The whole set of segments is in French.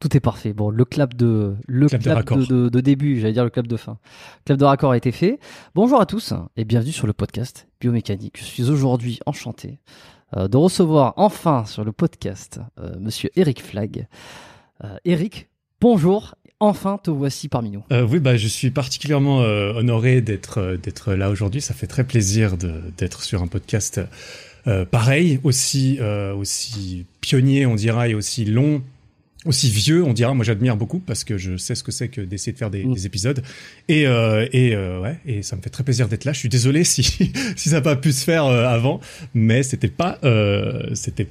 Tout est parfait. Bon, le clap de le Clap de clap raccord. de, de- de début, j'allais dire le clap de fin. Le clap de raccord a été fait. Bonjour à tous et bienvenue sur le podcast Biomécanique. Je suis aujourd'hui enchanté euh, de recevoir enfin sur le podcast euh, Monsieur Eric Flag. Euh, Eric, bonjour. Enfin, te voici parmi nous. Euh, oui, bah, je suis particulièrement euh, honoré d'être euh, d'être là aujourd'hui. Ça fait très plaisir d'être sur un podcast euh, pareil, aussi euh, aussi pionnier, on dira, et aussi long, aussi vieux, on dira. Moi, j'admire beaucoup parce que je sais ce que c'est que d'essayer de faire des, Mm. des épisodes. Et euh, et euh, ouais, et ça me fait très plaisir d'être là. Je suis désolé si si ça n'a pas pu se faire euh, avant, mais c'était pas c'était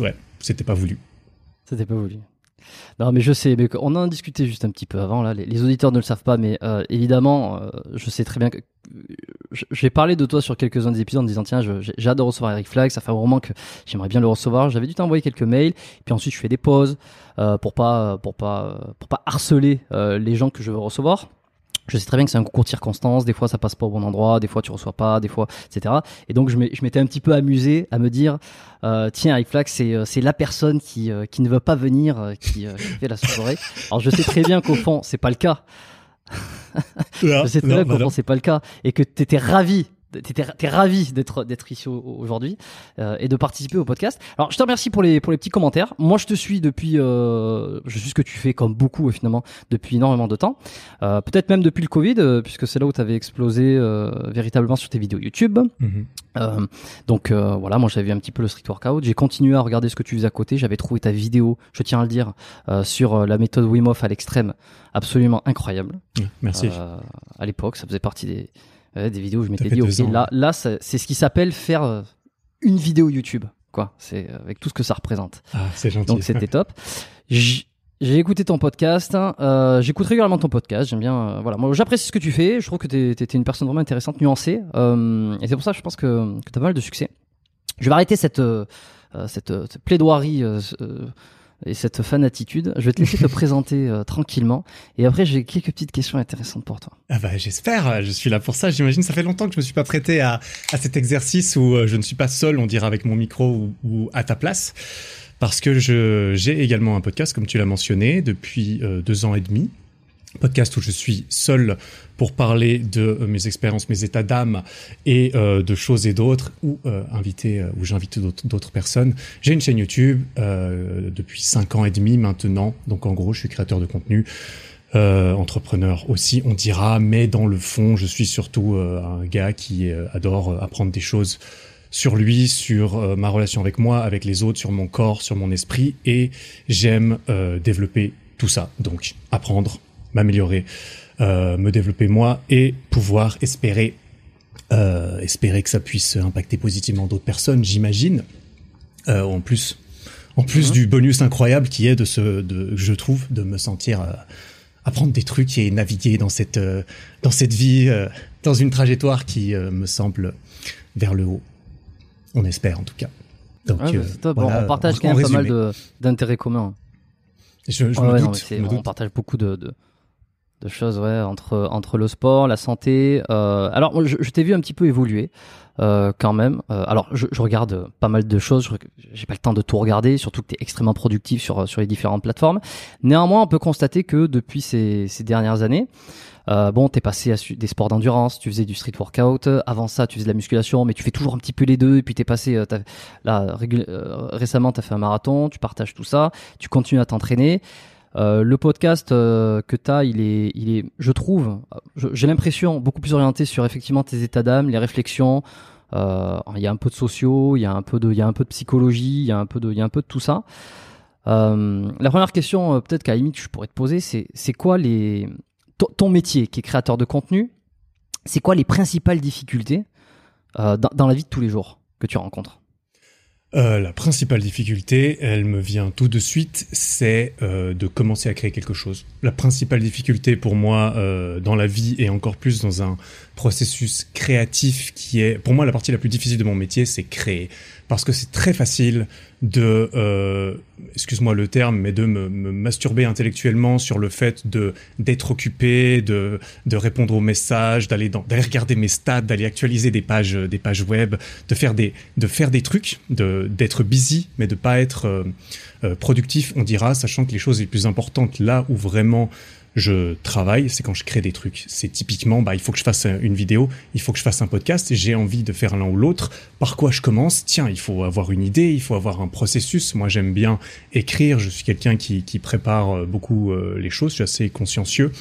ouais, c'était pas voulu. C'était pas voulu. Non, mais je sais, mais on en a discuté juste un petit peu avant. Là, les, auditeurs ne le savent pas, mais euh, évidemment, euh, je sais très bien que je- j'ai parlé de toi sur quelques-uns des épisodes en disant tiens, de recevoir Eric Flag. Ça fait un moment que j'aimerais bien le recevoir. J'avais dû t'envoyer quelques mails, puis ensuite je fais des pauses euh, pour pas pour pas pour pas harceler euh, les gens que je veux recevoir. Je sais très bien que c'est un concours de circonstances. Des fois, ça passe pas au bon endroit. Des fois, tu reçois pas. Des fois, etc. Et donc, je m'étais un petit peu amusé à me dire, euh, tiens, Eric Flack, c'est euh, c'est la personne qui euh, qui ne veut pas venir, euh, qui, qui fait la soirée. Alors, je sais très bien qu'au fond, c'est pas le cas. Je sais très bien qu'au fond, c'est pas le cas, et que t'étais ravi. T'es ravi d'être d'être ici au- aujourd'hui euh, et de participer au podcast. Alors je te remercie pour les pour les petits commentaires. Moi je te suis depuis euh, je suis ce que tu fais comme beaucoup euh, finalement depuis énormément de temps. Euh, peut-être même depuis le Covid puisque c'est là où tu avais explosé véritablement sur tes vidéos YouTube. Mhm. Donc voilà, moi j'avais vu un petit peu le street workout. J'ai continué à regarder ce que tu faisais à côté. J'avais trouvé ta vidéo, je tiens à le dire, sur la méthode Wim Hof à l'extrême, absolument incroyable. Merci. À l'époque, ça faisait partie des, des vidéos où je m'étais dit, ok, ans, là, là, c'est ce qui s'appelle faire euh, une vidéo YouTube, quoi. C'est euh, avec tout ce que ça représente. Ah, c'est gentil. Donc c'était top. J- J'ai écouté ton podcast. hein, euh, J'écoute régulièrement ton podcast. J'aime bien. euh, voilà, moi j'apprécie ce que tu fais. Je trouve que t'es es, une personne vraiment intéressante, nuancée. euh, et c'est pour ça que je pense que, que t'as pas mal de succès. Je vais arrêter cette euh, euh, cette, euh, cette plaidoirie euh, euh, et cette fan attitude. Je vais te laisser te présenter euh, tranquillement. Et après j'ai quelques petites questions intéressantes pour toi. Ah bah j'espère, je suis là pour ça. J'imagine ça fait longtemps que je me suis pas prêté à, à cet exercice où euh, je ne suis pas seul, on dira avec mon micro ou, ou à ta place, parce que je j'ai également un podcast comme tu l'as mentionné depuis euh, deux ans et demi. Podcast où je suis seul pour parler de euh, mes expériences, mes états d'âme et euh, de choses et d'autres, ou euh, inviter, où j'invite d'autres personnes. J'ai une chaîne YouTube depuis cinq ans et demi maintenant, donc en gros je suis créateur de contenu entrepreneur aussi, on dira, mais dans le fond, je suis surtout un gars qui adore apprendre des choses sur lui, sur ma relation avec moi, avec les autres, sur mon corps, sur mon esprit, et j'aime développer tout ça. Donc, apprendre, m'améliorer, euh, me développer moi, et pouvoir espérer, euh, espérer que ça puisse impacter positivement d'autres personnes, j'imagine. Euh, en plus, en plus Mhm. du bonus incroyable qui est de se, de, je trouve, de me sentir apprendre des trucs et naviguer dans cette dans cette vie, dans une trajectoire qui me semble vers le haut. On espère en tout cas. Donc, Ouais, euh, c'est top. voilà, on partage en- quand même pas mal d'intérêts communs. Je, je Ouais, me ouais, doute. me on doute. partage beaucoup de, de, de choses ouais, entre, entre le sport, la santé. euh, alors, je, je t'ai vu un petit peu évoluer euh, quand même. Euh, alors, je, je regarde pas mal de choses. J'ai pas le temps de tout regarder, surtout que tu es extrêmement productif sur, sur les différentes plateformes. Néanmoins, on peut constater que depuis ces, ces dernières années, euh, bon, t'es passé à des sports d'endurance, tu faisais du street workout. Avant ça, tu faisais de la musculation, mais tu fais toujours un petit peu les deux. Et puis t'es passé, euh, là, régul- euh, récemment, t'as fait un marathon, tu partages tout ça, tu continues à t'entraîner. Euh, le podcast euh, que tu as, il est, il est, je trouve, j'ai l'impression beaucoup plus orienté sur effectivement tes états d'âme, les réflexions. Euh, il y a un peu de sociaux, il y a un peu de, psychologie, il y a un peu de, tout ça. La première question, peut-être qu'à la limite je pourrais te poser, c'est, quoi les, ton, métier qui est créateur de contenu, c'est quoi les principales difficultés dans, dans la vie de tous les jours que tu rencontres? Euh, la principale difficulté, elle me vient tout de suite, c'est euh, de commencer à créer quelque chose. La principale difficulté pour moi euh, dans la vie et encore plus dans un processus créatif qui est, pour moi, la partie la plus difficile de mon métier, c'est créer. Parce que c'est très facile de, euh, excuse-moi le terme, mais de me, masturber intellectuellement sur le fait de d'être occupé, de, de répondre aux messages, d'aller d'aller regarder mes stats, d'aller actualiser des pages des pages web, de faire des de faire des trucs, de d'être busy, mais de pas être euh, euh, productif, on dira, sachant que les choses les plus importantes là où vraiment je travaille, c'est quand je crée des trucs. C'est typiquement, bah, il faut que je fasse une vidéo, il faut que je fasse un podcast, j'ai envie de faire l'un ou l'autre. Par quoi je commence? Tiens, il faut avoir une idée, il faut avoir un processus. Moi, j'aime bien écrire. Je suis quelqu'un qui, qui prépare euh, beaucoup euh, les choses. Je suis assez consciencieux.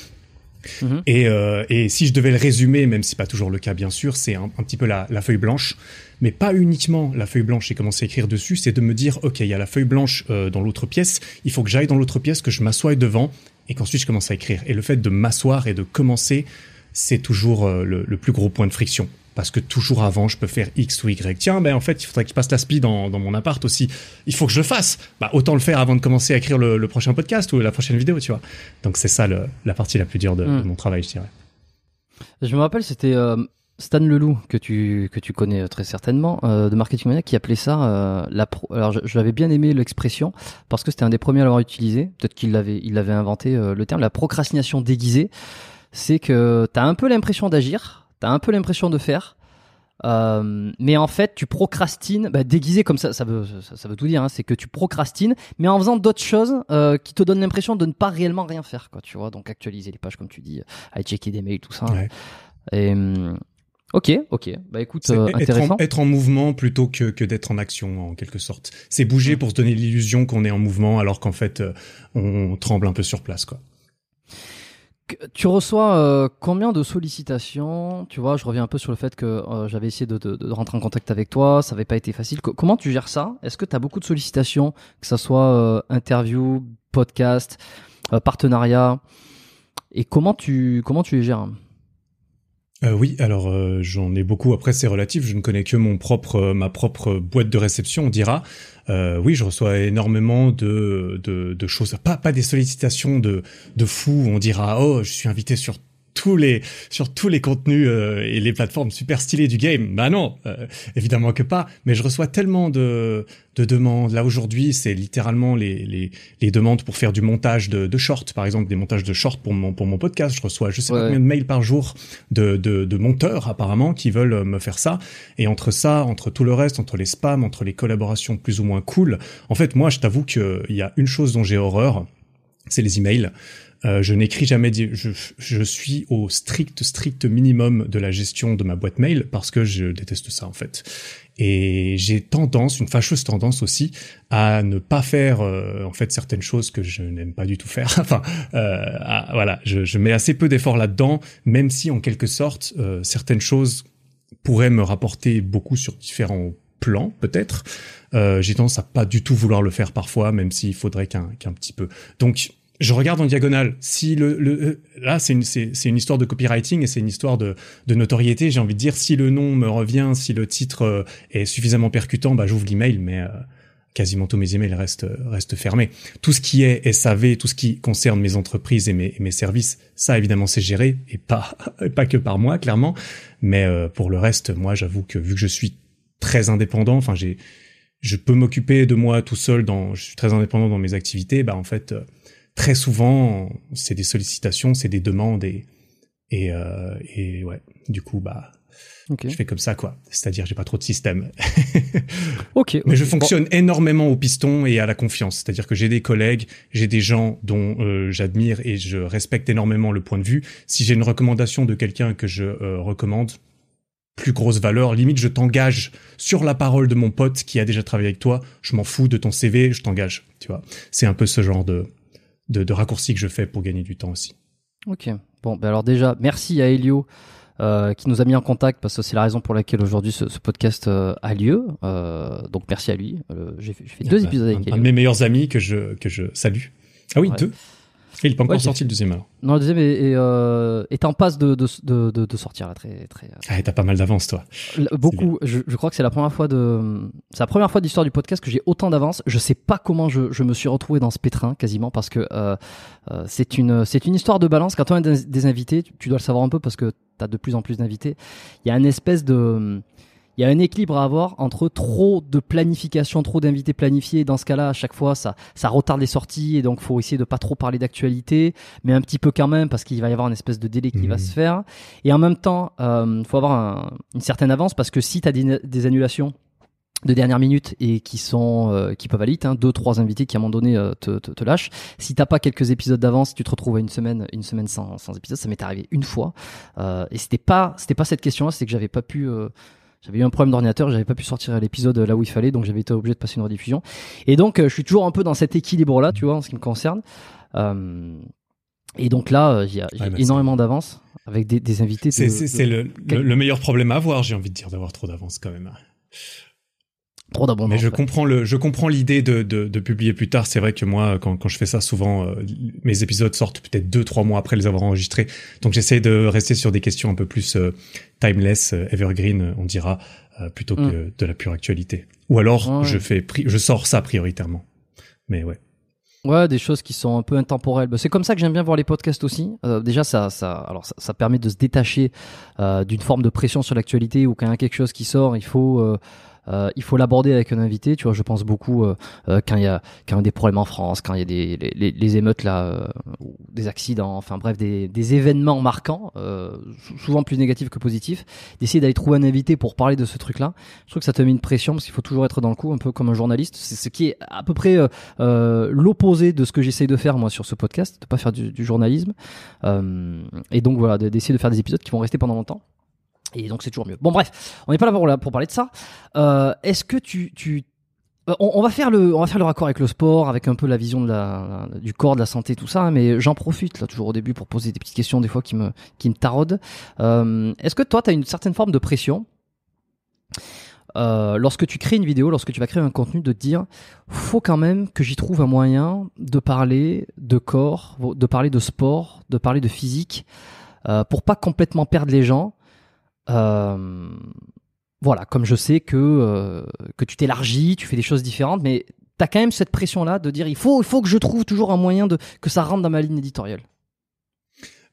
Mmh. Et, euh, et, si je devais le résumer, même si c'est pas toujours le cas bien sûr, c'est un, un, petit peu la, la, feuille blanche, mais pas uniquement la feuille blanche et commencer à écrire dessus, c'est de me dire ok, il y a la feuille blanche euh, dans l'autre pièce, il faut que j'aille dans l'autre pièce, que je m'assoie devant et qu'ensuite je commence à écrire. Et le fait de m'asseoir et de commencer, c'est toujours euh, le, le, plus gros point de friction. Parce que toujours avant, je peux faire X ou Y. Tiens, ben en fait, il faudrait qu'il passe la speed dans, dans, mon appart aussi. Il faut que je le fasse. Bah, autant le faire avant de commencer à écrire le, le prochain podcast ou la prochaine vidéo, tu vois. Donc c'est ça le, la partie la plus dure de, mm. de, mon travail, je dirais. Je me rappelle, c'était euh, Stan Leloup que tu que tu connais très certainement euh, de Marketing Mania qui appelait ça euh, la pro alors j'avais bien aimé l'expression parce que c'était un des premiers à l'avoir utilisé peut-être qu'il l'avait il avait inventé euh, le terme la procrastination déguisée c'est que tu as un peu l'impression d'agir tu as un peu l'impression de faire euh, mais en fait, tu procrastines, bah, déguisé comme ça, ça veut, ça, ça veut tout dire. Hein, c'est que tu procrastines, mais en faisant d'autres choses euh, qui te donnent l'impression de ne pas réellement rien faire, quoi. Tu vois, donc actualiser les pages, comme tu dis, aller checker des mails, tout ça. Ouais. Et, hum, Ok, ok. Bah écoute, euh, être, intéressant. en, être en mouvement plutôt que, que d'être en action en quelque sorte. C'est bouger pour se donner l'illusion qu'on est en mouvement alors qu'en fait euh, on tremble un peu sur place quoi. Tu reçois euh, combien de sollicitations? Tu vois, je reviens un peu sur le fait que euh, j'avais essayé de, de, de, rentrer en contact avec toi, ça n'avait pas été facile. Comment tu gères ça? Est-ce que tu as beaucoup de sollicitations, que ça soit interview, podcast, partenariat? Et comment tu comment tu les gères? Euh, oui, alors euh, j'en ai beaucoup. Après, c'est relatif. Je ne connais que mon propre, euh, ma propre boîte de réception, on dira. Euh, oui, je reçois énormément de, de, de, choses. Pas, pas des sollicitations de, de fous. On dira, oh, je suis invité sur tous les sur tous les contenus euh, et les plateformes super stylées du game. Bah non, euh, évidemment que pas. Mais je reçois tellement de de demandes. Là aujourd'hui, c'est littéralement les, les les demandes pour faire du montage de, de shorts, par exemple des montages de shorts pour mon pour mon podcast. Je reçois je sais ouais. pas combien de mails par jour de, de de monteurs apparemment qui veulent me faire ça. Et entre ça, entre tout le reste, entre les spams, entre les collaborations plus ou moins cool, en fait, moi, je t'avoue qu'il y a une chose dont j'ai horreur, c'est les emails. Euh, je n'écris jamais, je, je, suis au strict, strict minimum de la gestion de ma boîte mail parce que je déteste ça en fait. Et j'ai tendance, une fâcheuse tendance aussi, à ne pas faire euh, en fait certaines choses que je n'aime pas du tout faire. enfin, euh, voilà, je, je, mets assez peu d'efforts là-dedans, même si en quelque sorte euh, certaines choses pourraient me rapporter beaucoup sur différents plans peut-être. Euh, j'ai tendance à pas du tout vouloir le faire parfois, même s'il faudrait qu'un qu'un petit peu. Donc je regarde en diagonale. Si le, le là, c'est une, c'est, une histoire de copywriting et c'est une histoire de, de notoriété. J'ai envie de dire, si le nom me revient, si le titre euh, est suffisamment percutant, bah, j'ouvre l'email, mais euh, quasiment tous mes emails restent, restent fermés. Tout ce qui est SAV, tout ce qui concerne mes entreprises et mes, mes services, ça, évidemment, c'est géré et pas, pas que par moi, clairement. Mais euh, pour le reste, moi, j'avoue que vu que je suis très indépendant, enfin, j'ai, je peux m'occuper de moi tout seul dans, je suis très indépendant dans mes activités, bah, en fait, très souvent, c'est des sollicitations, c'est des demandes et et, euh, et ouais, du coup, bah, okay. je fais comme ça quoi. C'est-à-dire, j'ai pas trop de système. ok. Mais je fonctionne bon. énormément au piston et à la confiance. C'est-à-dire que j'ai des collègues, j'ai des gens dont euh, j'admire et je respecte énormément le point de vue. Si j'ai une recommandation de quelqu'un que je euh, recommande, plus grosse valeur. Limite, je t'engage sur la parole de mon pote qui a déjà travaillé avec toi. Je m'en fous de ton CV, je t'engage. Tu vois, c'est un peu ce genre de de, de raccourcis que je fais pour gagner du temps aussi. Ok. Bon, ben alors déjà, merci à Elio. Euh, qui nous a mis en contact parce que c'est la raison pour laquelle aujourd'hui ce, ce, podcast euh, a lieu. Euh, donc merci à lui. J'ai fait, fait, deux épisodes avec un, un, de mes meilleurs amis que je que je salue. Ah oui, ouais. deux. Et il n'est pas encore Ouais, sorti le deuxième alors. Non, le deuxième est, est, euh, est en passe de, de, de, de- de sortir là, très, très, euh, Ah, t'as pas mal d'avance, toi. L- Beaucoup. Je, je crois que c'est la première fois de, c'est la première fois d'histoire du podcast que j'ai autant d'avance. Je sais pas comment je, je me suis retrouvé dans ce pétrin quasiment parce que euh, euh, c'est une, c'est une histoire de balance. Quand on a des, des invités, tu, tu dois le savoir un peu parce que tu as de plus en plus d'invités. Il y a une espèce de, il y a un équilibre à avoir entre trop de planification, trop d'invités planifiés. Dans ce cas-là, à chaque fois, ça, ça retarde les sorties et donc faut essayer de pas trop parler d'actualité, mais un petit peu quand même parce qu'il va y avoir une espèce de délai qui va Mhm. se faire. Et en même temps, il faut avoir un- une certaine avance parce que si tu as des, des annulations de dernière minute et qui sont euh, qui peuvent aller hein, deux trois invités qui à un moment donné euh, te, te, te lâchent. Si t'as pas quelques épisodes d'avance, tu te retrouves à une semaine une semaine sans, sans épisode. Ça m'est arrivé une fois euh, et c'était pas c'était pas cette question-là, c'est que j'avais pas pu euh, j'avais eu un problème d'ordinateur, j'avais pas pu sortir l'épisode là où il fallait, donc j'avais été obligé de passer une rediffusion. Et donc euh, je suis toujours un peu dans cet équilibre là, tu vois, en ce qui me concerne. Euh, et donc là, euh, il y a, j'ai Ouais, énormément d'avance avec des, des invités. de- C'est c'est- de- c'est le, le, le meilleur problème à avoir, j'ai envie de dire, d'avoir trop d'avance quand même. Trop d'abondance. Mais je ouais. comprends le, je comprends l'idée de, de, de publier plus tard. C'est vrai que moi, quand, quand je fais ça, souvent, euh, mes épisodes sortent peut-être deux, trois mois après les avoir enregistrés. Donc j'essaie de rester sur des questions un peu plus euh, timeless, euh, evergreen, on dira, plutôt que de la pure actualité. Ou alors, Mm. Ouais. je fais, je sors ça prioritairement. Mais ouais. Ouais, des choses qui sont un peu intemporelles. Bah, C'est comme ça que j'aime bien voir les podcasts aussi. Euh, déjà, ça, ça, alors ça, ça permet de se détacher euh, d'une forme de pression sur l'actualité ou quand il y a quelque chose qui sort, il faut, euh, euh, il faut l'aborder avec un invité. Tu vois, je pense beaucoup euh, euh, quand il y a, quand y a des problèmes en France, quand il y a des les, les- émeutes là, euh, des accidents, enfin bref, des, des événements marquants, euh, sou- souvent plus négatifs que positifs. D'essayer d'aller trouver un invité pour parler de ce truc-là. Je trouve que ça te met une pression parce qu'il faut toujours être dans le coup, un peu comme un journaliste. C'est ce qui est à peu près l'opposé de ce que j'essaye de faire moi sur ce podcast, de pas faire du, du journalisme. Et donc voilà, de- d'essayer de faire des épisodes qui vont rester pendant longtemps. Et donc c'est toujours mieux. Bon bref, on n'est pas là pour, parler de ça. Euh, Est-ce que tu, tu euh, on, on va faire le, on va faire le raccord avec le sport, avec un peu la vision de la, du corps, de la santé, tout ça. Mais j'en profite là toujours au début pour poser des petites questions des fois qui me, qui me taraudent. Euh, Est-ce que toi, tu as une certaine forme de pression euh, lorsque tu crées une vidéo, lorsque tu vas créer un contenu, de te dire, faut quand même que j'y trouve un moyen de parler de corps, de parler de sport, de parler de physique, euh, pour pas complètement perdre les gens. Euh, voilà, comme je sais que euh, que tu t'élargis, tu fais des choses différentes, mais t'as quand même cette pression là de dire il faut il faut que je trouve toujours un moyen de que ça rentre dans ma ligne éditoriale.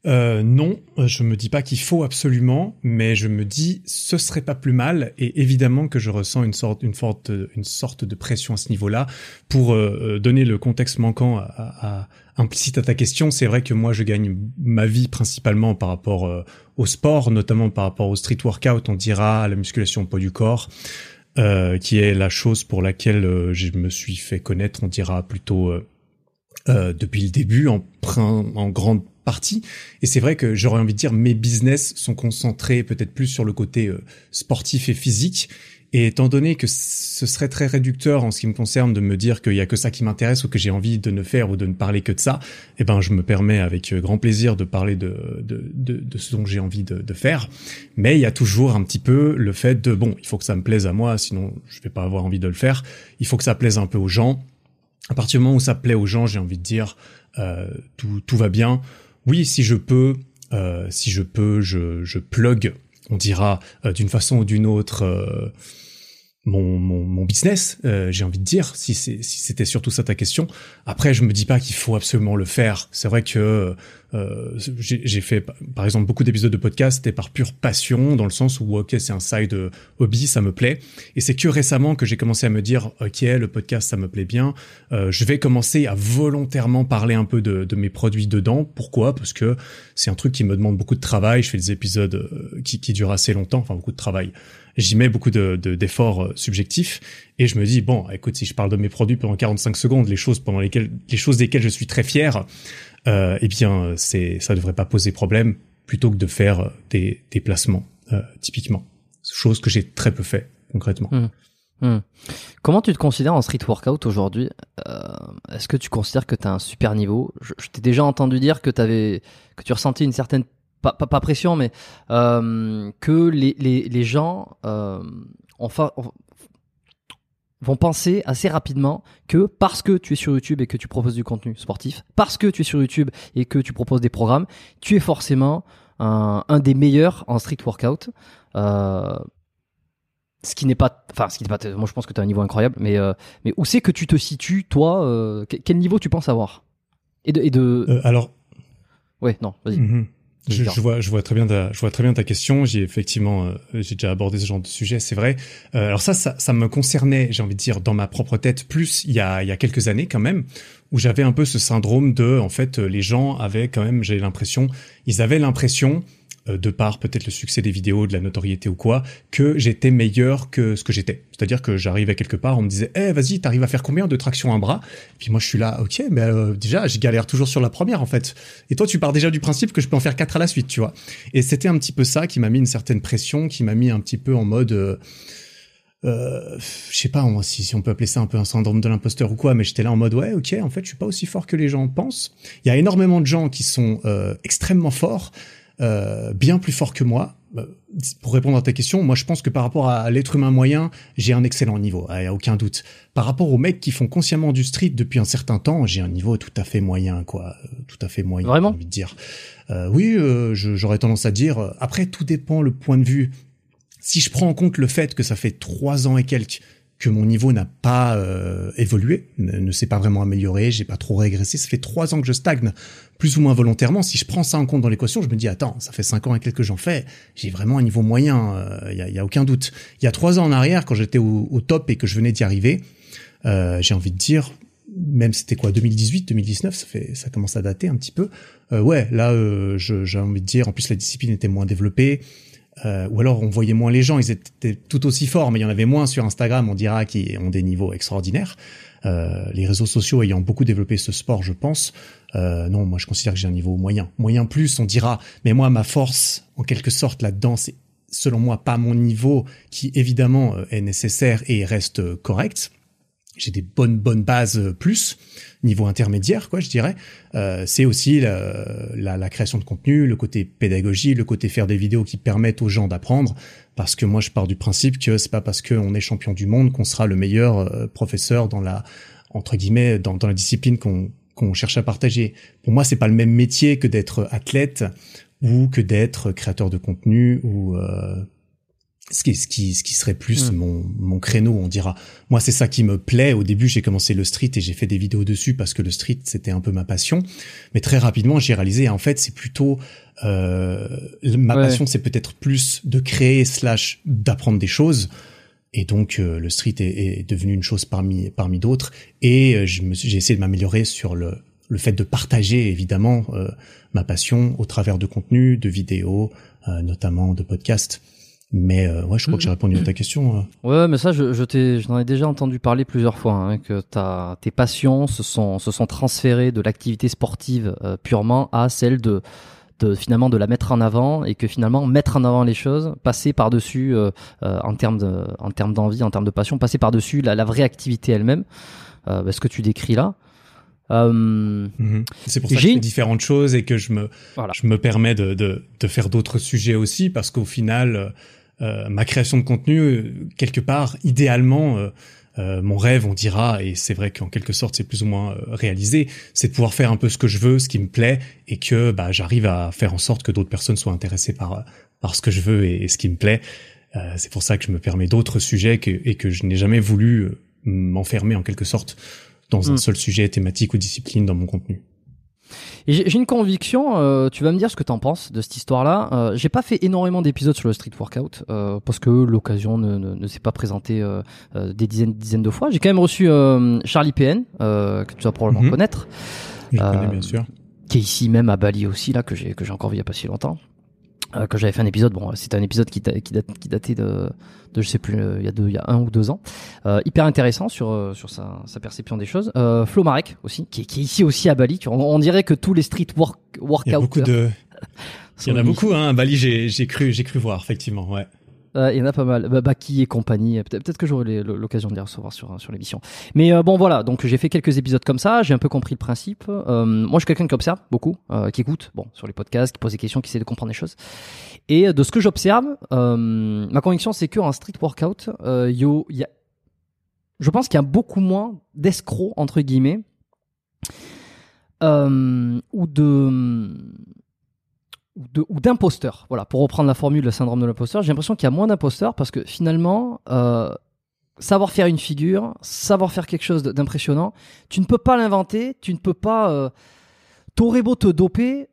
Euh, non, je me dis pas qu'il faut absolument, mais je me dis ce serait pas plus mal. Et évidemment que je ressens une sorte, une forte, une sorte de pression à ce niveau-là. Pour euh, donner le contexte manquant à, à- implicite à ta question, c'est vrai que moi je gagne ma vie principalement par rapport euh, au sport, notamment par rapport au street workout, on dira, à la musculation au poids du corps. euh, qui est la chose pour laquelle euh, je me suis fait connaître, on dira plutôt euh, euh, depuis le début, en, en grande Et c'est vrai que j'aurais envie de dire mes business sont concentrés peut-être plus sur le côté euh, sportif et physique. Et étant donné que ce serait très réducteur en ce qui me concerne de me dire qu'il y a que ça qui m'intéresse ou que j'ai envie de ne faire ou de ne parler que de ça, eh ben je me permets avec euh, grand plaisir de parler de, ce dont j'ai envie de, de faire. Mais il y a toujours un petit peu le fait de bon, il faut que ça me plaise à moi, sinon je vais pas avoir envie de le faire. Il faut que ça plaise un peu aux gens. À partir du moment où ça plaît aux gens, j'ai envie de dire euh, tout, tout va bien. Oui, si je peux, euh, si je peux, je, plug, on dira euh, d'une façon ou d'une autre euh, mon, mon, mon business. euh, j'ai envie de dire, si c'est si c'était surtout ça ta question. Après, je me dis pas qu'il faut absolument le faire. C'est vrai que euh, j'ai j'ai fait par exemple beaucoup d'épisodes de podcast et par pure passion, dans le sens où ok c'est un side euh, hobby, ça me plaît. Et c'est que récemment que j'ai commencé à me dire ok le podcast ça me plaît bien. Euh, je vais commencer à volontairement parler un peu de, de mes produits dedans. Pourquoi? Parce que c'est un truc qui me demande beaucoup de travail. Je fais des épisodes euh, qui, qui durent assez longtemps, enfin beaucoup de travail. J'y mets beaucoup de de- d'efforts euh, subjectifs et je me dis bon écoute si je parle de mes produits pendant 45 secondes, les choses pendant lesquelles les choses desquelles je suis très fier, euh, eh bien c'est ça devrait pas poser problème plutôt que de faire euh, des des placements euh, typiquement chose que j'ai très peu fait concrètement. Hmm. Comment tu te considères en street workout aujourd'hui? Euh, Est-ce que tu considères que tu as un super niveau? Je, je t'ai déjà entendu dire que, avais, que tu ressentais une certaine, pas, pas, pas pression, mais euh, que les, les, les gens euh, vont penser assez rapidement que parce que tu es sur YouTube et que tu proposes du contenu sportif, parce que tu es sur YouTube et que tu proposes des programmes, tu es forcément un, un des meilleurs en street workout. Euh, ce qui n'est pas, enfin, ce qui n'est pas, moi je pense que tu as un niveau incroyable, mais, mais où c'est que tu te situes, toi que- Quel niveau tu penses avoir? Et de, et de... Alors, ouais, non, vas-y. mhm. Je, je vois, je vois très bien ta, je vois très bien ta question. J'ai effectivement, euh, j'ai déjà abordé ce genre de sujet, c'est vrai. Euh, alors ça, ça, ça me concernait, j'ai envie de dire, dans ma propre tête, plus il y a, il y a quelques années quand même, où j'avais un peu ce syndrome de, en fait, euh, les gens avaient quand même, j'ai l'impression, ils avaient l'impression, de par peut-être le succès des vidéos, de la notoriété ou quoi, que j'étais meilleur que ce que j'étais. C'est-à-dire que j'arrivais quelque part, on me disait, eh, vas-y, t'arrives à faire combien de traction à bras? Puis moi, je suis là, ok, mais euh, déjà, je galère toujours sur la première, en fait. Et toi, tu pars déjà du principe que je peux en faire quatre à la suite, tu vois. Et c'était un petit peu ça qui m'a mis une certaine pression, qui m'a mis un petit peu en mode... euh, euh, je sais pas si, on peut appeler ça un peu un syndrome de l'imposteur ou quoi, mais j'étais là en mode ouais ok en fait je suis pas aussi fort que les gens pensent. Il y a énormément de gens qui sont euh, extrêmement forts, euh, bien plus forts que moi. Euh, Pour répondre à ta question, moi je pense que par rapport à l'être humain moyen, j'ai un excellent niveau, il y a aucun doute. Par rapport aux mecs qui font consciemment du street depuis un certain temps, j'ai un niveau tout à fait moyen quoi, euh, tout à fait moyen. Vraiment? j'ai envie de dire. Euh, oui, euh, j'aurais tendance à dire. Après tout dépend le point de vue si je prends en compte le fait que ça fait trois ans et quelques que mon niveau n'a pas euh, évolué, ne, s'est pas vraiment amélioré, j'ai pas trop régressé, ça fait trois ans que je stagne, plus ou moins volontairement. Si je prends ça en compte dans l'équation, je me dis attends, ça fait cinq ans et quelques que j'en fais, j'ai vraiment un niveau moyen, il y, a, y a aucun doute. Il y a trois ans en arrière, quand j'étais au, au top et que je venais d'y arriver, euh, j'ai envie de dire, même c'était quoi 2018, 2019, ça fait, ça commence à dater un petit peu. Euh, ouais, là, euh, j'ai envie de dire, en plus la discipline était moins développée. Euh, ou alors on voyait moins les gens, ils étaient tout aussi forts, mais il y en avait moins sur Instagram, on dira, qui ont des niveaux extraordinaires. Euh, les réseaux sociaux ayant beaucoup développé ce sport, je pense. Euh, non, moi je considère que j'ai un niveau moyen. Moyen plus, on dira. Mais moi, ma force, en quelque sorte, là-dedans, c'est selon moi pas mon niveau qui évidemment euh, est nécessaire et reste euh, correct. J'ai des bonnes bonnes bases euh, plus niveau intermédiaire, quoi, je dirais. Euh, c'est aussi la, la, la création de contenu, le côté pédagogie, le côté faire des vidéos qui permettent aux gens d'apprendre. Parce que moi, je pars du principe que c'est pas parce qu'on est champion du monde qu'on sera le meilleur euh, professeur dans la entre guillemets dans, dans la discipline qu'on qu'on cherche à partager. Pour moi, c'est pas le même métier que d'être athlète ou que d'être créateur de contenu ou euh, ce qui, ce qui, ce qui serait plus Mm. mon, mon créneau, on dira. Moi, c'est ça qui me plaît. Au début, j'ai commencé le street et j'ai fait des vidéos dessus parce que le street, c'était un peu ma passion. Mais très rapidement, j'ai réalisé, en fait, c'est plutôt... Euh, ma Ouais. passion, c'est peut-être plus de créer slash d'apprendre des choses. Et donc, euh, le street est, est devenu une chose parmi, parmi d'autres. Et euh, j'ai essayé de m'améliorer sur le, le fait de partager, évidemment, euh, ma passion au travers de contenus, de vidéos, euh, notamment de podcasts. Mais euh, ouais, je crois que j'ai répondu à ta question. euh. Ouais, mais ça, je, je t'ai, j'en ai déjà entendu parler plusieurs fois, hein, que ta, tes passions se sont, se sont transférées de l'activité sportive euh, purement à celle de, de finalement de la mettre en avant et que finalement mettre en avant les choses, passer par dessus euh, euh, en termes de, en termes d'envie, en termes de passion, passer par dessus la, la vraie activité elle-même, euh, bah, ce que tu décris là. Euh, Mhm. C'est pour ça que J'ai je fais différentes choses et que je me, Voilà. je me permets de, de, de faire d'autres sujets aussi parce qu'au final, euh, ma création de contenu, euh, quelque part, idéalement, euh, euh, mon rêve, on dira, et c'est vrai qu'en quelque sorte c'est plus ou moins euh, réalisé, c'est de pouvoir faire un peu ce que je veux, ce qui me plaît, et que bah, j'arrive à faire en sorte que d'autres personnes soient intéressées par, par ce que je veux et, et ce qui me plaît. Euh, c'est pour ça que je me permets d'autres sujets que, et que je n'ai jamais voulu euh, m'enfermer en quelque sorte dans un Mm. seul sujet thématique ou discipline dans mon contenu. Et J'ai une conviction, euh, tu vas me dire ce que t'en penses de cette histoire-là. Euh, j'ai pas fait énormément d'épisodes sur le street workout euh, parce que l'occasion ne, ne, ne s'est pas présentée euh, des dizaines, dizaines de fois. J'ai quand même reçu euh, Charlie PN, euh, que tu dois probablement Mhm. connaître, Je le Euh, connais bien sûr. qui est ici même à Bali aussi, là que j'ai que j'ai encore vu il y a pas si longtemps. Euh, que j'avais fait un épisode, bon, c'était un épisode qui, qui, date, qui datait de, de, je sais plus, euh, il y a deux, il y a un ou deux ans. Euh, hyper intéressant sur euh, sur sa, sa perception des choses. Euh, Flo Marek aussi, qui, est- qui est ici aussi à Bali. On, on dirait que tous les street work, Il y a beaucoup de, il y en a beaucoup, hein. à Bali, j'ai, j'ai cru, j'ai cru voir, effectivement, ouais. Il y en a pas mal. Bah, Baki et compagnie. Peut-être que j'aurai l'occasion de les recevoir sur, l'émission. Mais euh, bon, voilà. Donc, j'ai fait quelques épisodes comme ça. J'ai un peu compris le principe. Euh, moi, je suis quelqu'un qui observe beaucoup, euh, qui écoute, bon, sur les podcasts, qui pose des questions, qui essaie de comprendre les choses. Et de ce que j'observe, ma conviction, c'est qu'en street workout, yo- y a je pense qu'il y a beaucoup moins d'escrocs entre guillemets ou de ou d'imposteurs. Voilà, pour reprendre la formule le syndrome de l'imposteur, j'ai l'impression qu'il y a moins d'imposteurs parce que finalement, euh, savoir faire une figure, savoir faire quelque chose d'impressionnant, tu ne peux pas l'inventer, tu ne peux pas. Euh, T'aurais beau te doper,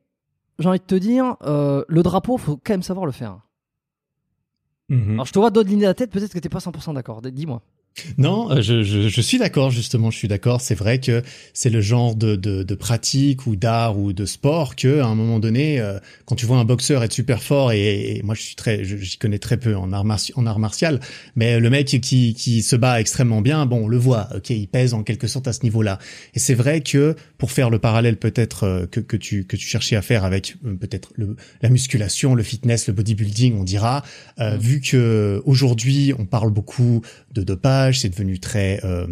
j'ai envie de te dire, euh, le drapeau, faut quand même savoir le faire. Mhm. Alors je te vois d'autres lignes de la tête, peut-être que t'es pas 100% d'accord. Dis-moi. Non, euh, je, je, je suis d'accord justement, je suis d'accord. C'est vrai que c'est le genre de, de, de pratique ou d'art ou de sport que à un moment donné, euh, quand tu vois un boxeur être super fort et, moi je suis très, j'y connais très peu en art, en art martial, mais le mec qui, qui se bat extrêmement bien, bon, on le voit, ok, il pèse en quelque sorte à ce niveau-là. Et c'est vrai que pour faire le parallèle peut-être euh, que, que tu que tu cherchais à faire avec peut-être la musculation, le fitness, le bodybuilding, on dira, mmh. vu que aujourd'hui on parle beaucoup de dopage, c'est devenu très euh,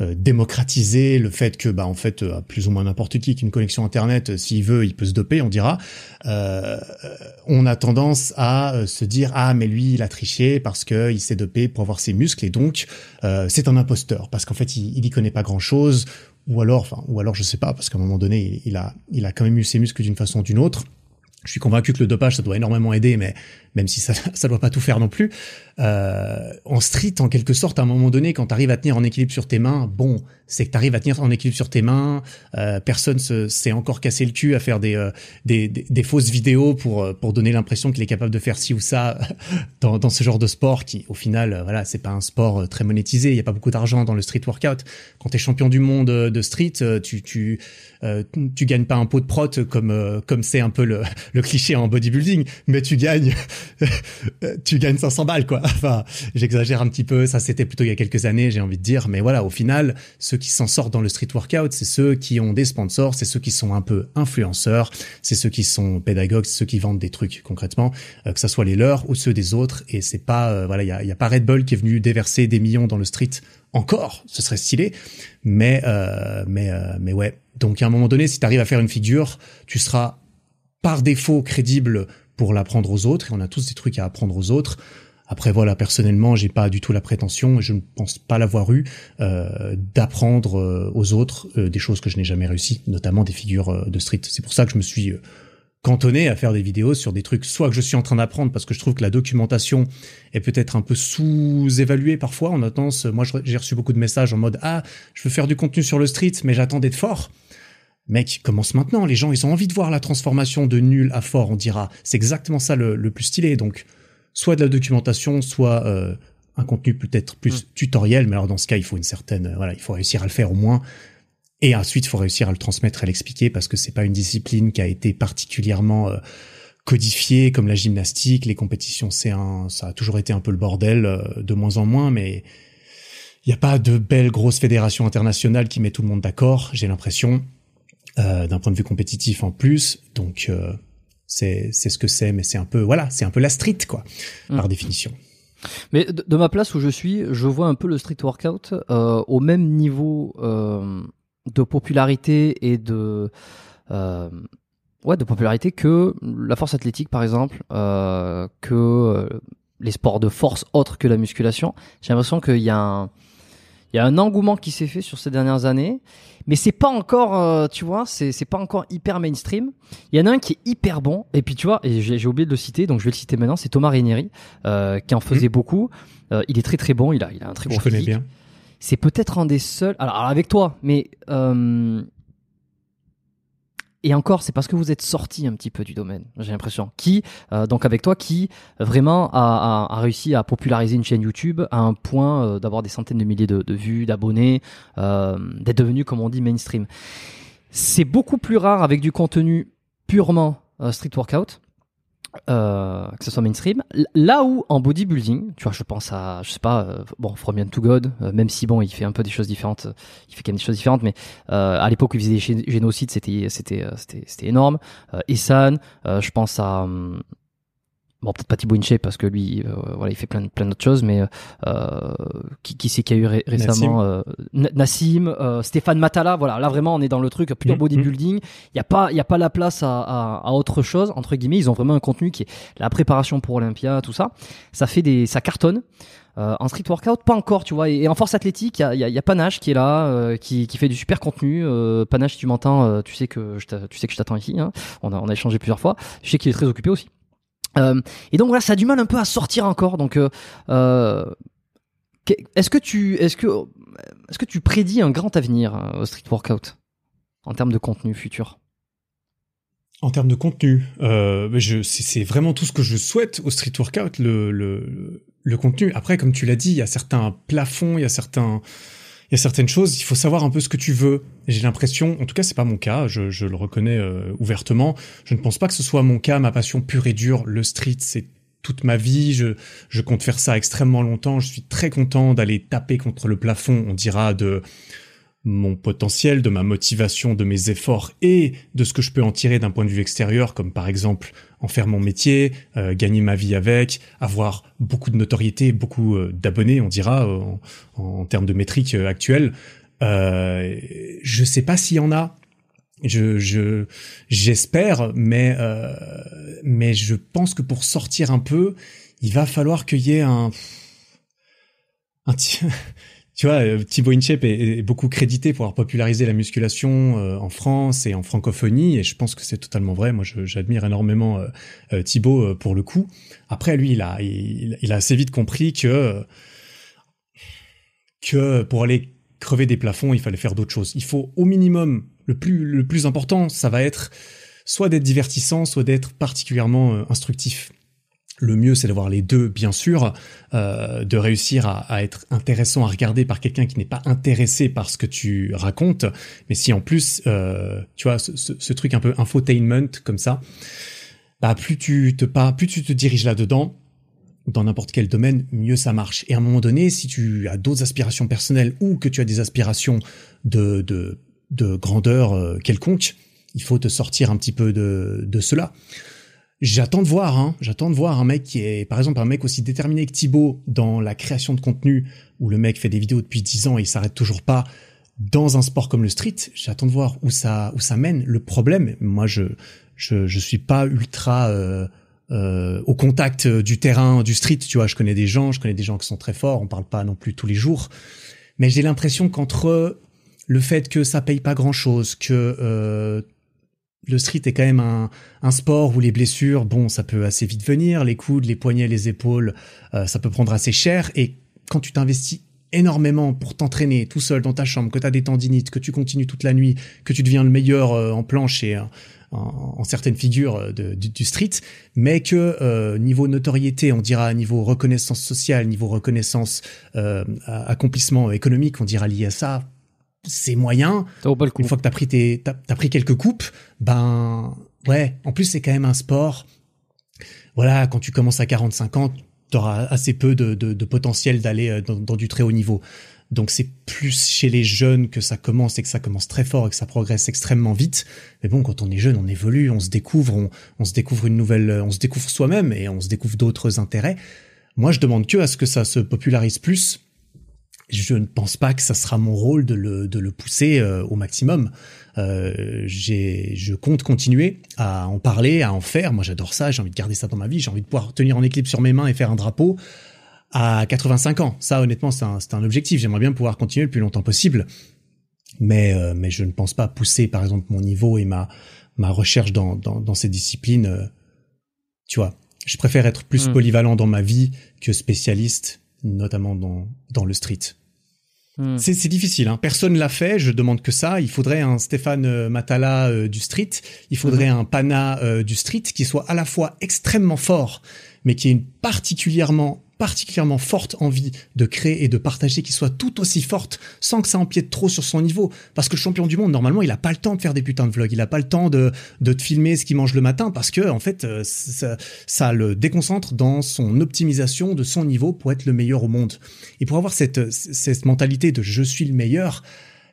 euh, démocratisé. Le fait que, bah, en fait, euh, plus ou moins n'importe qui qui une connexion internet, s'il veut, il peut se doper, on dira. on a tendance à se dire ah mais lui il a triché parce que il s'est dopé pour avoir ses muscles et donc c'est un imposteur parce qu'en fait il, il y connaît pas grand chose ou alors enfin ou alors je sais pas parce qu'à un moment donné il, a il a quand même eu ses muscles d'une façon ou d'une autre. Je suis convaincu que le dopage, ça doit énormément aider, mais même si ça ça doit pas tout faire non plus. Euh, en street, en quelque sorte, à un moment donné, quand tu arrives à tenir en équilibre sur tes mains, bon, c'est que tu arrives à tenir en équilibre sur tes mains. Euh, personne s'est encore cassé le cul à faire des, euh, des, des, fausses vidéos pour, euh, pour donner l'impression qu'il est capable de faire ci ou ça dans, dans ce genre de sport qui, au final, euh, voilà, c'est pas un sport très monétisé. Il y a pas beaucoup d'argent dans le street workout. Quand tu es champion du monde de street, tu, tu, tu gagnes pas un pot de prot comme comme c'est un peu le, le cliché en bodybuilding, mais tu gagnes tu gagnes 500 balles, quoi. Enfin, j'exagère un petit peu. Ça, c'était plutôt il y a quelques années, j'ai envie de dire. Mais voilà, au final, ceux qui s'en sortent dans le street workout, c'est ceux qui ont des sponsors, c'est ceux qui sont un peu influenceurs, c'est ceux qui sont pédagogues, ceux qui vendent des trucs concrètement, euh, que ça soit les leurs ou ceux des autres. Et c'est pas, euh, voilà, il y a, a pas Red Bull qui est venu déverser des millions dans le street encore. Ce serait stylé, mais euh, mais mais ouais. Donc à un moment donné, si tu arrives à faire une figure, tu seras par défaut crédible pour l'apprendre aux autres et on a tous des trucs à apprendre aux autres. Après voilà, personnellement, j'ai pas du tout la prétention, et je ne pense pas l'avoir eu, euh, d'apprendre euh, aux autres euh, des choses que je n'ai jamais réussi, notamment des figures de street. C'est pour ça que je me suis cantonné à faire des vidéos sur des trucs soit que je suis en train d'apprendre parce que je trouve que la documentation est peut-être un peu sous-évaluée parfois. A tendance, moi j'ai reçu beaucoup de messages en mode ah je veux faire du contenu sur le street mais j'attends d'être fort. Mec, commence maintenant. Les gens, ils ont envie de voir la transformation de nul à fort, on dira. C'est exactement ça le, plus stylé. Donc, soit de la documentation, soit euh, un contenu peut-être plus mm. tutoriel. Mais alors, dans ce cas, il faut une certaine, euh, voilà, il faut réussir à le faire au moins. Et ensuite, il faut réussir à le transmettre, à l'expliquer, parce que c'est pas une discipline qui a été particulièrement euh, codifiée comme la gymnastique. Les compétitions, c'est un, ça a toujours été un peu le bordel, de moins en moins, mais il n'y a pas de belle grosse fédération internationale qui met tout le monde d'accord, j'ai l'impression. Euh, d'un point de vue compétitif en plus. Donc euh, c'est c'est ce que c'est, mais c'est un peu voilà, c'est un peu la street quoi, mm. par définition. Mais de, ma place où je suis, je vois un peu le street workout euh, au même niveau euh, de popularité et de euh, ouais de popularité que la force athlétique par exemple, que les sports de force autres que la musculation. J'ai l'impression qu'il y a un il y a un engouement qui s'est fait sur ces dernières années, mais c'est pas encore, euh, tu vois, c'est c'est pas encore hyper mainstream. Il y en a un qui est hyper bon, et puis tu vois, et j'ai oublié de le citer, donc je vais le citer maintenant, c'est Thomas Ranieri, euh, qui en faisait mmh. beaucoup. Euh, il est très très bon, il a il a un très bon je bien. C'est peut-être un des seuls. Alors, alors avec toi, mais euh, et encore, c'est parce que vous êtes sorti un petit peu du domaine, j'ai l'impression. Qui, euh, donc avec toi, qui vraiment a, réussi à populariser une chaîne YouTube à un point euh, d'avoir des centaines de milliers de, de vues, d'abonnés, euh, d'être devenu, comme on dit, mainstream. C'est beaucoup plus rare avec du contenu purement euh, street workout euh, que ce soit mainstream. Là où en bodybuilding, tu vois, je pense à, je sais pas, euh, bon, From Young to God, euh, même si bon, il fait un peu des choses différentes, il fait quand même des choses différentes, mais à l'époque où il faisait des génocides, c'était, c'était, c'était, énorme. Essan, je pense à, hum, bon peut-être pas Thibaut Inche parce que lui euh, voilà il fait plein plein d'autres choses mais euh, qui qui c'est qu'il y a eu récemment Nassim, euh, Stéphane Matala voilà là vraiment on est dans le truc pure mm, bodybuilding il y a pas il y a pas la place à, à, à, autre chose entre guillemets ils ont vraiment un contenu qui est la préparation pour Olympia tout ça ça fait des ça cartonne euh, en street workout, pas encore, tu vois. Et, en force athlétique, il y a, y, a, Panache qui est là, euh, qui, qui, fait du super contenu. Euh, Panache, si tu m'entends, tu sais que je tu sais que je t'attends ici. Hein. On, a, on a échangé plusieurs fois. Je sais qu'il est très occupé aussi. Et donc voilà, ça a du mal un peu à sortir encore. Donc, est-ce que tu, est-ce que, tu prédis un grand avenir au street workout en termes de contenu futur? En termes de contenu, euh, c'est vraiment tout ce que je souhaite au street workout, le, le contenu. Après, comme tu l'as dit, il y a certains plafonds, il y a certains, il y a certaines choses. Il faut savoir un peu ce que tu veux. J'ai l'impression, en tout cas, c'est pas mon cas. Je, le reconnais euh, ouvertement. Je ne pense pas que ce soit mon cas, ma passion pure et dure. Le street, c'est toute ma vie. Je compte faire ça extrêmement longtemps. Je suis très content d'aller taper contre le plafond. On dira de mon potentiel, de ma motivation, de mes efforts et de ce que je peux en tirer d'un point de vue extérieur, comme par exemple en faire mon métier, euh, gagner ma vie avec, avoir beaucoup de notoriété, beaucoup euh, d'abonnés, on dira, euh, en, termes de métriques actuelles. Euh, je sais pas s'il y en a. Je, je j'espère, mais mais je pense que pour sortir un peu, il va falloir qu'il y ait un un tu vois, euh, Thibaut Inchep est, beaucoup crédité pour avoir popularisé la musculation euh, en France et en francophonie, et je pense que c'est totalement vrai. Moi, j'admire énormément euh, Thibaut pour le coup. Après, lui, il a, il, a assez vite compris que que pour aller crever des plafonds, il fallait faire d'autres choses. Il faut au minimum, le plus le plus important, ça va être soit d'être divertissant, soit d'être particulièrement instructif. Le mieux, c'est d'avoir les deux, bien sûr, euh, de réussir à, être intéressant à regarder par quelqu'un qui n'est pas intéressé par ce que tu racontes. Mais si en plus, euh, tu vois, ce, truc un peu infotainment comme ça, bah plus tu te pas, plus tu te diriges là-dedans, dans n'importe quel domaine, mieux ça marche. Et à un moment donné, si tu as d'autres aspirations personnelles ou que tu as des aspirations de de, de grandeur euh, quelconque, il faut te sortir un petit peu de, de cela. J'attends de voir, hein. J'attends de voir un mec qui est, par exemple, un mec aussi déterminé que Thibaut dans la création de contenu, où le mec fait des vidéos depuis 10 ans et il s'arrête toujours pas dans un sport comme le street. J'attends de voir où ça, où ça mène. Le problème, moi, je, je, je suis pas ultra euh, euh, au contact du terrain du street. Tu vois, je connais des gens, je connais des gens qui sont très forts. On parle pas non plus tous les jours, mais j'ai l'impression qu'entre le fait que ça paye pas grand chose, que euh, le street est quand même un, sport où les blessures, bon, ça peut assez vite venir, les coudes, les poignets, les épaules, euh, ça peut prendre assez cher. Et quand tu t'investis énormément pour t'entraîner tout seul dans ta chambre, que tu as des tendinites, que tu continues toute la nuit, que tu deviens le meilleur euh, en planche et euh, en, certaines figures du, street, mais que niveau notoriété, on dira niveau reconnaissance sociale, niveau reconnaissance accomplissement économique, on dira lié à ça, c'est moyen. Une fois que t'as pris tes, t'as, pris quelques coupes, ben ouais. En plus, c'est quand même un sport. Voilà, quand tu commences à 45 ans, t'auras assez peu de, de, potentiel d'aller euh, dans, du très haut niveau. Donc c'est plus chez les jeunes que ça commence et que ça commence très fort et que ça progresse extrêmement vite. Mais bon, quand on est jeune, on évolue, on se découvre, on, on se découvre une nouvelle, on se découvre soi-même et on se découvre d'autres intérêts. Moi, je demande que à ce que ça se popularise plus je ne pense pas que ça sera mon rôle de le, de le pousser euh, au maximum. Euh, je compte continuer à en parler, à en faire. Moi, j'adore ça. J'ai envie de garder ça dans ma vie. J'ai envie de pouvoir tenir en équilibre sur mes mains et faire un drapeau à 85 ans. Ça, honnêtement, c'est un, un objectif. J'aimerais bien pouvoir continuer le plus longtemps possible. Mais, euh, mais je ne pense pas pousser, par exemple, mon niveau et ma, ma recherche dans, dans, dans ces disciplines. Euh, tu vois, je préfère être plus hmm. polyvalent dans ma vie que spécialiste, notamment dans, dans le street. Hmm. C'est difficile, hein. personne l'a fait, je demande que ça. Il faudrait un Stéphane euh, Matala euh, du street, il faudrait hmm. un Pana euh, du street qui soit à la fois extrêmement fort, mais qui une particulièrement particulièrement forte envie de créer et de partager qui soit tout aussi forte sans que ça empiète trop sur son niveau. Parce que champion du monde, normalement, il a pas le temps de faire des putains de vlogs, il a pas le temps de, de te filmer ce qu'il mange le matin parce que, en fait, euh, ça, ça le déconcentre dans son optimisation de son niveau pour être le meilleur au monde. Et pour avoir cette, cette mentalité de je suis le meilleur,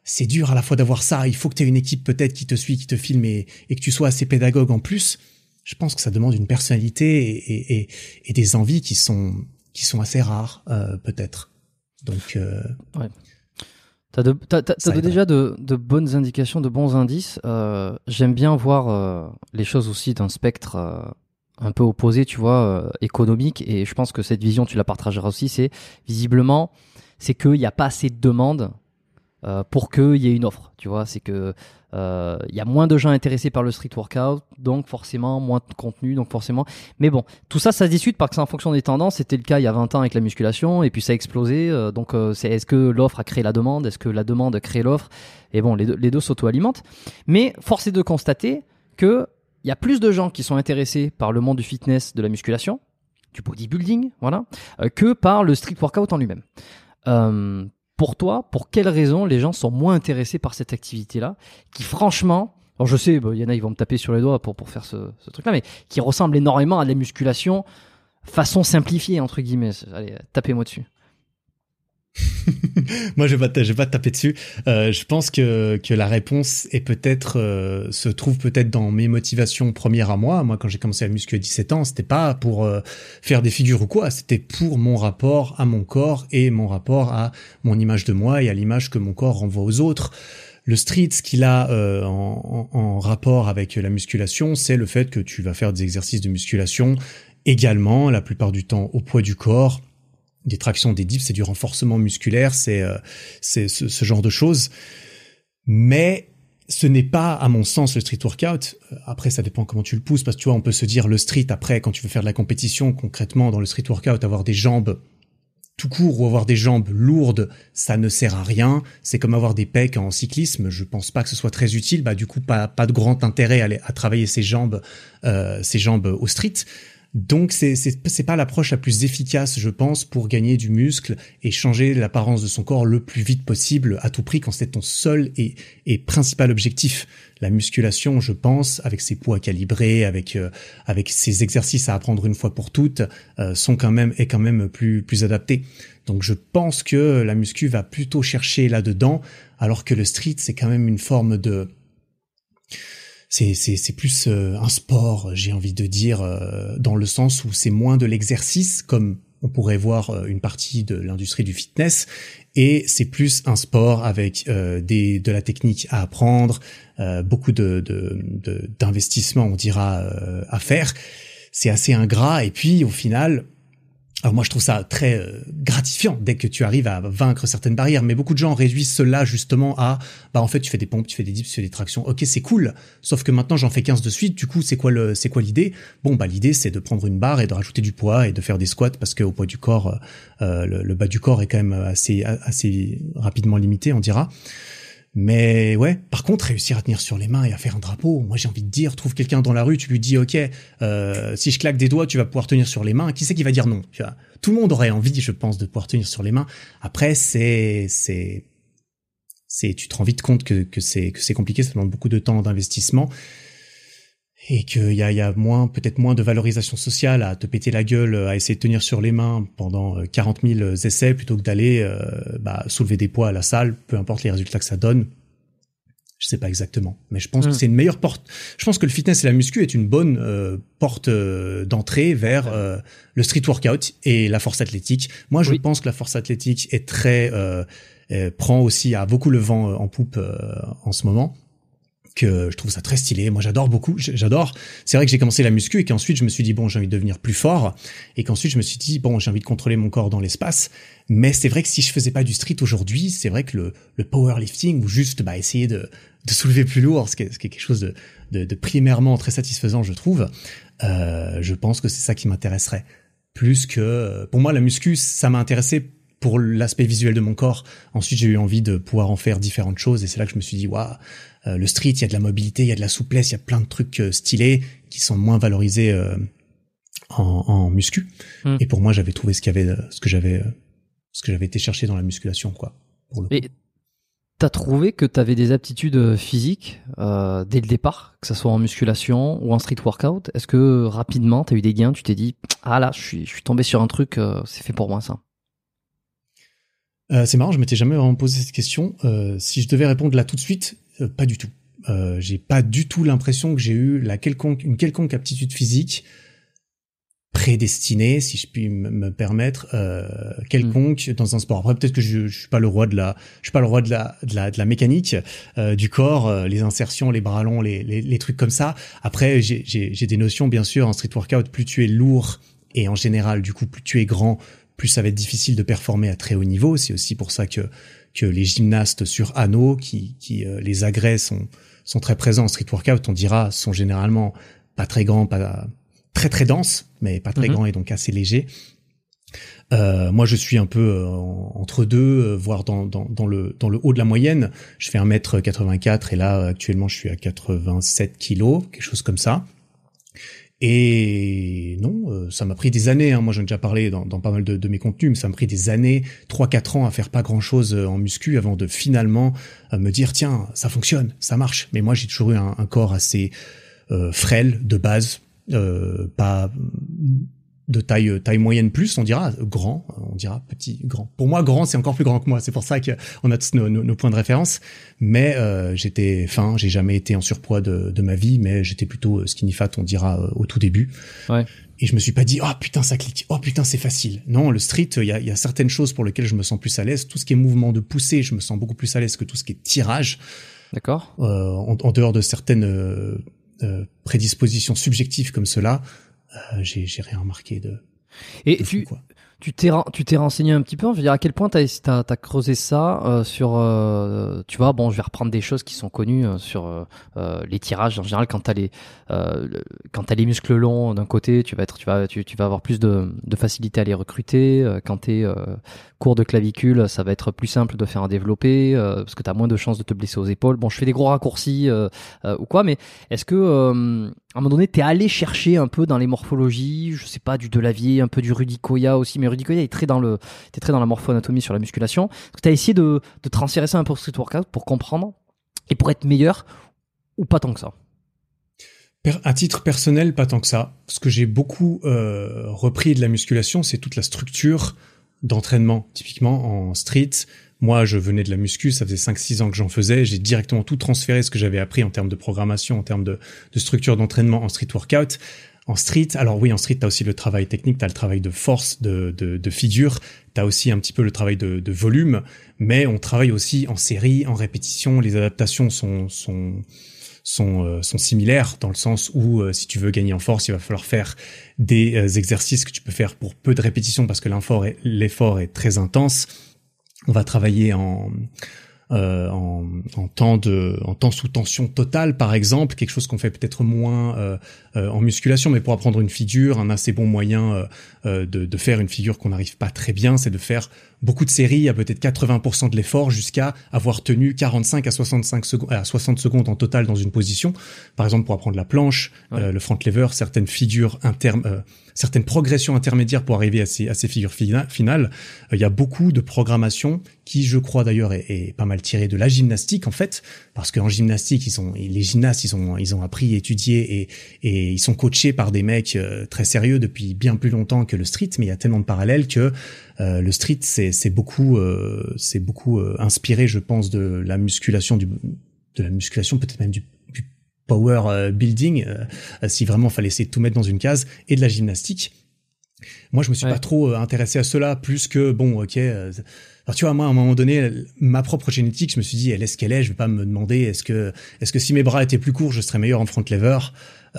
c'est dur à la fois d'avoir ça. Il faut que tu aies une équipe peut-être qui te suit, qui te filme et, et que tu sois assez pédagogue en plus. je pense que ça demande une personnalité et, et, et des envies qui sont qui sont assez rares euh, peut-être. Donc euh, ouais. T'as de, déjà de, de, bonnes indications, de bons indices. Euh, J'aime bien voir euh, les choses aussi d'un spectre un peu opposé, tu vois, économique. Et je pense que cette vision, tu la partageras aussi. C'est visiblement, c'est qu'il n'y a pas assez de demandes pour qu'il y ait une offre. Tu vois, c'est que il euh, y a moins de gens intéressés par le street workout, donc forcément moins de contenu, donc forcément. Mais bon, tout ça, ça se discute parce que c'est en fonction des tendances. C'était le cas il y a 20 ans avec la musculation, et puis ça a explosé. Euh, donc, euh, c'est est-ce que l'offre a créé la demande, est-ce que la demande a créé l'offre? Et bon, les deux, les deux s'auto-alimentent. Mais force est de constater que il y a plus de gens qui sont intéressés par le monde du fitness, de la musculation, du bodybuilding, voilà, que par le street workout en lui-même. Pour toi, pour quelles raisons les gens sont moins intéressés par cette activité-là, qui franchement, alors je sais, il y en a, ils vont me taper sur les doigts pour, pour faire ce, ce truc-là, mais qui ressemble énormément à la musculation façon simplifiée, entre guillemets. Allez, tapez-moi dessus. Moi, je vais pas, je vais pas te taper dessus. Euh, je pense que que la réponse est peut-être euh, se trouve peut-être dans mes motivations premières à moi. Moi, quand j'ai commencé à muscu à 17 ans, c'était pas pour euh, faire des figures ou quoi. C'était pour mon rapport à mon corps et mon rapport à mon image de moi et à l'image que mon corps renvoie aux autres. Le street, ce qu'il a euh, en, en, en rapport avec la musculation, c'est le fait que tu vas faire des exercices de musculation également, la plupart du temps au poids du corps des tractions, des dips, c'est du renforcement musculaire, c'est euh, ce, ce, genre de choses. Mais ce n'est pas, à mon sens, le street workout. Euh, après, ça dépend comment tu le pousses, parce que tu vois, on peut se dire le street après, quand tu veux faire de la compétition, concrètement, dans le street workout, avoir des jambes tout court ou avoir des jambes lourdes, ça ne sert à rien. C'est comme avoir des pecs en cyclisme. Je pense pas que ce soit très utile. Bah, du coup, pas, pas de grand intérêt à, à travailler ses jambes, euh, ses jambes au street. Donc c'est c'est pas l'approche la plus efficace, je pense, pour gagner du muscle et changer l'apparence de son corps le plus vite possible à tout prix quand c'est ton seul et, et principal objectif. La musculation, je pense, avec ses poids calibrés, avec euh, avec ses exercices à apprendre une fois pour toutes, euh, sont quand même est quand même plus plus adapté. Donc je pense que la muscu va plutôt chercher là-dedans, alors que le street c'est quand même une forme de c'est c'est plus euh, un sport, j'ai envie de dire, euh, dans le sens où c'est moins de l'exercice, comme on pourrait voir euh, une partie de l'industrie du fitness, et c'est plus un sport avec des de la technique à apprendre, beaucoup de d'investissement, on dira, à faire. C'est assez ingrat, et puis au final, alors moi, je trouve ça très euh, gratifiant dès que tu arrives à vaincre certaines barrières. Mais beaucoup de gens réduisent cela justement à, bah en fait, tu fais des pompes, tu fais des dips, tu fais des tractions. Ok, c'est cool. Sauf que maintenant, j'en fais 15 de suite. Du coup, c'est quoi le, c'est quoi l'idée? Bon, bah l'idée, c'est de prendre une barre et de rajouter du poids et de faire des squats parce qu'au poids du corps, euh, le, le, bas du corps est quand même assez assez rapidement limité, on dira. Mais ouais, par contre, réussir à tenir sur les mains et à faire un drapeau, moi j'ai envie de dire, trouve quelqu'un dans la rue, tu lui dis, ok, euh, si je claque des doigts, tu vas pouvoir tenir sur les mains. Qui c'est qui va dire non tu vois? Tout le monde aurait envie, je pense, de pouvoir tenir sur les mains. Après, c'est c'est c'est, tu te rends vite compte que que c'est que c'est compliqué, ça demande beaucoup de temps d'investissement et qu'il y a, y a moins peut-être moins de valorisation sociale à te péter la gueule, à essayer de tenir sur les mains pendant 40 euh, 000 essais plutôt que d'aller euh, bah, soulever des poids à la salle, peu importe les résultats que ça donne. Je sais pas exactement, mais je pense que hmm. c'est une meilleure porte. Je pense que le fitness et la muscu est une bonne euh, porte d'entrée vers le street workout et la force athlétique. Moi, je pense que la force athlétique est très prend aussi à beaucoup le vent en poupe en ce moment que je trouve ça très stylé. Moi, j'adore beaucoup. J'adore. C'est vrai que j'ai commencé la muscu et qu'ensuite je me suis dit bon, j'ai envie de devenir plus fort et qu'ensuite je me suis dit bon, j'ai envie de contrôler mon corps dans l'espace. Mais c'est vrai que si je faisais pas du street aujourd'hui, c'est vrai que le, powerlifting ou juste bah, essayer de, de soulever plus lourd, ce qui est, quelque chose de, de, de, primairement très satisfaisant, je trouve. Euh, je pense que c'est ça qui m'intéresserait plus que pour moi la muscu, ça m'a intéressé pour l'aspect visuel de mon corps. Ensuite, j'ai eu envie de pouvoir en faire différentes choses et c'est là que je me suis dit waouh euh, le street, il y a de la mobilité, il y a de la souplesse, il y a plein de trucs euh, stylés qui sont moins valorisés euh, en, en, muscu. Hmm. Et pour moi, j'avais trouvé ce qu'il y avait, ce que j'avais, ce que j'avais été chercher dans la musculation, quoi. Pour le Et t'as trouvé que t'avais des aptitudes physiques euh, dès le départ, que ce soit en musculation ou en street workout? Est-ce que rapidement t'as eu des gains Tu t'es dit ah là, je suis, je suis tombé sur un truc, c'est fait pour moi ça? Euh, c'est marrant, je m'étais jamais vraiment posé cette question. Euh, si je devais répondre là tout de suite, euh, pas du tout. Euh, j'ai pas du tout l'impression que j'ai eu la quelconque, une quelconque aptitude physique prédestinée, si je puis me permettre, euh, quelconque dans un sport. Après, peut-être que je, je suis pas le roi de la, je suis pas le roi de la, de la, de la mécanique euh, du corps, euh, les insertions, les bras longs, les, les, les trucs comme ça. Après, j'ai des notions, bien sûr, en street workout. Plus tu es lourd et en général, du coup, plus tu es grand, plus ça va être difficile de performer à très haut niveau. C'est aussi pour ça que que les gymnastes sur anneaux, qui, qui euh, les agrès sont sont très présents en street workout, on dira, sont généralement pas très grands, pas très très denses, mais pas très mhm. grands et donc assez légers. Euh, moi, je suis un peu euh, entre deux, euh, voire dans, dans, dans, le, dans le haut de la moyenne. Je fais 1m84 et là, actuellement, je suis à 87 kilos, quelque chose comme ça. Et non, euh, ça m'a pris des années. Hein. Moi, j'en ai déjà parlé dans, dans pas mal de, de, mes contenus, mais ça m'a pris des années, 3-4 ans à faire pas grand-chose en muscu avant de finalement me dire tiens, ça fonctionne, ça marche. Mais moi, j'ai toujours eu un, un corps assez euh, frêle de base, euh, pas de taille taille moyenne plus, on dira grand, on dira petit, grand. Pour moi, grand, c'est encore plus grand que moi. C'est pour ça qu'on a tous nos, nos, points de référence. Mais euh, j'étais fin, j'ai jamais été en surpoids de, de ma vie, mais j'étais plutôt skinny fat, on dira euh, au tout début. Ouais. Et je me suis pas dit, oh putain, ça clique, oh putain, c'est facile. Non, le street, il y a, y a, certaines choses pour lesquelles je me sens plus à l'aise. Tout ce qui est mouvement de poussée, je me sens beaucoup plus à l'aise que tout ce qui est tirage. D'accord. Euh, en, en, dehors de certaines euh, euh prédispositions subjectives comme cela, euh, j'ai rien remarqué de. Et tu, quoi. Tu t'es tu t'es renseigné un petit peu, je veux dire à quel point t'as as, as, creusé ça euh, sur euh, tu vois bon je vais reprendre des choses qui sont connues euh, sur les tirages en général quand t'as les quand t'as les muscles longs d'un côté tu vas être tu vas tu, tu vas avoir plus de, de, facilité à les recruter quand t'es court de clavicule ça va être plus simple de faire un développé parce que t'as moins de chances de te blesser aux épaules bon je fais des gros raccourcis ou quoi mais est-ce que à un moment donné t'es allé chercher un peu dans les morphologies je sais pas du Delavier un peu du Rudy Koya aussi mais Rudy Koya est très dans le, es très dans la morpho-anatomie sur la musculation. Tu as essayé de, transférer ça un peu au street workout pour comprendre et pour être meilleur ou pas tant que ça? À titre personnel, pas tant que ça. Ce que j'ai beaucoup euh, repris de la musculation, c'est toute la structure d'entraînement. Typiquement en street, moi je venais de la muscu, ça faisait 5-6 ans que j'en faisais, j'ai directement tout transféré ce que j'avais appris en termes de programmation, en termes de, structure d'entraînement en street workout. En street, alors oui, en street, tu as aussi le travail technique, tu as le travail de force, de, de, de figure, tu as aussi un petit peu le travail de, volume, mais on travaille aussi en série, en répétition, les adaptations sont, sont, sont, euh, similaires dans le sens où euh, si tu veux gagner en force, il va falloir faire des euh, exercices que tu peux faire pour peu de répétitions parce que l'effort est très intense. On va travailler en euh, en, temps de en temps sous tension totale par exemple quelque chose qu'on fait peut-être moins euh, euh, en musculation mais pour apprendre une figure un assez bon moyen de, de, faire une figure qu'on n'arrive pas très bien c'est de faire beaucoup de séries à peut-être 80% de l'effort jusqu'à avoir tenu 45 à 65 secondes à 60 secondes en total dans une position. Par exemple pour apprendre la planche le front lever certaines figures internes certaines progressions intermédiaires pour arriver à ces, à ces figures finales. Euh, il y a beaucoup de programmation qui, je crois d'ailleurs, est, est, pas mal tirée de la gymnastique en fait, parce qu'en gymnastique, ils sont, les gymnastes, ils ont, ils ont appris, étudié et, et ils sont coachés par des mecs euh, très sérieux depuis bien plus longtemps que le street. Mais il y a tellement de parallèles que euh, le street, c'est beaucoup, euh, c'est beaucoup inspiré, je pense, de la musculation du de la musculation, peut-être même du power euh, building, euh, si vraiment fallait essayer de tout mettre dans une case, et de la gymnastique. Moi, je me suis pas trop euh, intéressé à cela, plus que bon, ok. Alors tu vois, moi, à un moment donné, ma propre génétique, je me suis dit, elle est ce qu'elle est. Je vais pas me demander, est-ce que, est-ce que si mes bras étaient plus courts, je serais meilleur en front lever?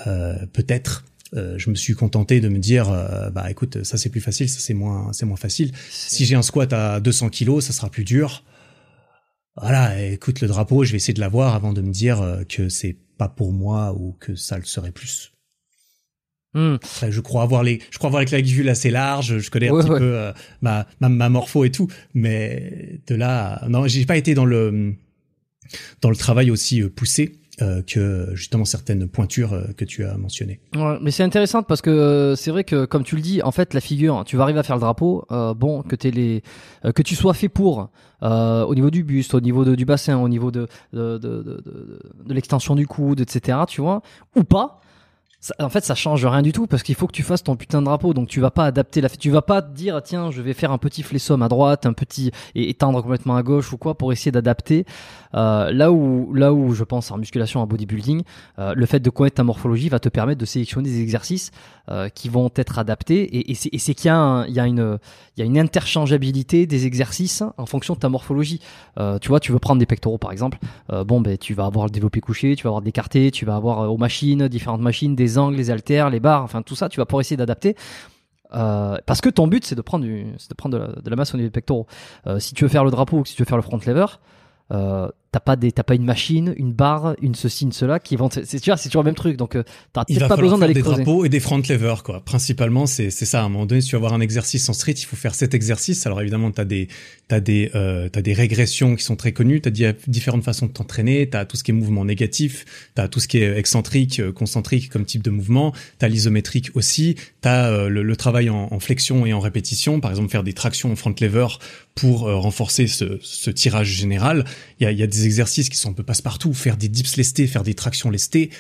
Euh, Peut-être. Euh, je me suis contenté de me dire, euh, bah écoute, ça c'est plus facile, ça c'est moins, c'est moins facile. Si j'ai un squat à 200 kilos, ça sera plus dur. Voilà, écoute le drapeau, je vais essayer de l'avoir avant de me dire que c'est pas pour moi ou que ça le serait plus. Hmm. je crois avoir les, je crois avoir les clavicules assez larges. Je connais un petit peu euh, ma, ma, morpho et tout, mais de là, non, j'ai pas été dans le dans le travail aussi euh, poussé. Euh, que justement certaines pointures euh, que tu as mentionnées. Ouais, mais c'est intéressant parce que euh, c'est vrai que comme tu le dis, en fait la figure, tu vas arriver à faire le drapeau, bon que t'es les, que tu sois fait pour au niveau du buste, au niveau de, du bassin, au niveau de de, de, de, de l'extension du coude, etc. Tu vois, ou pas en fait, ça change rien du tout parce qu'il faut que tu fasses ton putain de drapeau. Donc, tu vas pas adapter la, tu vas pas dire, tiens, je vais faire un petit flessom à droite, un petit et étendre complètement à gauche ou quoi pour essayer d'adapter. Euh, là où, là où je pense en musculation, en bodybuilding, euh, le fait de connaître ta morphologie va te permettre de sélectionner des exercices euh, qui vont être adaptés. Et, et c'est qu'il y y y a une interchangeabilité des exercices en fonction de ta morphologie. Euh, tu vois, tu veux prendre des pectoraux par exemple. Euh, bon, ben tu vas avoir le développé couché, tu vas avoir l'écarté, tu vas avoir aux machines, différentes machines, des angles, les haltères, les barres, enfin tout ça, tu vas pouvoir essayer d'adapter. Euh, parce que ton but c'est de prendre du, de prendre de la masse au niveau des pectoraux. Euh, si tu veux faire le drapeau ou si tu veux faire le front lever, euh, t'as pas des t'as pas une machine une barre une ceci une cela qui vont c'est tu vois c'est toujours le même truc donc euh, t'as peut-être pas besoin d'aller des drapeaux et des front lever quoi. Principalement c'est c'est ça. À un moment donné si tu veux avoir un exercice en street il faut faire cet exercice. Alors évidemment t'as des t'as des euh, t'as des régressions qui sont très connues. T'as différentes façons de t'entraîner. T'as tout ce qui est mouvement négatif. T'as tout ce qui est excentrique euh, concentrique comme type de mouvement. T'as l'isométrique aussi. T'as euh, le, le, travail en, en, flexion et en répétition. Par exemple faire des tractions en front lever pour renforcer ce, ce tirage général. Il y a, y a des exercices qui sont un peu passe-partout, faire des dips lestés, faire des tractions lestées.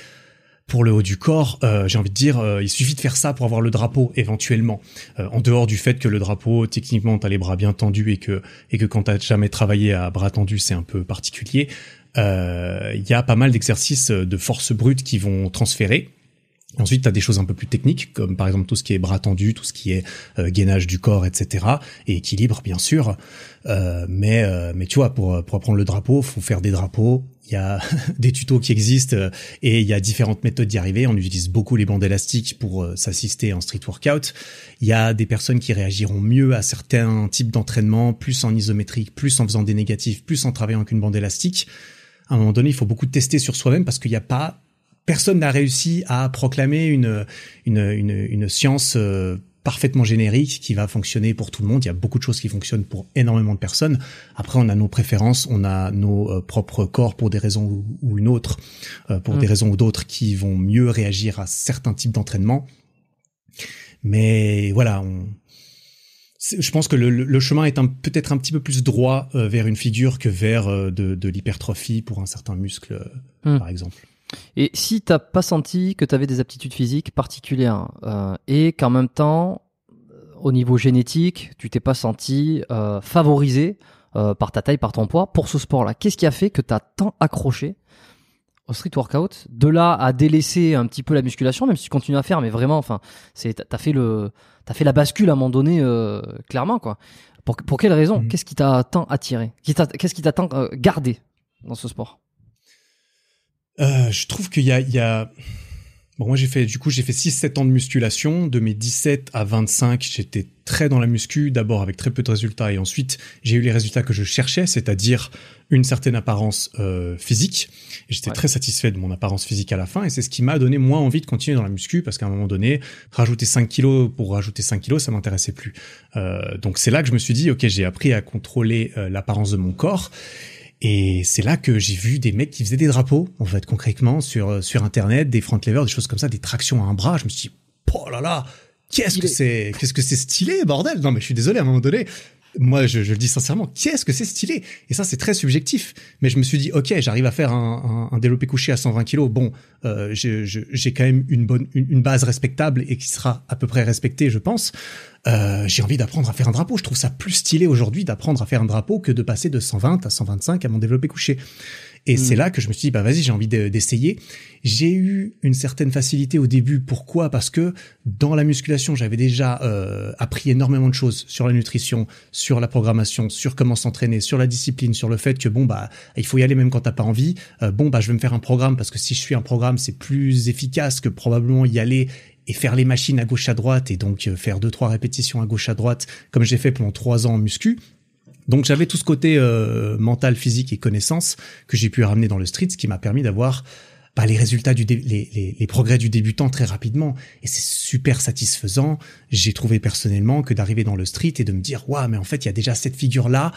Pour le haut du corps, euh, j'ai envie de dire, euh, il suffit de faire ça pour avoir le drapeau éventuellement. Euh, en dehors du fait que le drapeau, techniquement, t'as les bras bien tendus et que et que quand t'as jamais travaillé à bras tendus, c'est un peu particulier. Il y a pas mal d'exercices de force brute qui vont transférer. Ensuite, tu as des choses un peu plus techniques, comme par exemple tout ce qui est bras tendus, tout ce qui est gainage du corps, etc. Et équilibre, bien sûr. Euh, mais euh, mais tu vois, pour pour apprendre le drapeau, faut faire des drapeaux. Il y a des tutos qui existent euh, et il y a différentes méthodes d'y arriver. On utilise beaucoup les bandes élastiques pour s'assister en street workout. Il y a des personnes qui réagiront mieux à certains types d'entraînement, plus en isométrique, plus en faisant des négatifs, plus en travaillant avec une bande élastique. À un moment donné, il faut beaucoup tester sur soi-même parce qu'il n'y a pas personne n'a réussi à proclamer une une une, une science parfaitement générique qui va fonctionner pour tout le monde. Il y a beaucoup de choses qui fonctionnent pour énormément de personnes. Après, on a nos préférences, on a nos euh, propres corps pour des raisons ou, une autre, euh, pour des mm. raisons ou d'autres qui vont mieux réagir à certains types d'entraînement. Mais voilà, on, je pense que le, chemin est peut-être un petit peu plus droit euh, vers une figure que vers de, de l'hypertrophie pour un certain muscle, mm. par exemple. Et si t'as pas senti que tu avais des aptitudes physiques particulières euh, et qu'en même temps, au niveau génétique, tu t'es pas senti euh, favorisé euh, par ta taille, par ton poids pour ce sport-là, qu'est-ce qui a fait que tu as tant accroché au street workout De là à délaisser un petit peu la musculation, même si tu continues à faire, mais vraiment, enfin, c'est t'as fait le, t'as fait la bascule à un moment donné, clairement quoi. Pour, pour quelle raison? Mmh. Qu'est-ce qui t'a tant attiré? Qu'est-ce qui t'a tant gardé dans ce sport? Euh, je trouve qu'il y a, il y a... Bon, moi j'ai fait, du coup, j'ai fait 6-7 ans de musculation. De mes 17 à 25, j'étais très dans la muscu, d'abord avec très peu de résultats, et ensuite j'ai eu les résultats que je cherchais, c'est-à-dire une certaine apparence euh, physique. J'étais très satisfait de mon apparence physique à la fin, et c'est ce qui m'a donné moins envie de continuer dans la muscu, parce qu'à un moment donné, rajouter 5 kilos pour rajouter 5 kilos, ça m'intéressait plus. Euh, donc c'est là que je me suis dit, ok, j'ai appris à contrôler euh, l'apparence de mon corps. Et c'est là que j'ai vu des mecs qui faisaient des drapeaux, en fait, concrètement, sur, euh, sur Internet, des front levers, des choses comme ça, des tractions à un bras. Je me suis dit, oh là là, qu'est-ce que c'est, qu'est-ce que c'est stylé, bordel. Non, mais je suis désolé, à un moment donné, moi, je, je, le dis sincèrement, qu'est-ce que c'est stylé? Et ça, c'est très subjectif. Mais je me suis dit, ok, j'arrive à faire un, un, un, développé couché à 120 kilos. Bon, euh, j'ai quand même une bonne, une, base respectable et qui sera à peu près respectée, je pense. Euh, j'ai envie d'apprendre à faire un drapeau. Je trouve ça plus stylé aujourd'hui d'apprendre à faire un drapeau que de passer de 120 à 125 à mon développé couché. Et c'est hmm. là que je me suis dit, bah vas-y, j'ai envie d'essayer. J'ai eu une certaine facilité au début. Pourquoi? Parce que dans la musculation, j'avais déjà euh, appris énormément de choses sur la nutrition, sur la programmation, sur comment s'entraîner, sur la discipline, sur le fait que bon bah il faut y aller même quand t'as pas envie. Euh, bon bah je vais me faire un programme parce que si je suis un programme, c'est plus efficace que probablement y aller et faire les machines à gauche à droite et donc euh, faire deux trois répétitions à gauche à droite comme j'ai fait pendant trois ans en muscu donc j'avais tout ce côté euh, mental, physique et connaissance que j'ai pu ramener dans le street, ce qui m'a permis d'avoir bah, les résultats du les, les, les, progrès du débutant très rapidement et c'est super satisfaisant. J'ai trouvé personnellement que d'arriver dans le street et de me dire waouh mais en fait il y a déjà cette figure là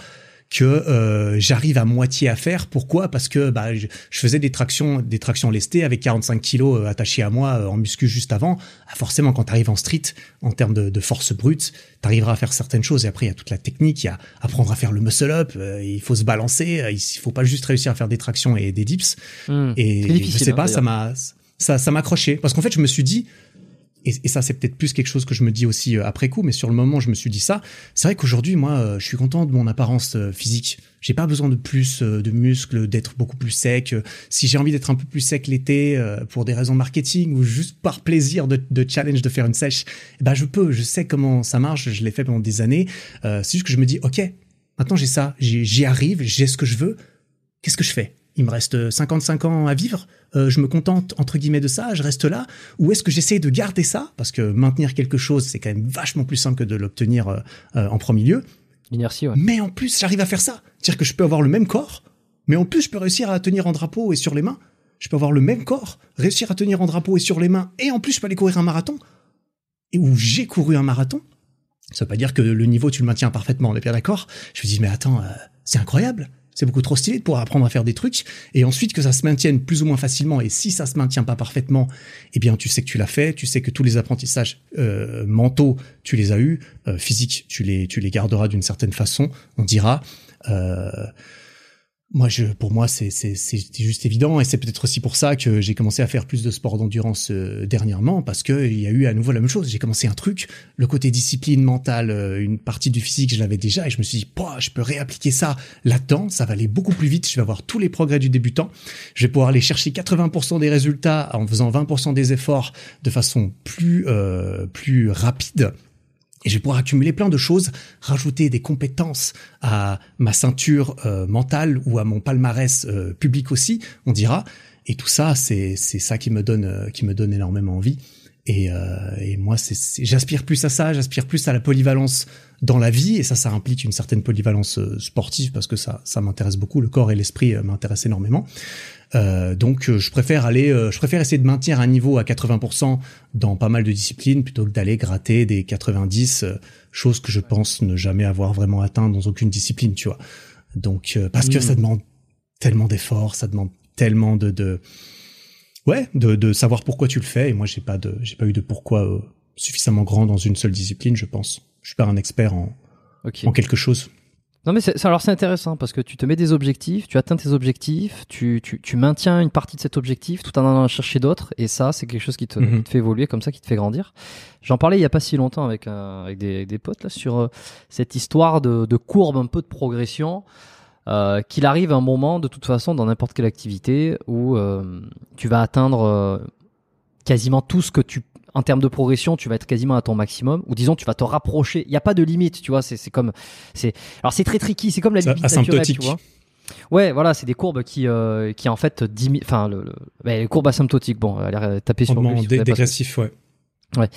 que euh, j'arrive à moitié à faire. Pourquoi? Parce que bah, je, faisais des tractions, des tractions lestées avec 45 kilos euh, attachés à moi euh, en muscu juste avant. Ah, forcément, quand tu arrives en street, en termes de, de force brute, tu arriveras à faire certaines choses. Et après, il y a toute la technique, il y a apprendre à faire le muscle-up, il faut se balancer, il faut pas juste réussir à faire des tractions et des dips. Hmm. et je sais hein, pas, ça m'a Ça, ça m'accrochait. Parce qu'en fait, je me suis dit, et, ça c'est peut-être plus quelque chose que je me dis aussi euh, après coup, mais sur le moment je me suis dit ça. C'est vrai qu'aujourd'hui moi euh, je suis content de mon apparence euh, physique. J'ai pas besoin de plus de muscles, d'être beaucoup plus sec. Si j'ai envie d'être un peu plus sec l'été pour des raisons marketing ou juste par plaisir de, challenge de faire une sèche, eh ben je peux. Je sais comment ça marche. Je l'ai fait pendant des années. c'est juste que je me dis ok, maintenant j'ai ça, j'y arrive, j'ai ce que je veux. Qu'est-ce que je fais? Il me reste 55 ans à vivre, euh, je me contente entre guillemets de ça, je reste là, ou est-ce que j'essaie de garder ça? Parce que maintenir quelque chose c'est quand même vachement plus simple que de l'obtenir euh, euh, en premier lieu. L'inertie, ouais. Mais en plus j'arrive à faire ça, c'est-à-dire que je peux avoir le même corps, mais en plus je peux réussir à tenir en drapeau et sur les mains. Je peux avoir le même corps, réussir à tenir en drapeau et sur les mains, et en plus je peux aller courir un marathon. Et où j'ai couru un marathon, ça veut pas dire que le niveau tu le maintiens parfaitement, on est bien d'accord. Je me dis mais attends, c'est incroyable c'est beaucoup trop stylé pouvoir apprendre à faire des trucs et ensuite que ça se maintienne plus ou moins facilement. Et si ça se maintient pas parfaitement, eh bien tu sais que tu l'as fait, tu sais que tous les apprentissages euh, mentaux tu les as eus, euh, physiques tu les tu les garderas d'une certaine façon, on dira. Euh, moi, je, pour moi, c'est juste évident, et c'est peut-être aussi pour ça que j'ai commencé à faire plus de sport d'endurance euh, dernièrement, parce que il y a eu à nouveau la même chose. J'ai commencé un truc, le côté discipline mentale, euh, une partie du physique, je l'avais déjà, et je me suis dit, je peux réappliquer ça là-dedans, ça va aller beaucoup plus vite. Je vais avoir tous les progrès du débutant. Je vais pouvoir aller chercher 80% des résultats en faisant 20% des efforts de façon plus euh, plus rapide et je vais pouvoir accumuler plein de choses, rajouter des compétences à ma ceinture euh, mentale ou à mon palmarès euh, public aussi, on dira. Et tout ça, c'est c'est ça qui me donne euh, qui me donne énormément envie. Et, moi, c'est j'aspire plus à ça, j'aspire plus à la polyvalence dans la vie. Et ça, ça implique une certaine polyvalence sportive parce que ça ça m'intéresse beaucoup. Le corps et l'esprit m'intéressent énormément. Euh, donc euh, je préfère aller, euh, je préfère essayer de maintenir un niveau à 80% dans pas mal de disciplines plutôt que d'aller gratter des 90, chose que je pense ne jamais avoir vraiment atteint dans aucune discipline, tu vois. Donc parce que hmm. ça demande tellement d'efforts, ça demande tellement de, de ouais, de, de, savoir pourquoi tu le fais. Et moi j'ai pas de, j'ai pas eu de pourquoi suffisamment grand dans une seule discipline, je pense. Je suis pas un expert en, en quelque chose. Non mais c'est, alors c'est intéressant parce que tu te mets des objectifs, tu atteins tes objectifs, tu, tu, tu maintiens une partie de cet objectif tout en allant chercher d'autres et ça c'est quelque chose qui te, mhm. te, fait évoluer comme ça, qui te fait grandir. J'en parlais il y a pas si longtemps avec, euh, avec des, des, potes là sur euh, cette histoire de, de, courbe un peu de progression. Euh, qu'il arrive un moment de toute façon dans n'importe quelle activité où euh, tu vas atteindre quasiment tout ce que tu en termes de progression, tu vas être quasiment à ton maximum, ou disons, tu vas te rapprocher. Il n'y a pas de limite, tu vois. C'est comme, c'est, alors c'est très tricky. C'est comme la limite naturelle, tu vois. Ouais, voilà, c'est des courbes qui, euh, qui en fait, enfin, le, le les courbes asymptotiques. Bon, aller taper sur le dé dégressif, ouais. Ouais.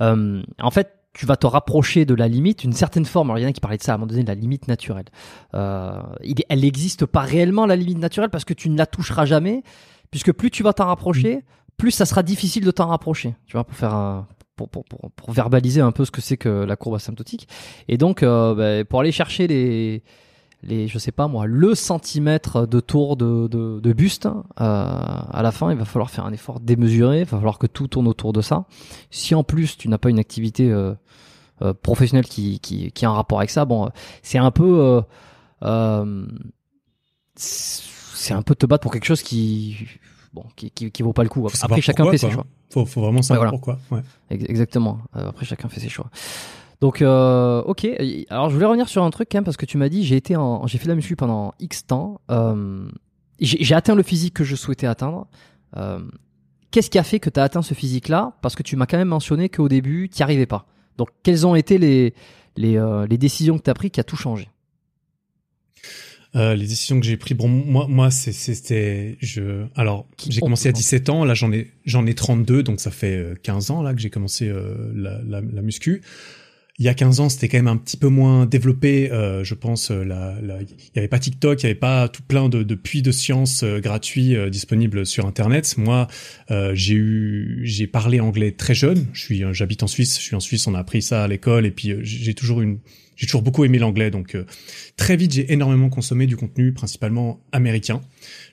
Euh, en fait, tu vas te rapprocher de la limite, une certaine forme. Alors, il y en a qui parlaient de ça à un moment donné, de la limite naturelle. Euh, elle n'existe pas réellement, la limite naturelle, parce que tu ne la toucheras jamais, puisque plus tu vas t'en rapprocher, plus ça sera difficile de t'en rapprocher, tu vois, pour faire un, pour, pour, pour, verbaliser un peu ce que c'est que la courbe asymptotique. Et donc, euh, bah, pour aller chercher les, les, je sais pas moi, le centimètre de tour de, de, buste, euh, à la fin, il va falloir faire un effort démesuré, il va falloir que tout tourne autour de ça. Si en plus tu n'as pas une activité euh, professionnelle qui, qui, qui a un rapport avec ça, bon, c'est un peu, c'est un peu te battre pour quelque chose qui bon, qui, qui, qui, vaut pas le coup. Après, chacun fait ses choix. Faut, faut vraiment savoir pourquoi. Ouais. Exactement. Euh, après, chacun fait ses choix. Donc, euh, ok. Alors, je voulais revenir sur un truc quand même parce que tu m'as dit, j'ai été en, j'ai fait de la muscu pendant X temps. Euh, j'ai atteint le physique que je souhaitais atteindre. Euh, Qu'est-ce qui a fait que tu as atteint ce physique-là? Parce que tu m'as quand même mentionné qu'au début, tu n'y arrivais pas. Donc, quelles ont été les, les, euh, les décisions que tu as prises qui a tout changé? Euh, les décisions que j'ai prises, bon, moi, moi, c'était, je, alors, j'ai commencé à 17 ans, là, j'en ai, j'en ai 32, donc ça fait 15 euh, ans, là, que j'ai commencé euh, la, la, la, muscu. Il y a 15 ans, c'était quand même un petit peu moins développé, euh, je pense. La, il y avait pas TikTok, il y avait pas tout plein de, de puits de sciences gratuits disponibles sur Internet. Moi, j'ai eu, j'ai parlé anglais très jeune. Je suis, j'habite en Suisse. Je suis en Suisse. On a appris ça à l'école, et puis j'ai toujours une j'ai toujours beaucoup aimé l'anglais, donc euh, très vite j'ai énormément consommé du contenu principalement américain.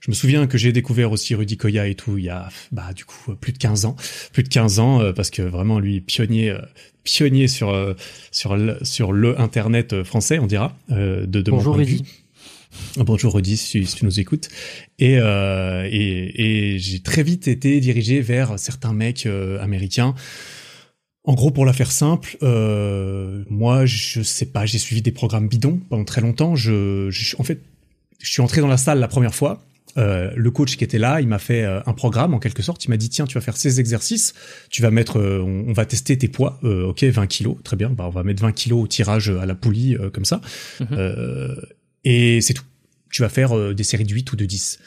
Je me souviens que j'ai découvert aussi Rudy Koya et tout il y a bah du coup plus de 15 ans, plus de 15 ans euh, parce que vraiment lui pionnier euh, pionnier sur sur le, sur le internet français, on dira de, de Bonjour Rudy. Bonjour Rudy, si, tu nous écoutes. Et, euh, et, et j'ai très vite été dirigé vers certains mecs euh, américains. En gros, pour la faire simple, euh, moi, je sais pas, j'ai suivi des programmes bidons pendant très longtemps. Je, je, en fait, je suis entré dans la salle la première fois. Euh, le coach qui était là, il m'a fait euh, un programme en quelque sorte. Il m'a dit tiens, tu vas faire ces exercices, tu vas mettre, euh, on, va tester tes poids. ok, 20 kilos, très bien. Bah, on va mettre 20 kilos au tirage à la poulie comme ça. Mhm. et c'est tout. Tu vas faire des séries de 8 ou de 10.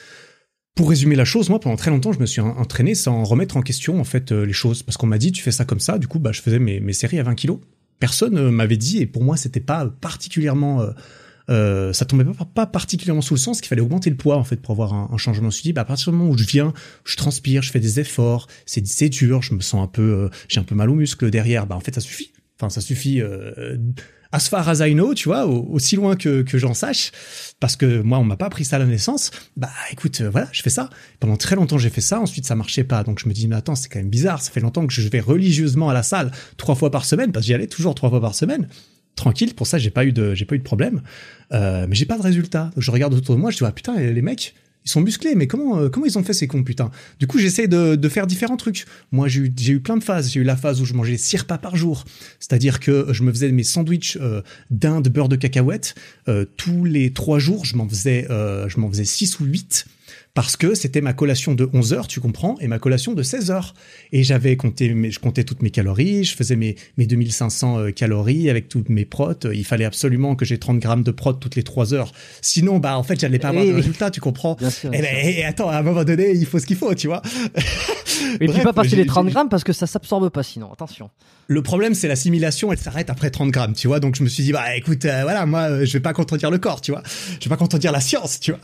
Pour résumer la chose, moi pendant très longtemps, je me suis entraîné sans remettre en question en fait les choses parce qu'on m'a dit tu fais ça comme ça. Du coup, bah je faisais mes, séries à 20 kilos. Personne m'avait dit et pour moi c'était pas particulièrement euh, ça tombait pas, particulièrement sous le sens qu'il fallait augmenter le poids en fait pour avoir un, changement. Je me suis dit, bah, à partir du moment où je viens, je transpire, je fais des efforts, c'est c'est dur, je me sens un peu, euh, j'ai un peu mal aux muscles derrière. Bah en fait ça suffit. Enfin ça suffit. As far as I know, tu vois, aussi loin que, que j'en sache, parce que moi, on m'a pas appris ça à la naissance. Bah, écoute, euh, voilà, je fais ça. Pendant très longtemps, j'ai fait ça. Ensuite, ça marchait pas. Donc, je me dis, mais attends, c'est quand même bizarre. Ça fait longtemps que je vais religieusement à la salle trois fois par semaine, parce que j'y allais toujours trois fois par semaine tranquille. Pour ça, j'ai pas eu de, j'ai pas eu de problème. Euh, mais j'ai pas de résultat. Je regarde autour de moi, je dis ah putain, les mecs, ils sont musclés, mais comment euh, comment ils ont fait ces cons putain? Du coup, j'essaie de, de faire différents trucs. Moi, j'ai eu, eu plein de phases. J'ai eu la phase où je mangeais six repas par jour, c'est-à-dire que je me faisais mes sandwichs euh, dinde beurre de cacahuète euh, tous les trois jours. Je m'en faisais euh, je m'en faisais six ou huit parce que c'était ma collation de 11 heures, tu comprends, et ma collation de 16 heures. Et j'avais compté, je comptais toutes mes calories, je faisais mes, mes 2500 euh, calories avec toutes mes protes. Il fallait absolument que j'ai 30 grammes de prot toutes les 3 heures. Sinon, bah, en fait, j'allais pas avoir de résultat, tu comprends. Bien sûr, et, ben, et, attends, à un moment donné, il faut ce qu'il faut, tu vois. Et puis pas passer les 30 grammes parce que ça s'absorbe pas sinon, attention. Le problème, c'est l'assimilation, elle s'arrête après 30 grammes, tu vois. Donc je me suis dit, bah écoute, euh, voilà, moi, euh, je vais pas contredire le corps, tu vois. Je vais pas contredire la science, tu vois.